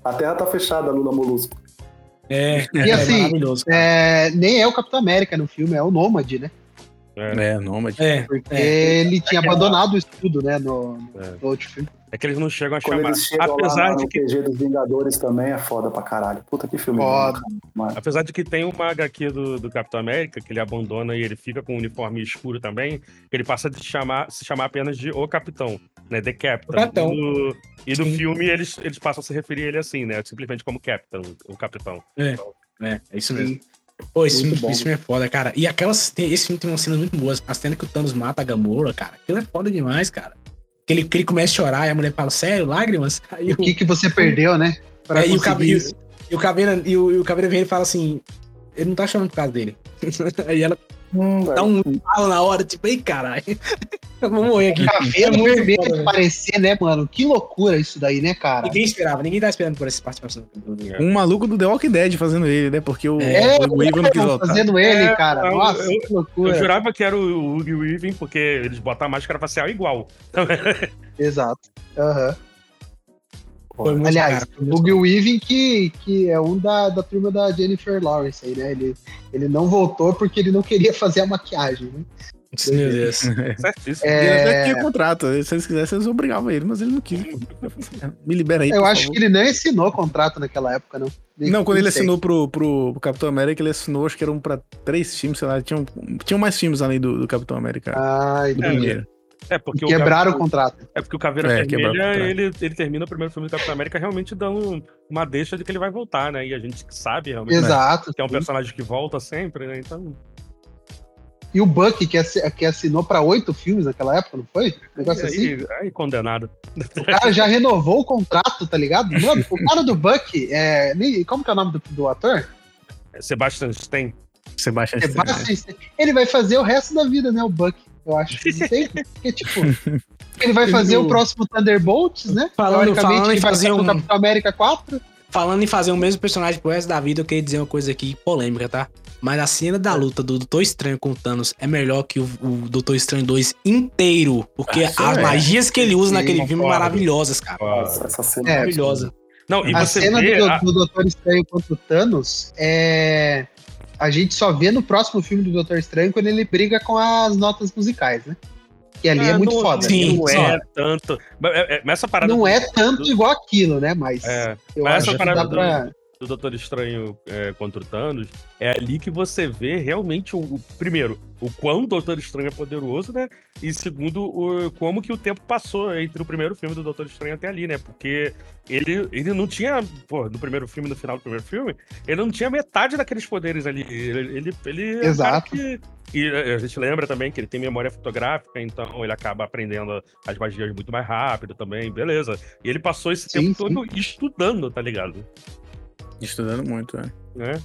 Speaker 2: A Terra tá fechada, Lula Molusco.
Speaker 1: É, e é assim, é, nem é o Capitão América no filme, é o Nômade, né?
Speaker 4: É, é Nômade.
Speaker 1: É, porque é. ele tinha abandonado o estudo, né, no,
Speaker 5: é. no outro filme. É que eles não chegam a Quando chamar.
Speaker 2: Apesar de que. O PG dos Vingadores também é foda pra caralho. Puta que filme. Foda.
Speaker 5: Apesar de que tem uma HQ do, do Capitão América que ele abandona e ele fica com um uniforme escuro também, ele passa de chamar, se chamar apenas de O Capitão, né? The Captain. Capitão. E do, e do filme eles, eles passam a se referir a ele assim, né? Simplesmente como Captain, o Capitão.
Speaker 3: É, então, é, é isso mesmo. Pô, esse filme, esse filme, é foda, cara. E aquelas. Esse filme tem umas cenas muito boas. A cena que o Thanos mata a Gamora, cara. Aquilo é foda demais, cara. Que ele, que ele começa a chorar e a mulher fala, sério, lágrimas?
Speaker 1: Aí o que, que você perdeu, né?
Speaker 3: É, e, o Caveira, e, o Caveira, e, o, e o Caveira vem e fala assim: ele não tá chorando por causa dele. *laughs* Aí ela hum, dá um falo na hora, tipo, ei, caralho. *laughs* Vamos morrer aqui.
Speaker 1: Cabelo é vermelho parecer, né, mano? Que loucura isso daí, né, cara?
Speaker 3: Ninguém esperava, ninguém tá esperando por essa participação.
Speaker 4: Um maluco do The Walking Dead fazendo ele, né? Porque o, é, o
Speaker 1: Weaver não quis voltar. Fazendo ele, é, cara. Nossa,
Speaker 5: eu, que loucura. Eu jurava que era o Hugo Weaving, porque eles botam a máscara facial igual. *laughs*
Speaker 1: Exato. Aham. Uhum. Aliás, o Gil Weaving, que, que é um da, da turma da Jennifer Lawrence aí, né? Ele, ele não voltou porque ele não queria fazer a maquiagem, né?
Speaker 3: Meu Deus. *laughs*
Speaker 4: É... Ele tinha contrato. Se eles quisessem, eles obrigavam ele, mas ele não quis. Me libera aí.
Speaker 1: Eu acho favor. que ele nem assinou contrato naquela época, não.
Speaker 4: Nem não, quando ele assinou pro, pro, pro, Capitão América, ele assinou, acho que eram pra três filmes, sei lá. Tinham, tinham mais filmes além do, do Capitão América.
Speaker 1: Ah, do
Speaker 4: primeiro.
Speaker 5: É porque
Speaker 1: o quebraram o, o contrato.
Speaker 5: É porque o Caveira é, Vermelha, ele, ele termina o primeiro filme do Capitão América realmente dando uma deixa de que ele vai voltar, né? E a gente sabe realmente
Speaker 1: Exato,
Speaker 5: né? que é um personagem que volta sempre, né? Então.
Speaker 1: E o Buck, que, que assinou para oito filmes naquela época, não foi? Um negócio
Speaker 5: aí,
Speaker 1: assim.
Speaker 5: Aí, condenado.
Speaker 1: O cara já renovou o contrato, tá ligado? Mano, o cara do Buck, é, como que é o nome do, do ator?
Speaker 5: É Sebastian Stan.
Speaker 4: Sebastian,
Speaker 1: Sebastian Stan. Ele vai fazer o resto da vida, né, o Buck, eu acho. Não sei, *laughs* porque, tipo... Ele vai fazer o próximo Thunderbolts, né?
Speaker 3: Falando, falando em fazer um...
Speaker 1: Capitão América 4.
Speaker 3: Falando em fazer o mesmo personagem pro resto da vida, eu queria dizer uma coisa aqui polêmica, tá? Mas a cena da luta do Doutor Estranho com o Thanos é melhor que o, o Doutor Estranho 2 inteiro. Porque as é. magias que ele usa Sim, naquele filme são maravilhosas, cara.
Speaker 1: Nossa, essa cena é maravilhosa. Não, e a cena do, a... do Doutor Estranho contra o Thanos é. A gente só vê no próximo filme do Doutor Estranho quando ele briga com as notas musicais, né? Que ali é, é muito não, foda.
Speaker 5: Sim, não é tanto. É, essa parada
Speaker 1: não é tanto do... igual aquilo, né? Mas é,
Speaker 5: eu mas acho essa parada que dá pra do Doutor Estranho é, contra o Thanos, é ali que você vê realmente o, primeiro, o quão o Doutor Estranho é poderoso, né? E segundo, o, como que o tempo passou entre o primeiro filme do Doutor Estranho até ali, né? Porque ele, ele não tinha, pô, no primeiro filme, no final do primeiro filme, ele não tinha metade daqueles poderes ali. Ele, ele, ele
Speaker 1: é Exato. Que,
Speaker 5: e a gente lembra também que ele tem memória fotográfica, então ele acaba aprendendo as magias muito mais rápido também, beleza. E ele passou esse sim, tempo sim. todo estudando, tá ligado?
Speaker 4: Estudando muito, é. é.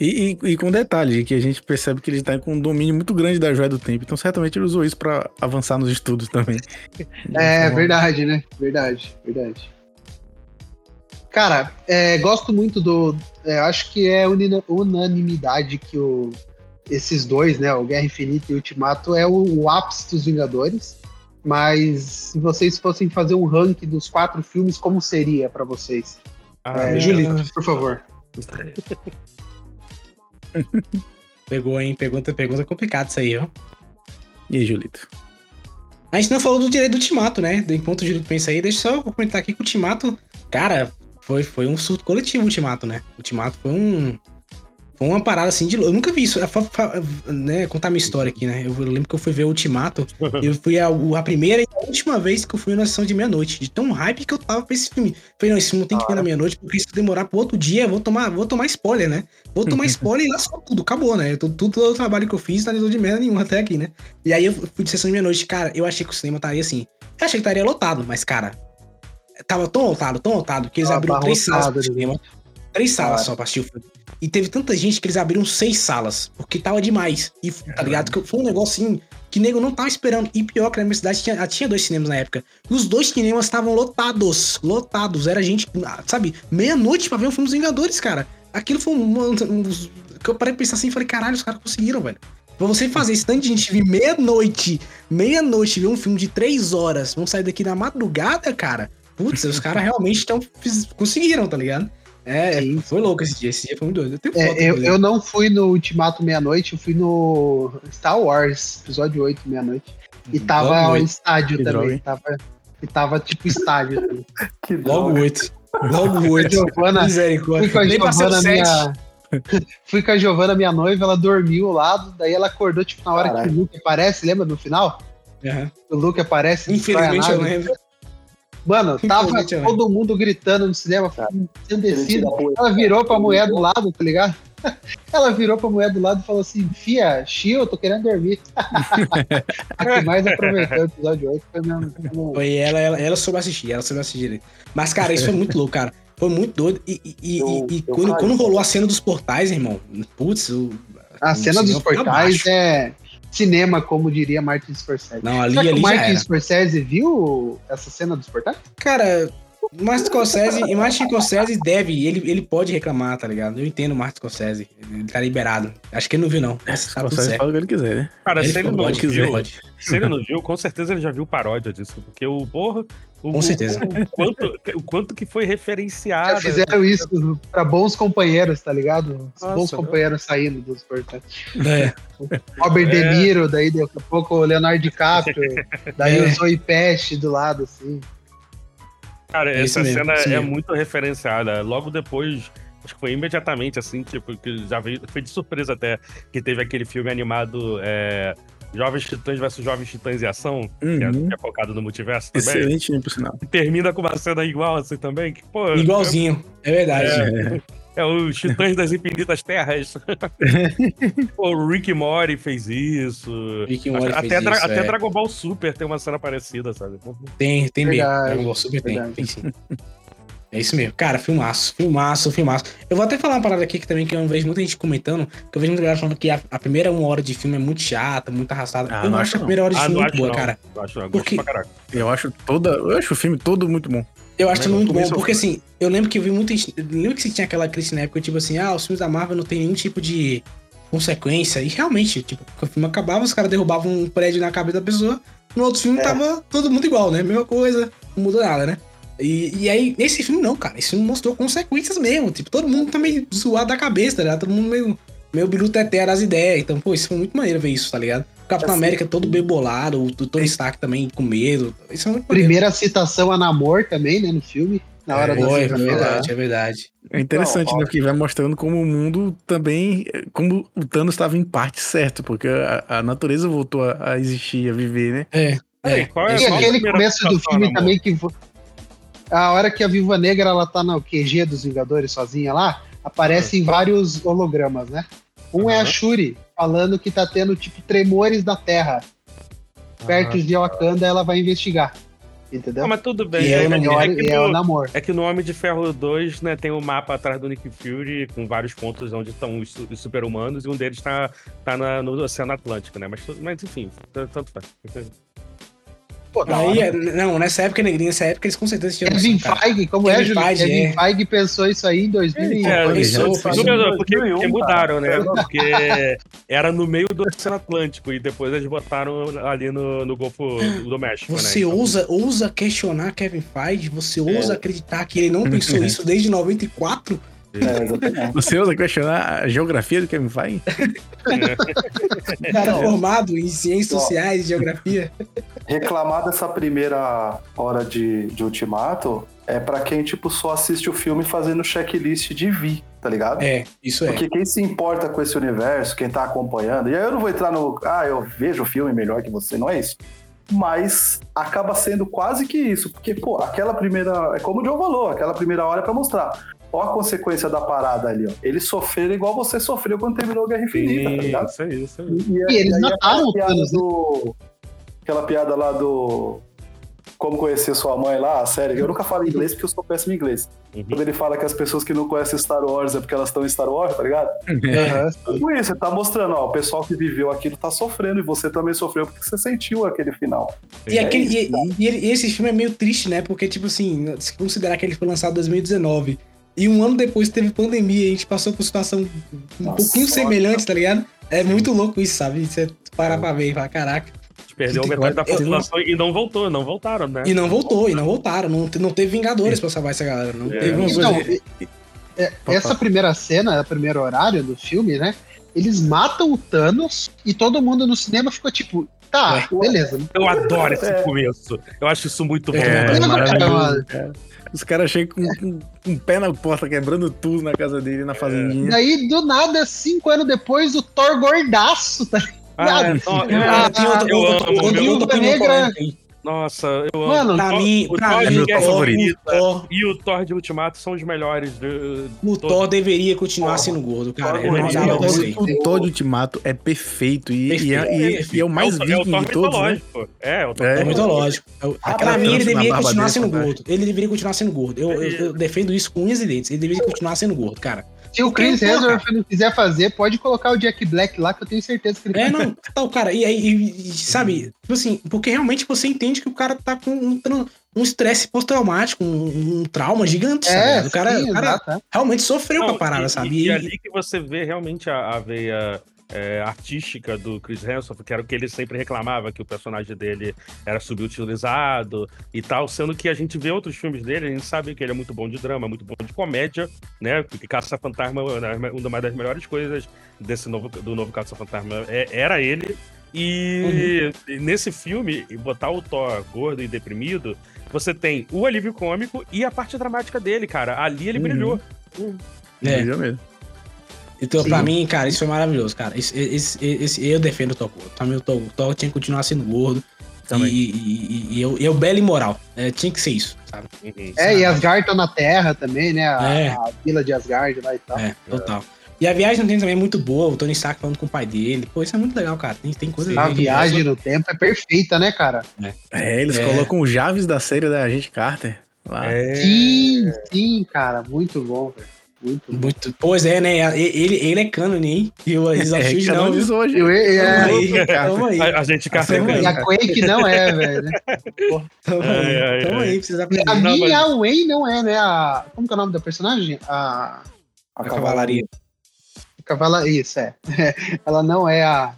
Speaker 4: E, e, e, com detalhe, que a gente percebe que ele está com um domínio muito grande da joia do tempo. Então, certamente ele usou isso para avançar nos estudos também. *laughs*
Speaker 1: É, verdade, né? Verdade, verdade. Cara, é, gosto muito do. É, acho que é unanimidade que o, esses dois, né? O Guerra Infinita e o Ultimato, é o, o ápice dos Vingadores. Mas se vocês fossem fazer um ranking dos quatro filmes, como seria para vocês? Ah, é, Julito, por favor. *laughs*
Speaker 3: Pegou, hein? Pergunta, pergunta complicada isso aí, ó.
Speaker 4: E aí, Julito?
Speaker 3: A gente não falou do direito do Timato, né? Enquanto o Julito pensa aí, deixa só eu comentar aqui que o Timato, cara, foi, foi um surto coletivo o Timato, né? O Timato foi um, uma parada assim de. Eu nunca vi isso. Né, contar minha história aqui, né? Eu lembro que eu fui ver o Ultimato. *laughs* eu fui a, a, primeira e a última vez que eu fui na sessão de meia-noite. De tão hype que eu tava pra esse filme. Falei, não, esse filme tem que ver na meia-noite, porque se demorar pro outro dia, vou tomar, vou tomar spoiler, né? Vou tomar *laughs* spoiler e lascou tudo, acabou, né? Tudo, tudo o trabalho que eu fiz não deu de merda nenhuma até aqui, né? E aí eu fui de sessão de meia-noite, cara, eu achei que o cinema estaria assim. Eu achei que estaria lotado, mas, cara, tava tão lotado, tão lotado, que eles ah, abriram três salas cinema. Três salas só pra assistir o filme. E teve tanta gente que eles abriram seis salas, porque tava demais. E, tá ligado? Que foi um negocinho que nego não tava esperando. E pior que na minha cidade tinha, tinha dois cinemas na época. E os dois cinemas estavam lotados. Lotados. Era gente, sabe, meia-noite pra ver um filme dos Vingadores, cara. Aquilo foi um, um, um, que eu parei pra pensar assim e falei, caralho, os caras conseguiram, velho. Pra você fazer esse tanto de gente vir meia-noite, meia-noite ver um filme de três horas, vão sair daqui na madrugada, cara. Putz, os caras realmente tão, conseguiram, tá ligado? É, Sim. foi louco esse dia. Esse dia foi muito doido.
Speaker 1: Eu, é, eu, eu, não fui no Ultimato Meia-Noite, eu fui no Star Wars, episódio 8, meia-noite. E tava o estádio que também. Tava, e tava tipo estádio. *laughs*
Speaker 3: Que Logo 8. Logo 8.
Speaker 1: Giovana, fui com a Giovana, minha. *laughs* fui com a Giovana, minha noiva, ela dormiu ao lado, daí ela acordou, tipo, na hora Caraca. que o Luke aparece, lembra no final? Uhum. O Luke aparece.
Speaker 3: Infelizmente eu lembro.
Speaker 1: Mano, tava todo mundo gritando no cinema, ensandecido. Ela virou pra mulher do lado, tá ligado? *laughs* Ela virou pra mulher do lado e falou assim: Fia, Xio, eu tô querendo dormir. *laughs* a que mais aproveitou o episódio 8 foi
Speaker 3: mesmo. Foi ela, ela, ela soube assistir, ela soube assistir. Mas, cara, isso foi muito louco, cara. Foi muito doido. E, e, eu, e, e quando, quando, rolou a cena dos portais, irmão, putz, o,
Speaker 1: a cena dos portais é cinema, como diria Martin Scorsese.
Speaker 3: Não, ali, Será ali
Speaker 1: que o Martin Scorsese viu essa cena dos portais?
Speaker 3: Cara, o Martin Scorsese, Martin Scorsese deve, ele, ele pode reclamar, tá ligado? Eu entendo o Martin Scorsese, ele tá liberado. Acho que ele não viu, não.
Speaker 4: Mas tá Scorsese fala o que ele quiser, né?
Speaker 5: Cara, ele se ele não viu, se ele não viu, com certeza ele já viu paródia disso, porque o porra... O,
Speaker 3: com certeza.
Speaker 5: O, o, quanto, o quanto que foi referenciado. Já
Speaker 1: fizeram isso pra bons companheiros, tá ligado? Os Nossa, bons companheiros saindo dos portais. É. Robert é. De Niro, daí daqui a pouco o Leonardo DiCaprio, *laughs* daí é. o Zoe Pest do lado, assim.
Speaker 5: Cara, é essa cena é muito referenciada. Logo depois, acho que foi imediatamente assim, tipo, que já veio, foi de surpresa até, que teve aquele filme animado é, Jovens Titãs vs Jovens Titãs em Ação, uhum. que, é, uhum. que, é, focado no multiverso
Speaker 4: também. Excelente, por sinal.
Speaker 5: E termina com uma cena igual assim também, que, pô...
Speaker 3: Igualzinho, é, é verdade.
Speaker 5: É, *laughs* é os Titãs das Infinitas Terras. *laughs* Pô, o Rick Mori fez isso.
Speaker 3: Rick Mori
Speaker 5: até,
Speaker 3: fez
Speaker 5: Dra
Speaker 3: isso,
Speaker 5: até é. Dragon Ball Super tem uma cena parecida, sabe?
Speaker 3: Tem, tem mesmo. Dragon Ball Super tem, tem sim. *laughs* É isso mesmo. Cara, filmaço, filmaço, filmaço. Eu vou até falar uma parada aqui que também que eu vejo muita gente comentando, que eu vejo muita galera falando que a, a, primeira uma hora de filme é muito chata, muito arrastada. Ah, eu não acho a primeira hora de ah, filme muito boa, não. cara.
Speaker 5: Eu acho, eu
Speaker 4: porque... Eu acho toda. Eu acho o filme todo muito bom.
Speaker 3: Eu acho muito bom, porque assim, eu lembro que eu vi muito. Lembro que você tinha aquela crise na época, tipo assim, ah, os filmes da Marvel não tem nenhum tipo de consequência. E realmente, tipo, o filme acabava, os caras derrubavam um prédio na cabeça da pessoa. No outro filme é. tava todo mundo igual, né? Mesma coisa, não mudou nada, né? E, e aí, nesse filme não, cara. Esse filme mostrou consequências mesmo. Tipo, todo mundo tá meio zoado da cabeça, tá ligado? Todo mundo meio, meio biruteté das ideias. Então, pô, isso foi muito maneiro ver isso, tá ligado? Capitão assim, América todo bem bolado, o Tony Stark também com medo. Isso é muito
Speaker 1: Primeira citação a namor também, né, no filme. Na hora é,
Speaker 3: da é verdade, é verdade.
Speaker 4: É interessante, Não, né? Porque vai mostrando como o mundo também. Como o Thanos estava em parte certo, porque a, a natureza voltou a, a, existir, a viver, né?
Speaker 3: É. é.
Speaker 1: é. e aquele começo do filme também que. A hora que a Viva Negra ela tá no QG dos Vingadores sozinha lá, aparecem vários hologramas, né? Um uhum. é a Shuri, falando que tá tendo, tipo, tremores da Terra. Perto ah, de Wakanda, ela vai investigar. Entendeu?
Speaker 5: Ah, mas tudo bem.
Speaker 1: E é, é, melhor, é, que no, namoro.
Speaker 5: é que no Homem de Ferro 2, né, tem o um mapa atrás do Nick Fury, com vários pontos onde estão os, os super-humanos, e um deles tá, tá na, no Oceano Atlântico, né? Mas, mas enfim, tanto faz.
Speaker 3: Pô, aí, é, não, nessa época, Negrinho, nessa época eles com certeza tinham.
Speaker 1: Kevin Feige, como Kevin é, Júlio? Feige, Kevin é. Feige pensou isso aí em 2000
Speaker 5: é, pensou, porque, porque mudaram, né? Porque era no meio do Oceano Atlântico e depois eles botaram ali no, no Golfo do México.
Speaker 3: Né? Você né? então, ousa, ousa questionar Kevin Feige? Você ousa acreditar que ele não pensou *laughs* isso desde 94?
Speaker 4: É, *laughs* Você usa questionar a geografia do Kevin Feige?
Speaker 3: Cara formado em ciências sociais e geografia.
Speaker 2: Reclamar dessa primeira hora de, de Ultimato é para quem, tipo, só assiste o filme fazendo checklist de vi, tá ligado?
Speaker 3: É, isso
Speaker 2: é. Porque quem se importa com esse universo, quem tá acompanhando, e aí eu não vou entrar no. Ah, eu vejo o filme melhor que você, não é isso mas acaba sendo quase que isso, porque, pô, aquela primeira. É como o John falou, aquela primeira hora é pra mostrar. Olha a consequência da parada ali, ó. Eles sofreram igual você sofreu quando terminou a Guerra Infinita, Sim, tá ligado? Isso aí, isso aí. E,
Speaker 1: e, e eles mataram o Thanos,
Speaker 2: né? do... Aquela piada lá do como conhecer sua mãe lá, a série. Eu nunca falo inglês porque eu sou péssimo em inglês. Uhum. Quando ele fala que as pessoas que não conhecem Star Wars é porque elas estão em Star Wars, tá ligado? Uhum. Com isso, você tá mostrando, ó, o pessoal que viveu aquilo tá sofrendo e você também sofreu porque você sentiu aquele final.
Speaker 3: E, é aquele, isso, e, e, e, esse filme é meio triste, né? Porque, tipo assim, se considerar que ele foi lançado em 2019 e um ano depois teve pandemia e a gente passou por situação um Nossa, pouquinho semelhante, tá ligado? É muito louco isso, sabe? Você parar pra ver e falar, caraca
Speaker 5: perdeu metade da população e não voltou, não voltaram, né?
Speaker 3: E não voltou, e não voltaram. Não, não teve Vingadores é. pra salvar essa galera. Não é. teve
Speaker 1: então, é, essa primeira cena, o primeiro horário do filme, né? Eles matam o Thanos e todo mundo no cinema ficou tipo, tá, é. beleza.
Speaker 5: Eu adoro esse é. começo. Eu acho isso muito bom.
Speaker 4: É, Os caras chegam com, com, com um pé na porta, quebrando tudo na casa dele, na fazendinha.
Speaker 1: Daí, do nada, cinco anos depois, o Thor gordaço, tá ah, ligado? Ah, eu, eu, eu,
Speaker 5: eu, eu, eu, eu, Negra. Nossa, eu
Speaker 3: Mano, pra
Speaker 5: o,
Speaker 3: mim,
Speaker 5: o
Speaker 3: pra
Speaker 5: Thor
Speaker 3: mim,
Speaker 5: de Guerra favorito. Thor, e o Thor de Ultimato são os melhores. De,
Speaker 3: o Thor deveria continuar Thor. sendo gordo, cara. Eu não
Speaker 4: o, o Thor de Ultimato é perfeito e, perfeito. E, é, e, é, e, é, o mais é viking é de todos, né?
Speaker 3: É, o Thor é, mitológico. É, pra mim, ele deveria continuar sendo gordo. Ele deveria continuar sendo gordo. Eu, eu, eu defendo isso com unhas e dentes. Ele deveria continuar sendo gordo, cara.
Speaker 1: Se o Chris Hemsworth não quiser fazer, pode colocar o Jack Black lá, que eu tenho certeza que ele
Speaker 3: É, não, então, cara, e aí, sabe, tipo assim, porque realmente você entende que o cara tá com um, um estresse pós-traumático, um, um, trauma gigante, é, sabe? O cara, sim, o cara é. realmente sofreu não, com a parada,
Speaker 5: e,
Speaker 3: sabe?
Speaker 5: E, e, ali que você vê realmente a, a veia é, artística do Chris Hemsworth, que era o que ele sempre reclamava, que o personagem dele era subutilizado e tal, sendo que a gente vê outros filmes dele, a gente sabe que ele é muito bom de drama, muito bom de comédia, né? Porque Caça-Fantasma, uma das melhores coisas desse novo, do novo Caça-Fantasma é, era ele. E uhum. nesse filme, botar o Thor gordo e deprimido, você tem o alívio cômico e a parte dramática dele, cara. Ali ele uhum. brilhou.
Speaker 3: Uhum. É. Brilhou mesmo. Então, Sim. pra mim, cara, isso foi maravilhoso, cara. Esse, esse, esse eu defendo o. Pra mim, o Thor, o tinha que continuar sendo gordo. Também. E, e, e, eu, eu belo e moral. É, tinha que ser isso, sabe?
Speaker 1: É, e Asgard tá na Terra também, né? A, é. a vila de Asgard lá e tal.
Speaker 3: É, total. E a viagem no tempo também é muito boa, o Tony Stark falando com o pai dele. Pô, isso é muito legal, cara. Tem, tem coisa
Speaker 1: A viagem no tempo é perfeita, né, cara?
Speaker 4: É, é eles é. colocam o Javes da série da Agente Carter. Lá.
Speaker 1: É. Sim, sim, cara. Muito bom, velho. Muito,
Speaker 3: muito. Pois é, né? Ele, ele é canon, hein? E o *laughs* Exalted é, não.
Speaker 1: Hoje. Eu, é,
Speaker 5: aí. A, a gente
Speaker 1: carrega. E a Quake não é, velho. Né?
Speaker 3: Tamo aí, tamo aí, precisa
Speaker 1: aprender. A minha. Wayne não é, né? A, como que é o nome da personagem? A,
Speaker 3: a, a cavalaria.
Speaker 1: Cavala... Isso, é. *laughs* Ela não é a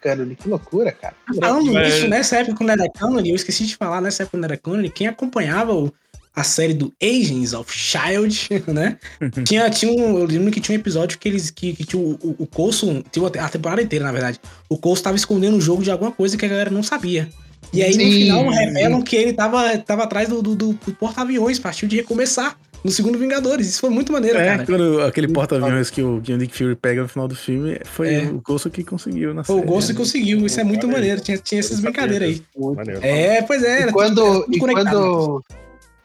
Speaker 1: canon. Que loucura, cara.
Speaker 3: Falando nisso, nessa época quando era canon, eu esqueci de falar, nessa época quando era canon, quem acompanhava o a série do Agents of Shield, *laughs* né? Uhum. tinha, tinha um, eu lembro que tinha um episódio que eles que, que tinha o, o, o Coulson, tinha a temporada inteira, na verdade. O Coulson tava escondendo o jogo de alguma coisa que a galera não sabia. E aí, Sim. no final, revelam que ele tava, tava atrás do, do, do porta-aviões pra de recomeçar no segundo Vingadores. Isso foi muito maneiro, é, cara.
Speaker 4: Quando aquele porta-aviões que o, que o Nick Fury pega no final do filme, foi é. o Ghost que conseguiu na
Speaker 3: série. O Ghost que conseguiu, isso é muito maneiro. Tinha, tinha essas brincadeiras aí. Maneiro. É, pois é.
Speaker 1: E quando, e quando,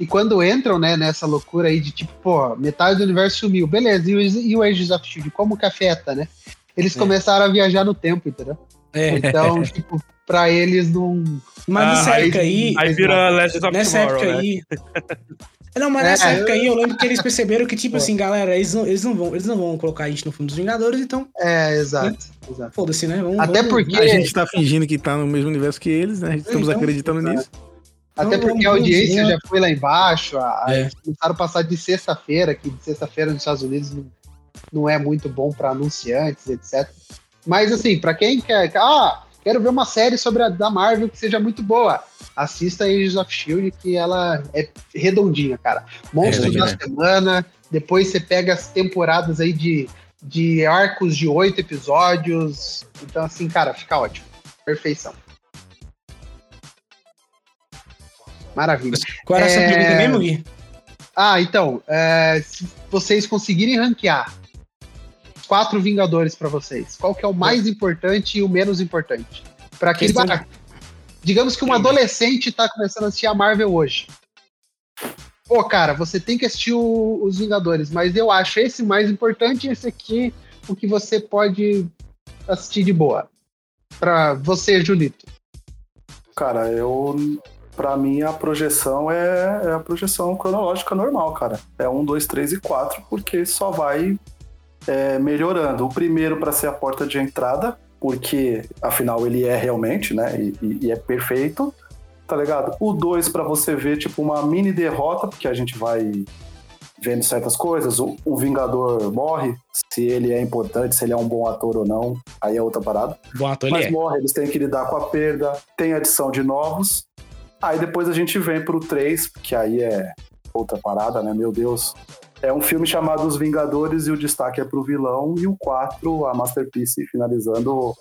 Speaker 1: e quando entram, né, nessa loucura aí de tipo, pô, metade do universo sumiu, beleza, e o, e o Agents of Shield, como que afeta, né? Eles é. começaram a viajar no tempo, entendeu? É. Então, *laughs* tipo, pra eles não.
Speaker 3: Mas nessa ah, época aí.
Speaker 5: Aí vira Legends of
Speaker 3: Nessa
Speaker 5: Tomorrow,
Speaker 3: época
Speaker 5: né?
Speaker 3: aí. *laughs* Não, mas nessa é, época aí eu lembro que eles perceberam que, tipo assim, galera, eles não, eles, não vão, eles não vão colocar a gente no filme dos Vingadores, então.
Speaker 1: É, exato. Exato.
Speaker 3: Foda-se, né?
Speaker 1: Vamos, Até
Speaker 3: vamos...
Speaker 1: porque.
Speaker 4: A gente tá fingindo que tá no mesmo universo que eles, né? Estamos então, acreditando exato. nisso.
Speaker 1: Até porque a audiência já foi lá embaixo, a, é. começaram a passar de sexta-feira, que de sexta-feira nos Estados Unidos não, não é muito bom para anunciantes, etc. Mas assim, para quem quer, ah, quero ver uma série sobre a da Marvel que seja muito boa, assista Agents of Shield, que ela é redondinha, cara. Monstros é da semana, depois você pega as temporadas aí de, de arcos de oito episódios. Então, assim, cara, fica ótimo. Perfeição. Maravilha.
Speaker 3: Qual era é... essa pergunta mesmo, Gui?
Speaker 1: Ah, então, é, se vocês conseguirem ranquear quatro Vingadores para vocês, qual que é o mais importante e o menos importante? Para aquele questão... Digamos que um adolescente tá começando a assistir a Marvel hoje. Pô, cara, você tem que assistir o, os Vingadores, mas eu acho esse mais importante e esse aqui o que você pode assistir de boa. Para você, Julito.
Speaker 2: Cara, eu Pra mim, a projeção é, é, a projeção cronológica normal, cara. É um, dois, três e quatro, porque só vai é, melhorando. O primeiro para ser a porta de entrada, porque afinal ele é realmente, né? E, e é perfeito, tá ligado? O dois para você ver, tipo, uma mini derrota, porque a gente vai vendo certas coisas. O, o, Vingador morre, se ele é importante, se ele é um bom ator ou não, aí é outra parada.
Speaker 3: Bom ator
Speaker 2: Mas
Speaker 3: ele
Speaker 2: é. morre, eles têm que lidar com a perda, tem adição de novos. Aí depois a gente vem pro 3, que aí é outra parada, né? Meu Deus. É um filme chamado Os Vingadores e o destaque é pro vilão. E o 4, a Masterpiece, finalizando.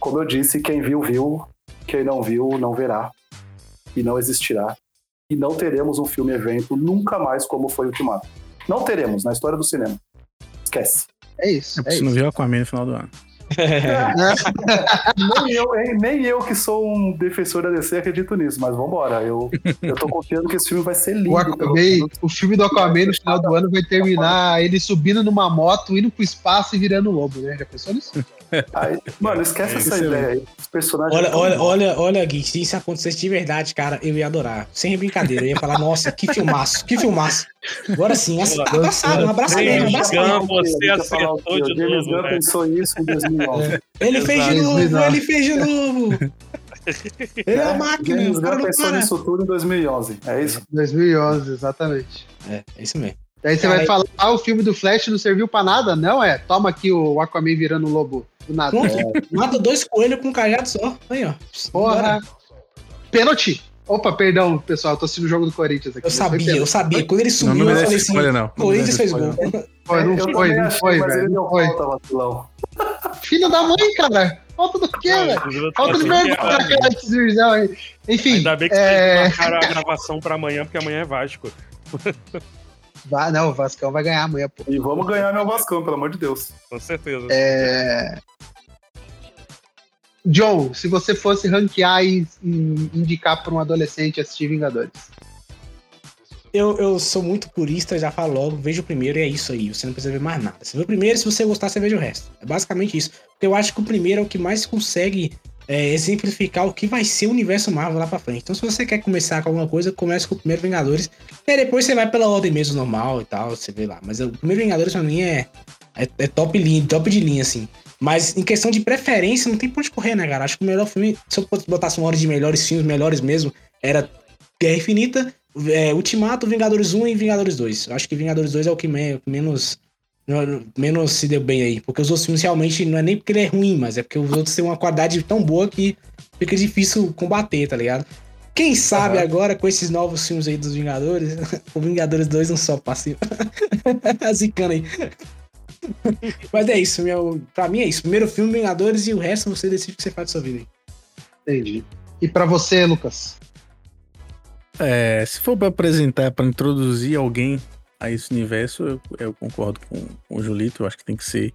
Speaker 2: Como eu disse, quem viu, viu. Quem não viu, não verá. E não existirá. E não teremos um filme evento nunca mais como foi o Ultimato. Não teremos na história do cinema. Esquece.
Speaker 1: É isso.
Speaker 4: É, é você não viu Aquaman no final do ano. *laughs*
Speaker 2: nem, eu, nem eu que sou um defensor da DC acredito nisso, mas vambora. Eu, eu tô confiando que esse filme vai ser lindo.
Speaker 1: O, Aquaman, o filme do Aquaman no final do ano vai terminar ele subindo numa moto, indo pro espaço e virando lobo, né? Já pensou nisso?
Speaker 2: Aí, mano, esquece é, essa ideia aí. Os personagens.
Speaker 3: Olha, olha, olha, olha, Gui, se isso acontecesse de verdade, cara, eu ia adorar. Sem brincadeira, eu ia falar, nossa, que filmaço, que filmaço. Agora sim, abraçado, um abraço mesmo, um abraço mesmo.
Speaker 5: Você acertou de
Speaker 2: James Gunn pensou isso em 2009.
Speaker 3: Ele fez de novo, ele fez de novo. Ele é a máquina,
Speaker 2: James Gunn pensou nisso tudo em 2011, é isso?
Speaker 1: 2011, exatamente.
Speaker 3: É, é isso mesmo.
Speaker 1: Daí você vai falar, ah, o filme do Flash não serviu pra nada? Não, é. Toma aqui o Aquaman virando lobo. Do nada.
Speaker 3: É. Mata dois coelhos com um cajado só. Aí, ó.
Speaker 1: Porra. Pênalti. Opa, perdão, pessoal, tô assistindo o jogo do Corinthians aqui.
Speaker 3: Eu sabia, eu sabia. Quando ele sumiu,
Speaker 4: não,
Speaker 3: não eu falei assim:
Speaker 4: não.
Speaker 3: Corinthians fez gol.
Speaker 1: Foi, não foi, não foi, velho. Não foi. *laughs* Filho da mãe, cara. Falta do quê, velho? Falta de vergonha aquela divisão aí. Enfim.
Speaker 5: Ainda bem que é... vocês marcaram a gravação pra amanhã, porque amanhã é Vasco. *laughs*
Speaker 1: Vai, não, o Vascão vai ganhar amanhã, pô.
Speaker 2: E vamos ganhar meu Vascão, pelo amor de Deus.
Speaker 5: Com certeza.
Speaker 1: É... John, se você fosse ranquear e indicar para um adolescente assistir Vingadores.
Speaker 3: Eu, eu sou muito purista, já falo logo, veja o primeiro e é isso aí. Você não precisa ver mais nada. Você vê o primeiro, se você gostar, você veja o resto. É basicamente isso. Porque eu acho que o primeiro é o que mais consegue é, exemplificar o que vai ser o universo Marvel lá pra frente. Então, se você quer começar com alguma coisa, comece com o primeiro Vingadores. E depois você vai pela ordem mesmo normal e tal, você vê lá. Mas o primeiro Vingadores pra mim é, é, é top linha, top de linha, assim. Mas em questão de preferência, não tem pra onde correr, né, cara? Acho que o melhor filme, se eu botasse uma ordem de melhores filmes, melhores mesmo, era Guerra Infinita, é, Ultimato, Vingadores 1 e Vingadores 2. Eu acho que Vingadores 2 é o que menos menos se deu bem aí. Porque os outros filmes realmente não é nem porque ele é ruim, mas é porque os outros têm uma qualidade tão boa que fica difícil combater, tá ligado? Quem sabe uhum. agora com esses novos filmes aí dos Vingadores, *laughs* o Vingadores 2 não só passivo. *laughs* Zicando aí. Mas é isso, meu, pra mim é isso. Primeiro filme, Vingadores, e o resto você decide o que você faz da sua vida
Speaker 1: aí. Entendi. E pra você, Lucas?
Speaker 4: É, se for pra apresentar, pra introduzir alguém a esse universo, eu, eu concordo com, com, o Julito, eu acho que tem que ser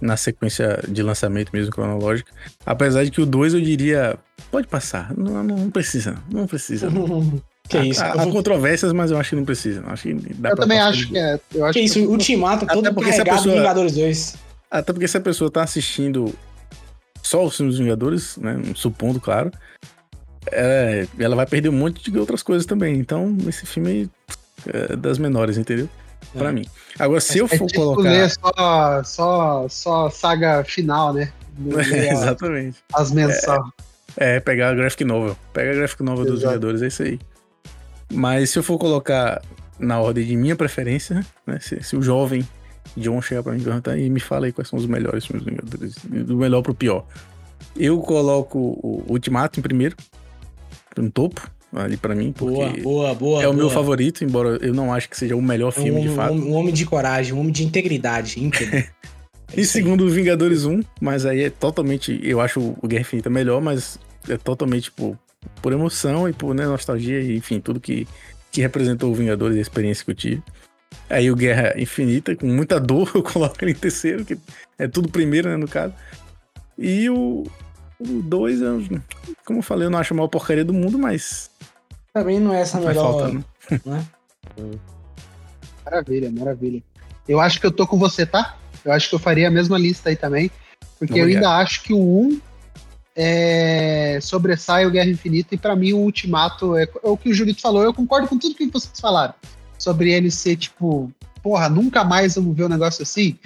Speaker 4: na sequência de lançamento mesmo cronológica. Apesar de que o 2 eu diria, pode passar, não, não precisa, não precisa. *laughs*
Speaker 3: que
Speaker 4: há,
Speaker 3: isso?
Speaker 4: Há, há controvérsias, mas eu acho que não precisa. Acho que
Speaker 1: dá eu também acho que é. Eu acho
Speaker 3: que, que isso, o Ultimato todo até porque carregado pessoa, Vingadores 2.
Speaker 4: Até porque se a pessoa tá assistindo só os filmes dos Vingadores, né, supondo, claro, é, ela vai perder um monte de outras coisas também. Então, esse filme das menores, entendeu? É. Pra mim. Agora, se é, eu for tipo colocar.
Speaker 1: Só, só, só saga final, né? *laughs*
Speaker 4: Exatamente.
Speaker 1: As mensais.
Speaker 4: É, é, pegar a graphic novel. Pega a graphic novel Exato. dos Vingadores, é isso aí. Mas se eu for colocar na ordem de minha preferência, né? Se, se o jovem John chegar pra mim e perguntar e me fala aí quais são os melhores filmes dos Vingadores, do melhor pro pior. Eu coloco o Ultimato em primeiro, no topo, ali para mim, porque
Speaker 3: boa, boa, boa,
Speaker 4: é
Speaker 3: o
Speaker 4: meu favorito, embora eu não ache que seja o melhor filme
Speaker 3: um,
Speaker 4: de fato.
Speaker 3: Um, um, homem de coragem, um homem de integridade, *laughs*
Speaker 4: e segundo o Vingadores 1, mas aí é totalmente, eu acho o Guerra Infinita melhor, mas é totalmente por, por emoção e por né, nostalgia e enfim, tudo que, que representou o Vingadores e a experiência que eu tive. Aí o Guerra Infinita, com muita dor, *laughs* eu coloco ele em terceiro, que é tudo primeiro, né, no caso. E o, o 2, como eu falei, eu não acho a maior porcaria do mundo, mas.
Speaker 3: Também não é essa melhor. Falta, né? né? *laughs*
Speaker 1: Maravilha, maravilha. Eu acho que eu tô com você, tá? Eu acho que eu faria a mesma lista aí também. Porque Obrigado. eu ainda acho que o 1 é, sobressai o Guerra Infinita e para mim o Ultimato é, é, o que o Julito falou. Eu concordo com tudo que vocês falaram sobre ele ser tipo, porra, nunca mais vamos ver um negócio assim.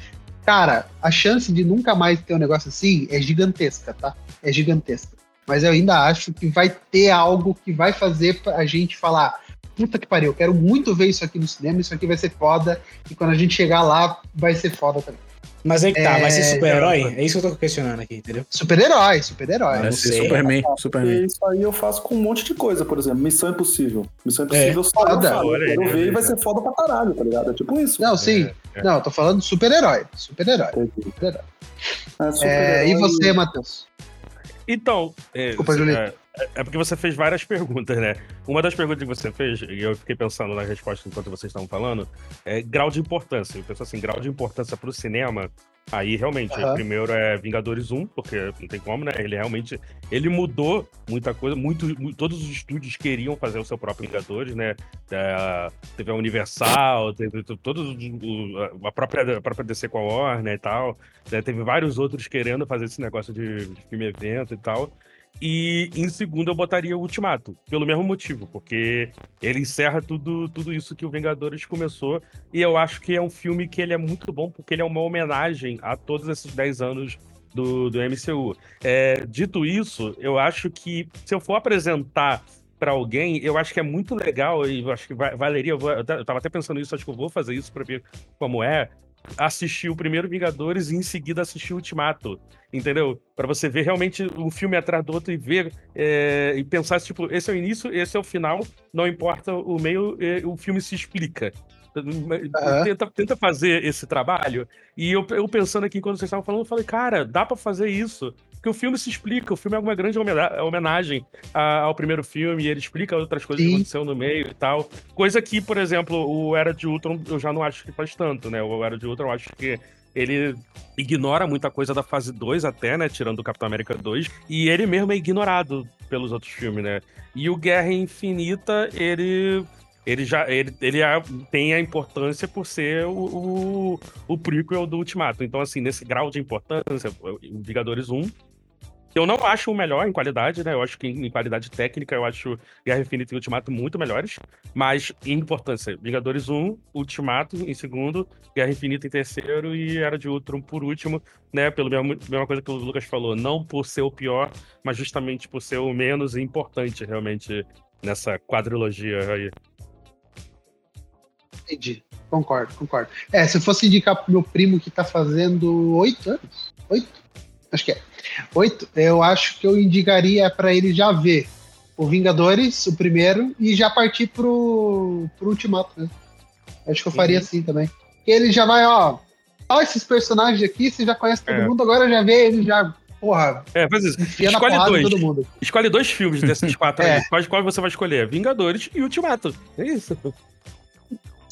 Speaker 1: Cara, a chance de nunca mais ter um negócio assim é gigantesca, tá? É gigantesca. Mas eu ainda acho que vai ter algo que vai fazer a gente falar: puta que pariu, eu quero muito ver isso aqui no cinema, isso aqui vai ser foda. E quando a gente chegar lá, vai ser foda também.
Speaker 3: Mas é que tá, é... vai ser super-herói? É isso que eu tô questionando aqui, entendeu?
Speaker 1: Super-herói, super-herói.
Speaker 4: Vai ser Superman, Superman.
Speaker 2: Isso aí eu faço com um monte de coisa, por exemplo, Missão Impossível. Missão Impossível é. só foda. eu, eu, eu ver e vai ser foda pra caralho, tá ligado? É tipo isso.
Speaker 1: Não, sim. É, é. Não, eu tô falando super-herói. Super-herói. Super-herói. É, super é, e você, Matheus?
Speaker 5: Então, é, Desculpa, é, é, porque você fez várias perguntas, né? Uma das perguntas que você fez, e eu fiquei pensando na resposta enquanto vocês estavam falando, é grau de importância. Eu penso assim, grau de importância para o cinema. Aí realmente, uhum. primeiro é Vingadores 1, porque não tem como, né? Ele realmente ele mudou muita coisa. Muito, muito todos os estúdios queriam fazer o seu próprio Vingadores, né? É, teve a Universal, teve todos a própria, a própria DC com a Warner e tal. Né? Teve vários outros querendo fazer esse negócio de, de filme evento e tal. E em segundo eu botaria o Ultimato, pelo mesmo motivo, porque ele encerra tudo, tudo isso que o Vingadores começou. E eu acho que é um filme que ele é muito bom, porque ele é uma homenagem a todos esses 10 anos do, do MCU. É, dito isso, eu acho que se eu for apresentar para alguém, eu acho que é muito legal, e eu acho que valeria. Eu, eu tava até pensando nisso, acho que eu vou fazer isso para ver como é assistir o primeiro Vingadores e em seguida assistir o Ultimato, entendeu? Para você ver realmente um filme atrás do outro e ver é, e pensar tipo, esse é o início, esse é o final, não importa o meio, o filme se explica. Uhum. Tenta, tenta fazer esse trabalho. E eu, eu pensando aqui, quando vocês estavam falando, eu falei, cara, dá para fazer isso. Porque o filme se explica, o filme é uma grande homenagem ao primeiro filme, e ele explica outras coisas Sim. que aconteceram no meio e tal. Coisa que, por exemplo, o Era de Ultron eu já não acho que faz tanto, né? O Era de Ultron eu acho que ele ignora muita coisa da fase 2 até, né? Tirando o Capitão América 2. E ele mesmo é ignorado pelos outros filmes, né? E o Guerra Infinita, ele ele já ele, ele tem a importância por ser o, o, o prequel do Ultimato. Então, assim, nesse grau de importância, o Vingadores 1 eu não acho o melhor em qualidade, né? Eu acho que em qualidade técnica eu acho Guerra Infinita e Ultimato muito melhores. Mas em importância, Vingadores 1, Ultimato em segundo, Guerra Infinita em terceiro e Era de Ultron por último, né? Pelo mesmo, mesma coisa que o Lucas falou, não por ser o pior, mas justamente por ser o menos importante realmente nessa quadrilogia aí.
Speaker 1: Entendi. Concordo, concordo. É, se eu fosse indicar pro meu primo que tá fazendo oito anos, oito? Acho que é. Oito, eu acho que eu indicaria para ele já ver o Vingadores, o primeiro, e já partir pro, pro Ultimato, né? Acho que eu faria uhum. assim também. Porque ele já vai, ó. Ó, esses personagens aqui, você já conhece todo é. mundo, agora já vê ele já. Porra,
Speaker 5: é, faz isso. Escolhe dois. Escolhe dois filmes desses quatro *laughs* é. aí. Qual, qual você vai escolher? Vingadores e Ultimato. É isso.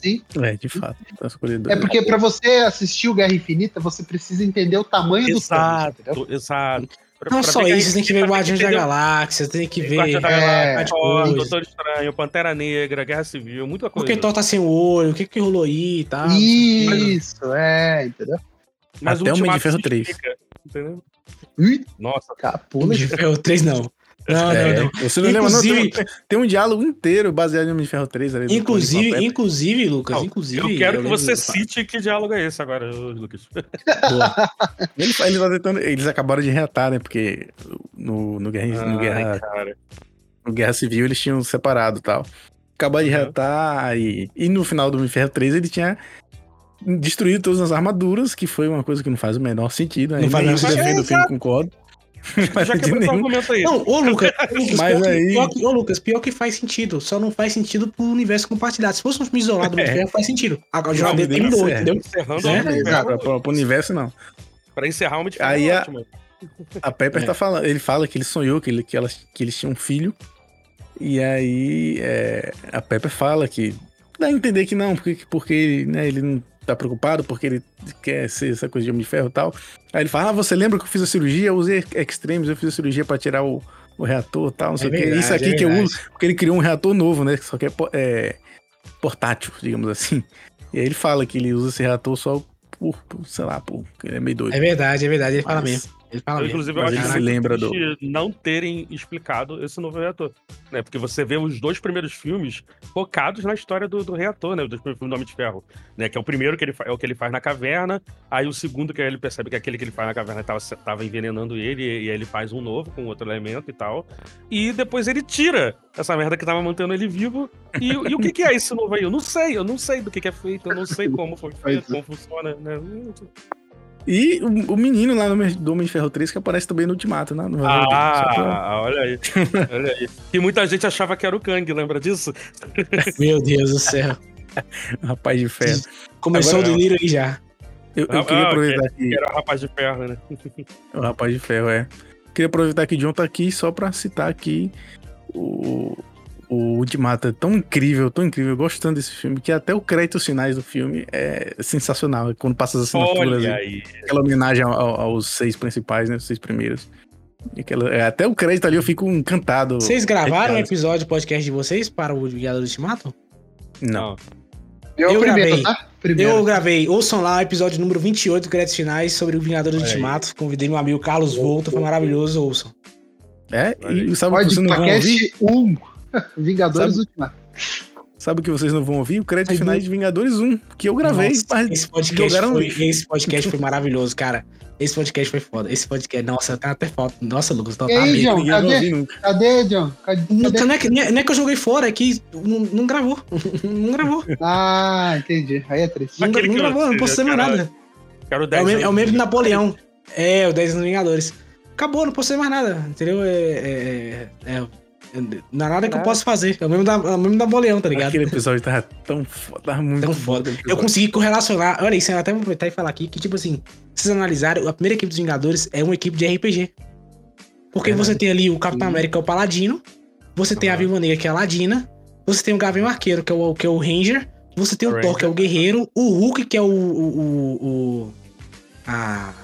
Speaker 1: Sim.
Speaker 4: É, de fato. Tá
Speaker 1: é porque para você assistir o Guerra Infinita, você precisa entender o tamanho
Speaker 5: exato,
Speaker 1: do Thanos,
Speaker 5: Exato,
Speaker 3: Não pra só isso, você tem que ver Guardiões da Galáxia, tem que ver. Guardiões da
Speaker 5: Galáxia, é, Doutor Estranho, Pantera Negra, Guerra Civil, muita coisa.
Speaker 3: Porque Thor tá sem o olho, o que que rolou aí e tal.
Speaker 1: Isso, é, entendeu?
Speaker 4: Mas Até o Homem de Ferro 3. Explica, entendeu?
Speaker 3: Nossa. Capula de Ferro 3 não. Não,
Speaker 4: é, não, não. Você não inclusive, lembra, não? Tem, tem, um diálogo inteiro baseado em Homem de Ferro 3 ali.
Speaker 3: Inclusive, inclusive, Lucas, não, inclusive.
Speaker 5: Eu quero eu que você cite que diálogo é esse agora, Lucas.
Speaker 4: Ele, *laughs* ele tá tentando, eles acabaram de reatar, né? Porque no, no, Guerra, no, Guerra, no Guerra Civil eles tinham separado e tal. Acabaram de uhum. reatar e, e no final do Homem de Ferro 3 ele tinha destruído todas as armaduras, que foi uma coisa que não faz o menor sentido. Né? Não faz o sentido. o filme, concordo. *laughs*
Speaker 5: Mas Já quebrou nenhum. argumento aí.
Speaker 3: Não, ô Lucas, *laughs* Lucas Mas pior, aí... pior que, ô, Lucas, pior que faz sentido. Só não faz sentido pro universo compartilhado. Se fosse um filme isolado, é. faz sentido. Agora já terminou, entendeu? Encerrando
Speaker 4: é, exato, pro, pro universo não.
Speaker 5: Pra encerrar uma
Speaker 4: diferença aí a, a Pepper é. tá falando, ele fala que ele sonhou que, ele, que, elas, que eles tinham um filho. E aí é, a Pepper fala que dá a entender que não, porque, porque né, ele não tá preocupado porque ele quer ser essa coisa de homem de ferro e tal. Aí ele fala: Ah, você lembra que eu fiz a cirurgia? Eu usei extremes, eu fiz a cirurgia para tirar o, o reator e tal, não sei o é que. Isso aqui é que eu uso, porque ele criou um reator novo, né? Só que é, é, portátil, digamos assim. E aí ele fala que ele usa esse reator só por, por sei lá, por, ele é meio doido.
Speaker 3: É verdade, é verdade, ele Mas, fala mesmo. Ele fala
Speaker 5: eu, inclusive, eu acho que se lembra do... não terem explicado esse novo reator. Né? Porque você vê os dois primeiros filmes focados na história do, do reator, né? Os dois primeiros filmes do Homem de Ferro. Né? Que é o primeiro que ele é o que ele faz na caverna. Aí o segundo que ele percebe que aquele que ele faz na caverna estava tava envenenando ele. E, e aí ele faz um novo com outro elemento e tal. E depois ele tira essa merda que tava mantendo ele vivo. E, e o que, que, é esse novo aí? Eu não sei, eu não sei do que, que é feito, eu não sei como foi *laughs* feito, como funciona, né?
Speaker 4: E o, o, menino lá no do Homem de Ferro 3 que aparece também no Ultimato, né? No
Speaker 5: ah, pra... olha aí. olha aí. E muita gente achava que era o Kang, lembra disso? *laughs*
Speaker 3: Meu Deus do céu. *laughs*
Speaker 4: Rapaz de ferro.
Speaker 3: Começou Agora, o delírio aí já.
Speaker 4: Eu, eu ah, queria aproveitar
Speaker 5: que, que. Era o rapaz de ferro, né?
Speaker 4: o rapaz de ferro, é. Queria aproveitar que John tá aqui só pra citar aqui o, o Ultimato é tão incrível, tão incrível, gostando desse filme, que até o crédito finais do filme é sensacional. Quando passa as assinaturas, aquela homenagem ao, aos seis principais, né? Os seis primeiros. Aquela, é, até o crédito ali eu fico encantado.
Speaker 3: Vocês gravaram o um episódio podcast de vocês para o Guiado do Ultimato?
Speaker 4: Não.
Speaker 3: Eu, eu gravei. Tá? Eu gravei. Ouçam lá o episódio número 28 do Créditos Finais sobre o Vingador do Ultimato. Convidei meu amigo Carlos Volta, foi maravilhoso, ouçam.
Speaker 4: É, e sabe
Speaker 1: o que vocês não ouvir? 1. *laughs* Vingadores Ultimato.
Speaker 4: Sabe o que vocês não vão ouvir? O crédito final de Vingadores 1, que eu gravei.
Speaker 3: Nossa, esse, podcast foi, esse podcast foi maravilhoso, cara. Esse podcast foi foda. Esse podcast, nossa, tá até foto. Nossa, Lucas, tá,
Speaker 1: e aí, John, cadê? Cadê, John? Cadê?
Speaker 3: Não, não, é que, não, é, que eu joguei fora, é que não, não gravou. *laughs* não gravou.
Speaker 1: Ah, entendi. Aí é triste.
Speaker 3: Não, não gravou, não postei mais nada. Quero 10 é, o, é o mesmo Napoleão. É, o 10 Vingadores. Acabou, não postei mais nada, entendeu? É, é, é não há nada que eu possa fazer. É o mesmo da, é o mesmo da Boleão, tá ligado?
Speaker 4: Aquele episódio tava tão foda, tava muito
Speaker 3: tão foda. Eu consegui correlacionar. Olha isso, eu até vou aproveitar e falar aqui que, tipo assim, vocês analisarem, a primeira equipe dos Vingadores é uma equipe de RPG. Porque é, você tem ali o Capitão América, que é o Paladino. Você tem a Viúva Negra, que é a Ladina. Você tem o Gavião Arqueiro, que é o, que é o Ranger. Você tem o, o Thor, que é o Guerreiro. O Hulk, que é o. o, o, o a,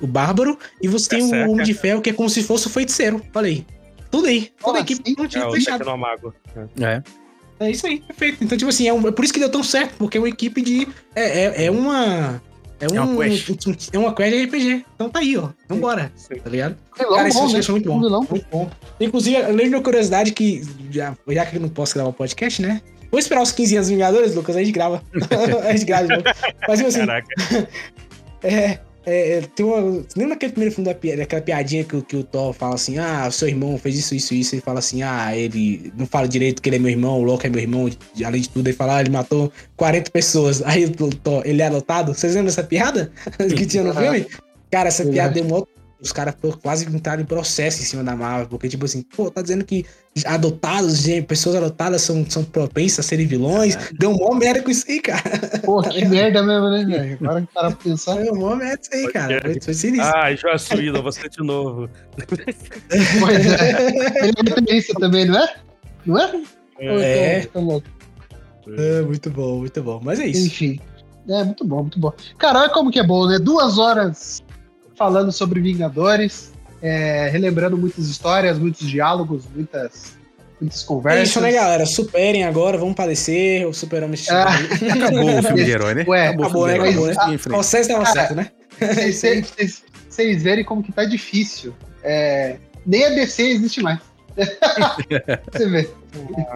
Speaker 3: o Bárbaro. E você tem o Homem de Ferro, que é como se fosse o feiticeiro. Olha aí. Tudo aí. Toda a equipe é, fechada.
Speaker 5: Mago.
Speaker 3: É. É isso aí, perfeito. Então, tipo assim, é, um, é, por isso que deu tão certo, porque é uma equipe de. É, é, é uma. É, um, é uma quest. *laughs* É uma quest de RPG. Então tá aí, ó. Vambora. Sim. Tá ligado?
Speaker 1: Vilão Cara, esse bom, né? muito bom. Vilão.
Speaker 3: Muito bom. Inclusive, eu lembro uma curiosidade que, já, já que eu não posso gravar o podcast, né? Vou esperar os 15 anos Vingadores, Lucas, aí a gente grava. *laughs* a gente grava. Mas, tipo assim. Caraca. *laughs* É, é, é, tem uma. Lembra aquele primeiro filme da, daquela piadinha que, que o Thor fala assim: Ah, o seu irmão fez isso, isso, isso. Ele fala assim: Ah, ele não fala direito que ele é meu irmão, o Loki é meu irmão. Além de tudo, ele fala: Ah, ele matou 40 pessoas. Aí o Thor, ele é adotado. Vocês lembram dessa piada *laughs* que tinha no filme? Cara, essa piada deu um os caras quase entraram em processo em cima da Marvel, porque, tipo assim, pô, tá dizendo que adotados, gente, pessoas adotadas são, são propensas a serem vilões. É. Deu um mó merda com isso aí, cara.
Speaker 1: Pô, *laughs* que merda mesmo, né, velho? Agora que para pensar.
Speaker 3: Deu mó merda isso aí, cara. Foi,
Speaker 5: foi sinistro. Ah, Joaçuíla, você de novo. *laughs*
Speaker 1: Pois é. Ele é isso também, não é? Não é?
Speaker 3: É. é. muito bom, muito bom. Mas é isso.
Speaker 1: Enfim. É, muito bom, muito bom. Cara, olha como que é bom, né? Duas horas falando sobre Vingadores, é, relembrando muitas histórias, muitos diálogos, muitas, muitas conversas. É
Speaker 3: isso, né, galera? Superem agora, vamos padecer, o superamos.
Speaker 4: Ah. Acabou o filme de herói, né?
Speaker 3: Ué, acabou, acabou, né? Acabou, né? Acabou, né? O César estava certo, né?
Speaker 1: Vocês verem como que tá difícil. É, nem a DC existe mais. *laughs* Você vê.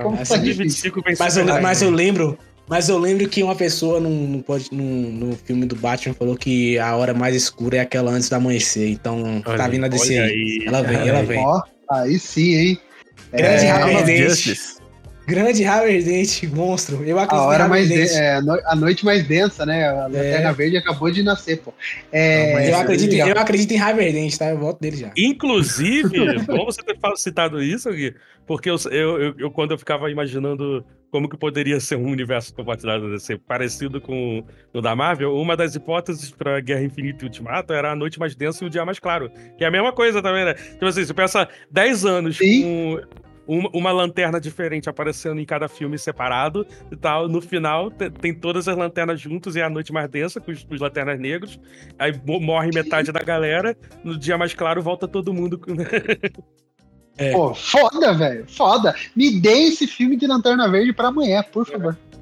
Speaker 3: Como tá difícil. Mas eu, mas eu lembro mas eu lembro que uma pessoa no, no, no, filme do Batman falou que a hora mais escura é aquela antes do amanhecer. Então olha, tá vindo a descer aí. Ela vem, ela vem. Ó,
Speaker 1: aí sim, hein?
Speaker 3: Grande é, Harvey Grande Harvey Dent, monstro. Eu
Speaker 1: acredito a hora mais de, é, a noite mais densa, né? A Lanterna é. Verde acabou de nascer, pô.
Speaker 3: É, eu, acredito, eu acredito em Harvey Dent, tá? Eu voto dele já.
Speaker 5: Inclusive, *laughs* bom você ter citado isso, Gui, porque eu, eu, eu, quando eu ficava imaginando como que poderia ser um universo compartilhado DC parecido com o da Marvel, uma das hipóteses para Guerra Infinita e Ultimato era a noite mais densa e o dia mais claro. Que é a mesma coisa também, né? Tipo assim, você pensa 10 anos Sim. com uma, uma, lanterna diferente aparecendo em cada filme separado e tal. No final, tem todas as lanternas juntas e é a noite mais densa com os, com os lanternas negros. Aí morre metade da galera. No dia mais claro, volta todo mundo. *laughs* *laughs*
Speaker 1: É. Pô, foda, velho. Foda. Me dê esse filme de Lanterna Verde pra amanhã, por favor. É.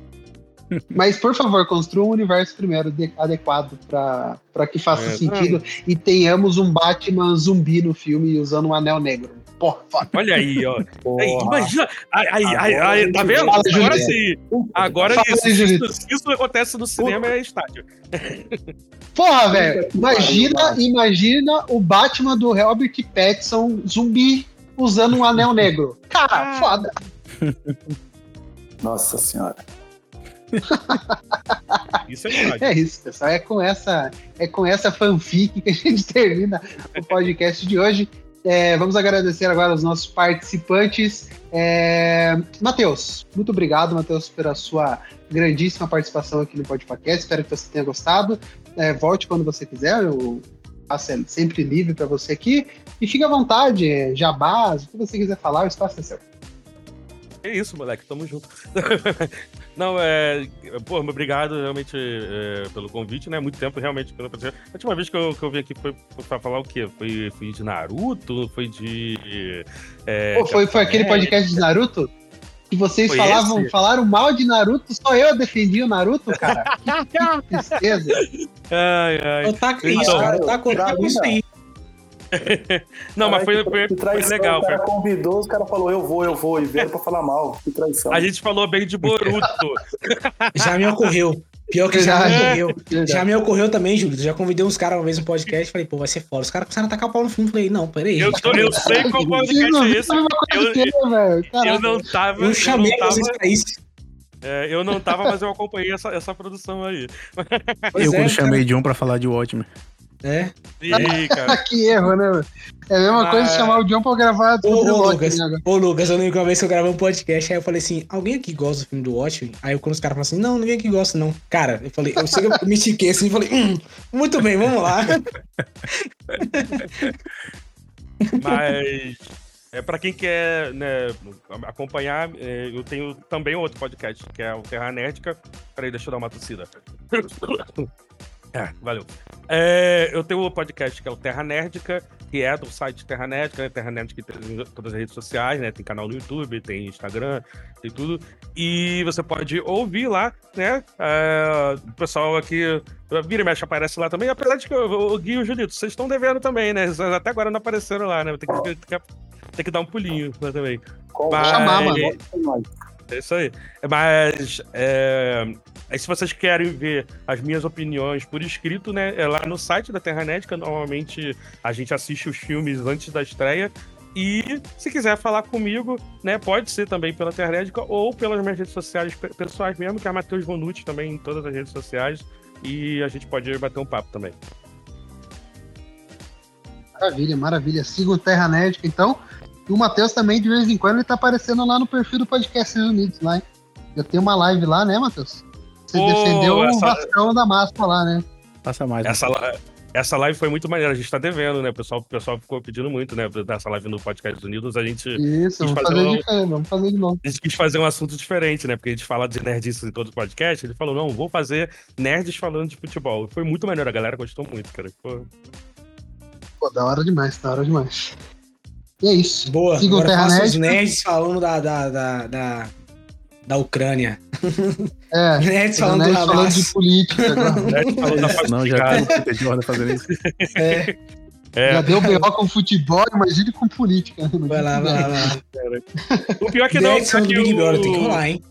Speaker 1: Mas, por favor, construa um universo primeiro adequado para que faça é, sentido e tenhamos um Batman zumbi no filme usando um anel negro.
Speaker 5: Porra, foda. Olha aí, ó. Aí, imagina. Aí, aí, aí, tá vendo? Fala, agora sim. Agora isso, isso, isso, acontece no cinema é estádio. *laughs*
Speaker 1: Porra, velho. Imagina, imagina o Batman do Robert Pattinson zumbi usando um anel *laughs* negro. Cara, ah. foda.
Speaker 2: Nossa senhora.
Speaker 1: isso é verdade. É isso, pessoal. É com essa, é com essa fanfic que a gente *laughs* termina o podcast de hoje. É, vamos agradecer agora aos nossos participantes. É, Matheus, muito obrigado, Matheus, pela sua grandíssima participação aqui no podcast. Espero que você tenha gostado. É, volte quando você quiser, o espaço é sempre livre para você aqui. E fique à vontade, jabás, o que você quiser falar, o espaço é seu.
Speaker 5: É isso, moleque, tamo junto. *laughs* Não, é. Pô, obrigado realmente é, pelo convite, né? Muito tempo realmente pela A última vez que eu, que eu vim aqui foi pra falar o quê? Foi, foi de Naruto? Foi de.
Speaker 1: É, Pô, foi, foi aquele podcast de Naruto? Que vocês foi falavam, esse? falaram mal de Naruto, só eu defendi o Naruto, cara. *laughs* que tristeza.
Speaker 3: Ai, ai. Otaku então, isso, cara. Otaku, otaku isso aí.
Speaker 5: não, mas foi, foi, traição, foi legal. O
Speaker 2: cara foi... convidou, os cara falou, eu vou, eu vou, e veio pra falar mal. Que traição.
Speaker 5: A gente falou bem de Boruto. *laughs*
Speaker 3: já me ocorreu. Pior que já, me ocorreu. Já me ocorreu também, Júlio. Já convidei uns caras uma vez no podcast falei, pô, vai ser foda. Os caras começaram a tacar o pau no fundo. Falei, não, peraí.
Speaker 5: Eu, tô, eu sei qual podcast é esse. Eu, eu não tava.
Speaker 3: Eu chamei eu não tava... pra isso.
Speaker 5: É, eu não tava, mas eu acompanhei essa, essa produção aí.
Speaker 4: Pois eu, é, quando chamei John pra falar de Watchmen.
Speaker 3: É.
Speaker 1: Ih, *laughs* cara. que erro, né? É a mesma ah, coisa de chamar o John pra gravar
Speaker 3: ô, ô, Lucas, né, ô, Lucas, eu lembro que uma vez que eu gravei um podcast, aí eu falei assim, alguém aqui gosta do filme do Watchmen? Aí quando os caras falaram assim, não, ninguém aqui gosta, não. Cara, eu falei, eu, sei, eu me estiquei assim e falei, hum, muito bem, vamos lá. *laughs*
Speaker 5: Mas... É, para quem quer né, acompanhar, é, eu tenho também outro podcast, que é o Terra Nerdica. Peraí, deixa eu dar uma tossida. É, valeu. É, eu tenho o um podcast que é o Terra Nerdica, que é do site Terra Nerdica, né? Terra Nerdica tem todas as redes sociais, né? Tem canal no YouTube, tem Instagram, tem tudo. E você pode ouvir lá, né? É, o pessoal aqui vira e mexe aparece lá também. Apesar de que o Gui e o Julito, vocês estão devendo também, né? Até agora não apareceram lá, né? Tem que, tem que, tem que dar um pulinho lá também.
Speaker 1: Mas... Chamar, mano.
Speaker 5: É isso aí. Mas é, aí, se vocês querem ver as minhas opiniões por escrito, né? É lá no site da Terranética. Normalmente a gente assiste os filmes antes da estreia. E se quiser falar comigo, né, pode ser também pela Ternética ou pelas minhas redes sociais pessoais mesmo, que é Matheus Bonucci também em todas as redes sociais. E a gente pode bater um papo também.
Speaker 1: Maravilha, maravilha. Sigam Terra Nerd, então. E o Matheus também, de vez em quando, ele tá aparecendo lá no perfil do Podcast Unidos, lá, hein? Eu tenho uma live lá, né, Matheus? Você Pô, defendeu essa... o Vascão da massa lá, né?
Speaker 5: Passa mais. Essa, né? essa live foi muito maneira, a gente tá devendo, né? O pessoal, o pessoal ficou pedindo muito, né? Dessa live no Podcast Unidos, a gente.
Speaker 1: Isso, vamos fazer, um... vamos fazer de novo.
Speaker 5: A gente quis fazer um assunto diferente, né? Porque a gente fala de nerdices em todo o podcast. Ele falou, não, vou fazer nerds falando de futebol. Foi muito maneiro, a galera gostou muito, cara. Pô,
Speaker 1: Pô da hora demais, da hora demais. E é isso.
Speaker 3: Boa. Sigam Agora faça os nerds falando da, da, da, da, da Ucrânia.
Speaker 1: É. *laughs* *laughs* nerds falando, nerds falando de política.
Speaker 4: Não, já tem de ordem fazendo isso.
Speaker 1: É. É. Já deu B.O. com futebol, imagine com política.
Speaker 3: Vai lá, vai lá, vai lá.
Speaker 5: O pior é que não.
Speaker 3: Nerds falando do Big Brother, tem que rolar, hein?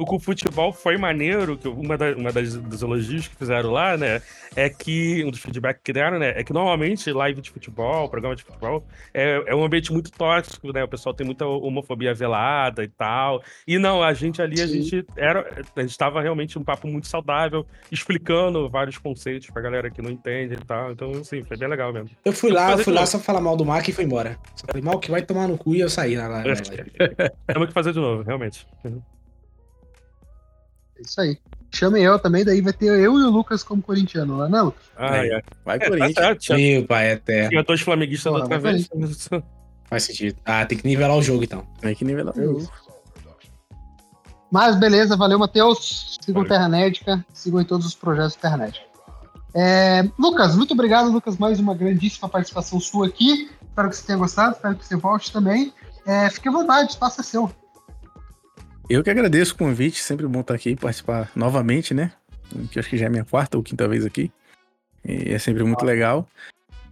Speaker 5: O com futebol foi maneiro, que uma, da, uma das, dos elogios que fizeram lá, né, é que, um dos feedbacks que deram, né, é que normalmente live de futebol, programa de futebol, é, é um ambiente muito tóxico, né, o pessoal tem muita homofobia velada e tal, e não, a gente ali, Sim. a gente era, a gente tava realmente um papo muito saudável, explicando vários conceitos pra galera que não entende e tal, então, assim, foi bem legal mesmo.
Speaker 3: Eu fui lá, eu fui lá só falar mal do Mark e foi embora. falei, mal que vai tomar no cu e eu saí na live. *laughs*
Speaker 5: Temos que fazer de novo, realmente.
Speaker 1: É isso aí. Chame eu também, daí vai ter eu e o Lucas como corintiano lá, não?
Speaker 5: Ah, é. é.
Speaker 3: Vai é, Corinthians. Tá Meu pai, até.
Speaker 5: Tinha dois flamenguistas outra vez. *laughs*
Speaker 3: Faz sentido. Ah, tem que nivelar o jogo então.
Speaker 4: Tem que nivelar o jogo.
Speaker 1: Mas beleza, valeu, Matheus. Sigam Terra Nédica, sigam em todos os projetos Terra Nédica. É, Lucas, muito obrigado, Lucas. Mais uma grandíssima participação sua aqui. Espero que você tenha gostado, espero que você volte também. É, fique à vontade, o espaço é seu.
Speaker 4: Eu que agradeço o convite, sempre bom estar aqui e participar novamente, né? Que acho que já é minha quarta ou quinta vez aqui. E é sempre muito legal.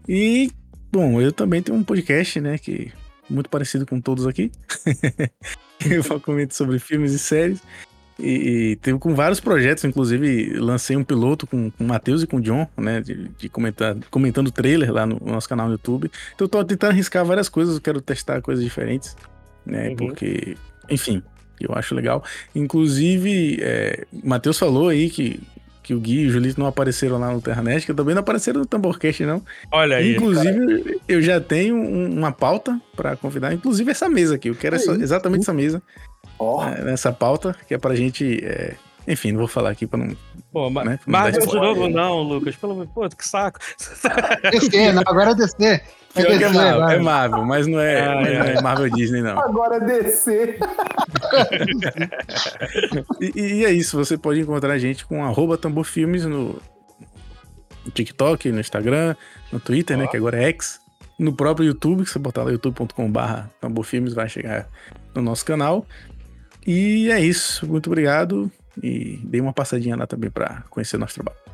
Speaker 4: E, bom, eu também tenho um podcast, né? Que muito parecido com todos aqui. *laughs* eu comento sobre filmes e séries. E, e teve com vários projetos, inclusive lancei um piloto com, com o Matheus e com o John, né? De, de comentar, comentando trailer lá no, no, nosso canal no YouTube. Então eu tô tentando arriscar várias coisas, eu quero testar coisas diferentes, né? Uhum. Porque, enfim, Eu acho legal. Inclusive, é, Matheus falou aí que, que o Gui e o Julito não apareceram lá no Terranet, que também não apareceram no Tamborcast, não.
Speaker 5: Olha aí.
Speaker 4: Inclusive, cara. eu já tenho um, uma pauta para convidar, inclusive essa mesa aqui. Eu quero essa, exatamente essa mesa. Oh. É, nessa pauta, que é pra gente. É, enfim, não vou falar aqui pra não.
Speaker 5: Pô, mas né, Marvel de novo, não, Lucas. Pelo amor que saco.
Speaker 1: DC, não, agora é DC.
Speaker 4: É, DC, é, Marvel, é Marvel, mas não é, ah, mas não é Marvel Disney, não.
Speaker 2: Agora é DC. *laughs*
Speaker 4: e, e, é isso, você pode encontrar a gente com arroba tamborfilmes no, TikTok, no Instagram, no Twitter, oh. né? Que agora é X. No próprio YouTube, que você botar lá youtube.com.br tamborfilmes, vai chegar no nosso canal. E é isso. Muito obrigado. E dei uma passadinha lá também para conhecer nosso trabalho.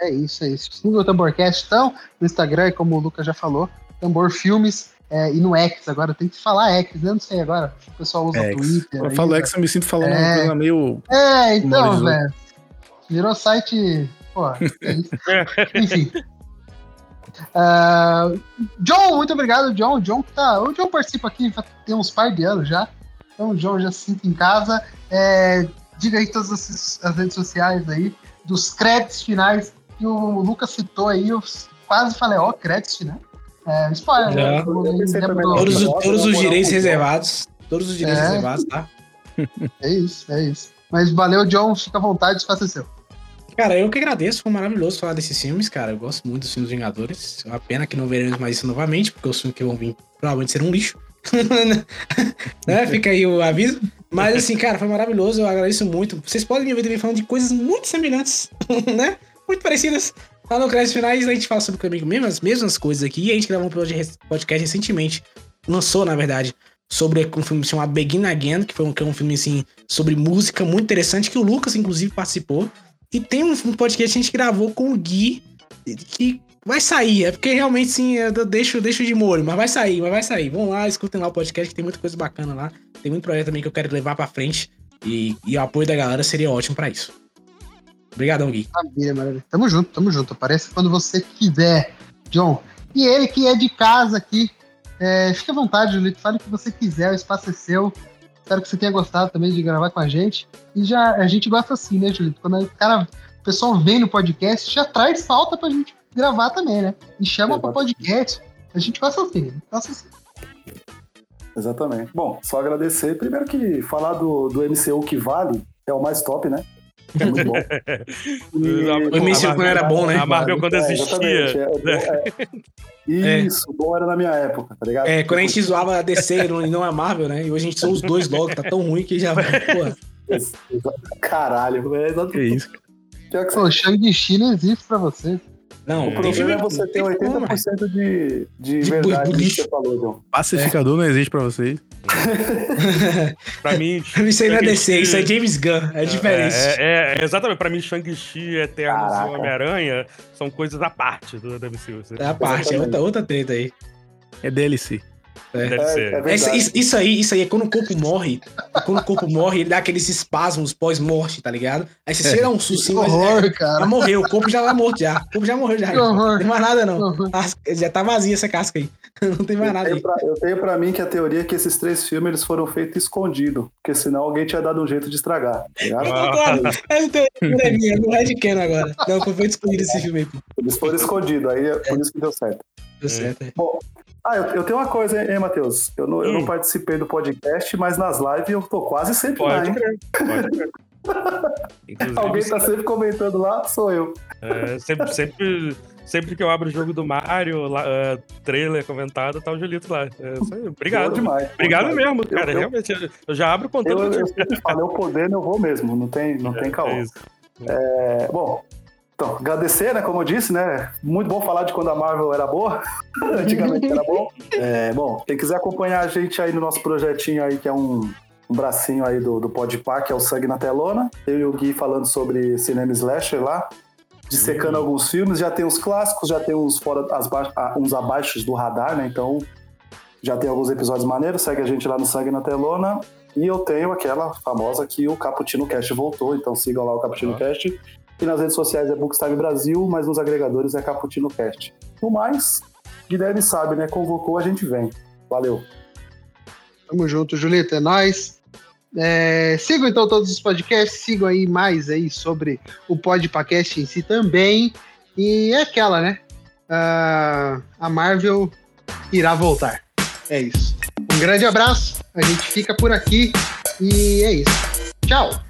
Speaker 1: É isso, é isso. Siga o Tamborcast, então, no Instagram, como o Lucas já falou, Tambor Filmes. É, e no X agora, tem que falar X, eu não sei agora. O pessoal usa X. Twitter.
Speaker 4: Eu falo X, eu me sinto falando é... uma coisa meio.
Speaker 1: É, então, velho. Virou site. Pô, é *laughs* Enfim. Uh, John, muito obrigado, John. John tá. O John participa aqui tem uns par de anos já. Então o John já se sinta em casa. É, diga aí todas as, as redes sociais aí, dos créditos finais que o Lucas citou aí, eu quase falei, ó, oh, créditos finais. É, spoiler, né?
Speaker 3: Todos, todos os direitos reservados. Todos os direitos é. reservados, tá? *laughs*
Speaker 1: É isso, é isso. Mas valeu, John, fica à vontade, faça seu.
Speaker 3: Cara, eu que agradeço, foi maravilhoso falar desses filmes, cara. Eu gosto muito dos filmes Vingadores. É uma pena que não veremos mais isso novamente, porque os filmes que vão vir provavelmente serão um lixo. *laughs* né? Fica aí o aviso. Mas assim, cara, foi maravilhoso, eu agradeço muito. Vocês podem me ouvir também falando de coisas muito semelhantes, *laughs* né? Muito parecidas. Lá no Crédito Finais a gente fala sobre comigo mesmo, as mesmas coisas aqui. E a gente gravou um podcast recentemente. Lançou, na verdade, sobre um filme chamado Begin Again, que foi um, que é um filme assim sobre música muito interessante, que o Lucas, inclusive, participou. E tem um podcast que a gente gravou com o Gui, que vai sair. É porque realmente, sim, eu deixo, deixo de molho, mas vai sair, mas vai sair. Vão lá, escutem lá o podcast, que tem muita coisa bacana lá. Tem muito projeto também que eu quero levar pra frente. E, e o apoio da galera seria ótimo para isso. Obrigadão, Gui.
Speaker 1: Maravilha, maravilha. Tamo junto, tamo junto. Aparece quando você quiser, John. E ele que é de casa aqui, é, fique à vontade, Julito. Fale o que você quiser, o espaço é seu. Espero que você tenha gostado também de gravar com a gente. E já a gente gosta assim, né, Julito? Quando o cara, o pessoal vem no podcast, já traz falta pra gente gravar também, né? E chama para podcast. A gente gosta assim, gosta assim.
Speaker 2: Exatamente. Bom, só agradecer. Primeiro que falar do, do MCU que vale é o mais top, né? É muito bom.
Speaker 3: o MCU quando era bom, né?
Speaker 5: A Marvel quando é, existia. É, *laughs*
Speaker 2: é, Isso, bom era na minha época, tá ligado?
Speaker 3: É, quando a gente zoava a DC e não a Marvel, né? E hoje a gente são os dois logo, tá tão ruim que já. Porra.
Speaker 2: Caralho, é exatamente.
Speaker 1: isso. Pô, Shang-Chi não existe pra você.
Speaker 2: Não, o problema é você ter 80% de, de, de verdade que você falou, John.
Speaker 4: Pacificador é. não existe pra vocês. *laughs*
Speaker 5: pra mim.
Speaker 3: isso aí não é DC, isso é James Gunn. É diferente.
Speaker 5: É, é, é exatamente. Pra mim, Shang-Chi, Eternos e Homem-Aranha são coisas à parte do MCU.
Speaker 3: É a parte, é outra, outra treta aí.
Speaker 4: É DLC.
Speaker 3: É. Deve ser. É, é isso, isso, aí, isso aí é quando o corpo morre. Quando o corpo morre, ele dá aqueles espasmos pós-morte, tá ligado? Aí você é. dá um sucinho.
Speaker 1: Que horror, é, cara.
Speaker 3: Já morreu, o corpo já tá morto já. O corpo já morreu já. Que horror. Não tem mais nada, não. Já tá vazia essa casca aí. *laughs* Não tem mais eu nada
Speaker 2: tenho. Pra, eu tenho pra mim que a teoria é que esses três filmes eles foram feitos escondidos. Porque senão alguém tinha dado um jeito de estragar. Tá
Speaker 3: ligado? Essa teoria é minha, do Red Can agora. Não, foi feito escondido esse filme aí.
Speaker 2: Eles foram escondidos, aí é por isso que deu certo.
Speaker 3: Deu certo, é.
Speaker 2: Bom, ah, eu, eu, tenho uma coisa, hein, Matheus? Eu, não, eu não hum. participei do podcast, mas nas lives eu tô quase sempre
Speaker 5: pode
Speaker 2: lá,
Speaker 5: crer, Pode crer. *laughs*
Speaker 2: Alguém tá sempre comentando lá, sou eu.
Speaker 5: É, sempre, sempre, sempre que eu abro o jogo do Mario, lá, uh, trailer comentado, tá o Julito lá. É. Obrigado. Demais, Obrigado mesmo, cara. Eu, realmente, eu já abro o conteúdo.
Speaker 2: Eu, eu sempre falo, eu poder, eu vou mesmo. Não tem, não é, tem caô. É, bom, então, agradecer, né? Como eu disse, né? Muito bom falar de quando a Marvel era boa. *laughs* Antigamente era bom. É, bom, quem quiser acompanhar a gente aí no nosso projetinho aí, que é um, um bracinho aí do, do Podpah, que é o Sangue na Telona. Eu e o Gui falando sobre cinema slasher lá. Dissecando uhum. alguns filmes. Já tem os clássicos, já tem uns, fora, as, uns abaixo do radar, né? Então, já tem alguns episódios maneiros. Segue a gente lá no Sangue na Telona. E eu tenho aquela famosa que o Caputino Cast voltou, então sigam lá o Caputino uhum. Cast. E nas redes sociais é Bookstime Brasil, mas nos agregadores é Caputino Cast. No mais, Guilherme sabe, né? Convocou, a gente vem. Valeu.
Speaker 1: Tamo junto, Julito. É nóis. É, sigam então todos os podcasts, sigam aí mais aí sobre o podcast em si também. E é aquela, né? Uh, a Marvel irá voltar. É isso. Um grande abraço, a gente fica por aqui e é isso. Tchau!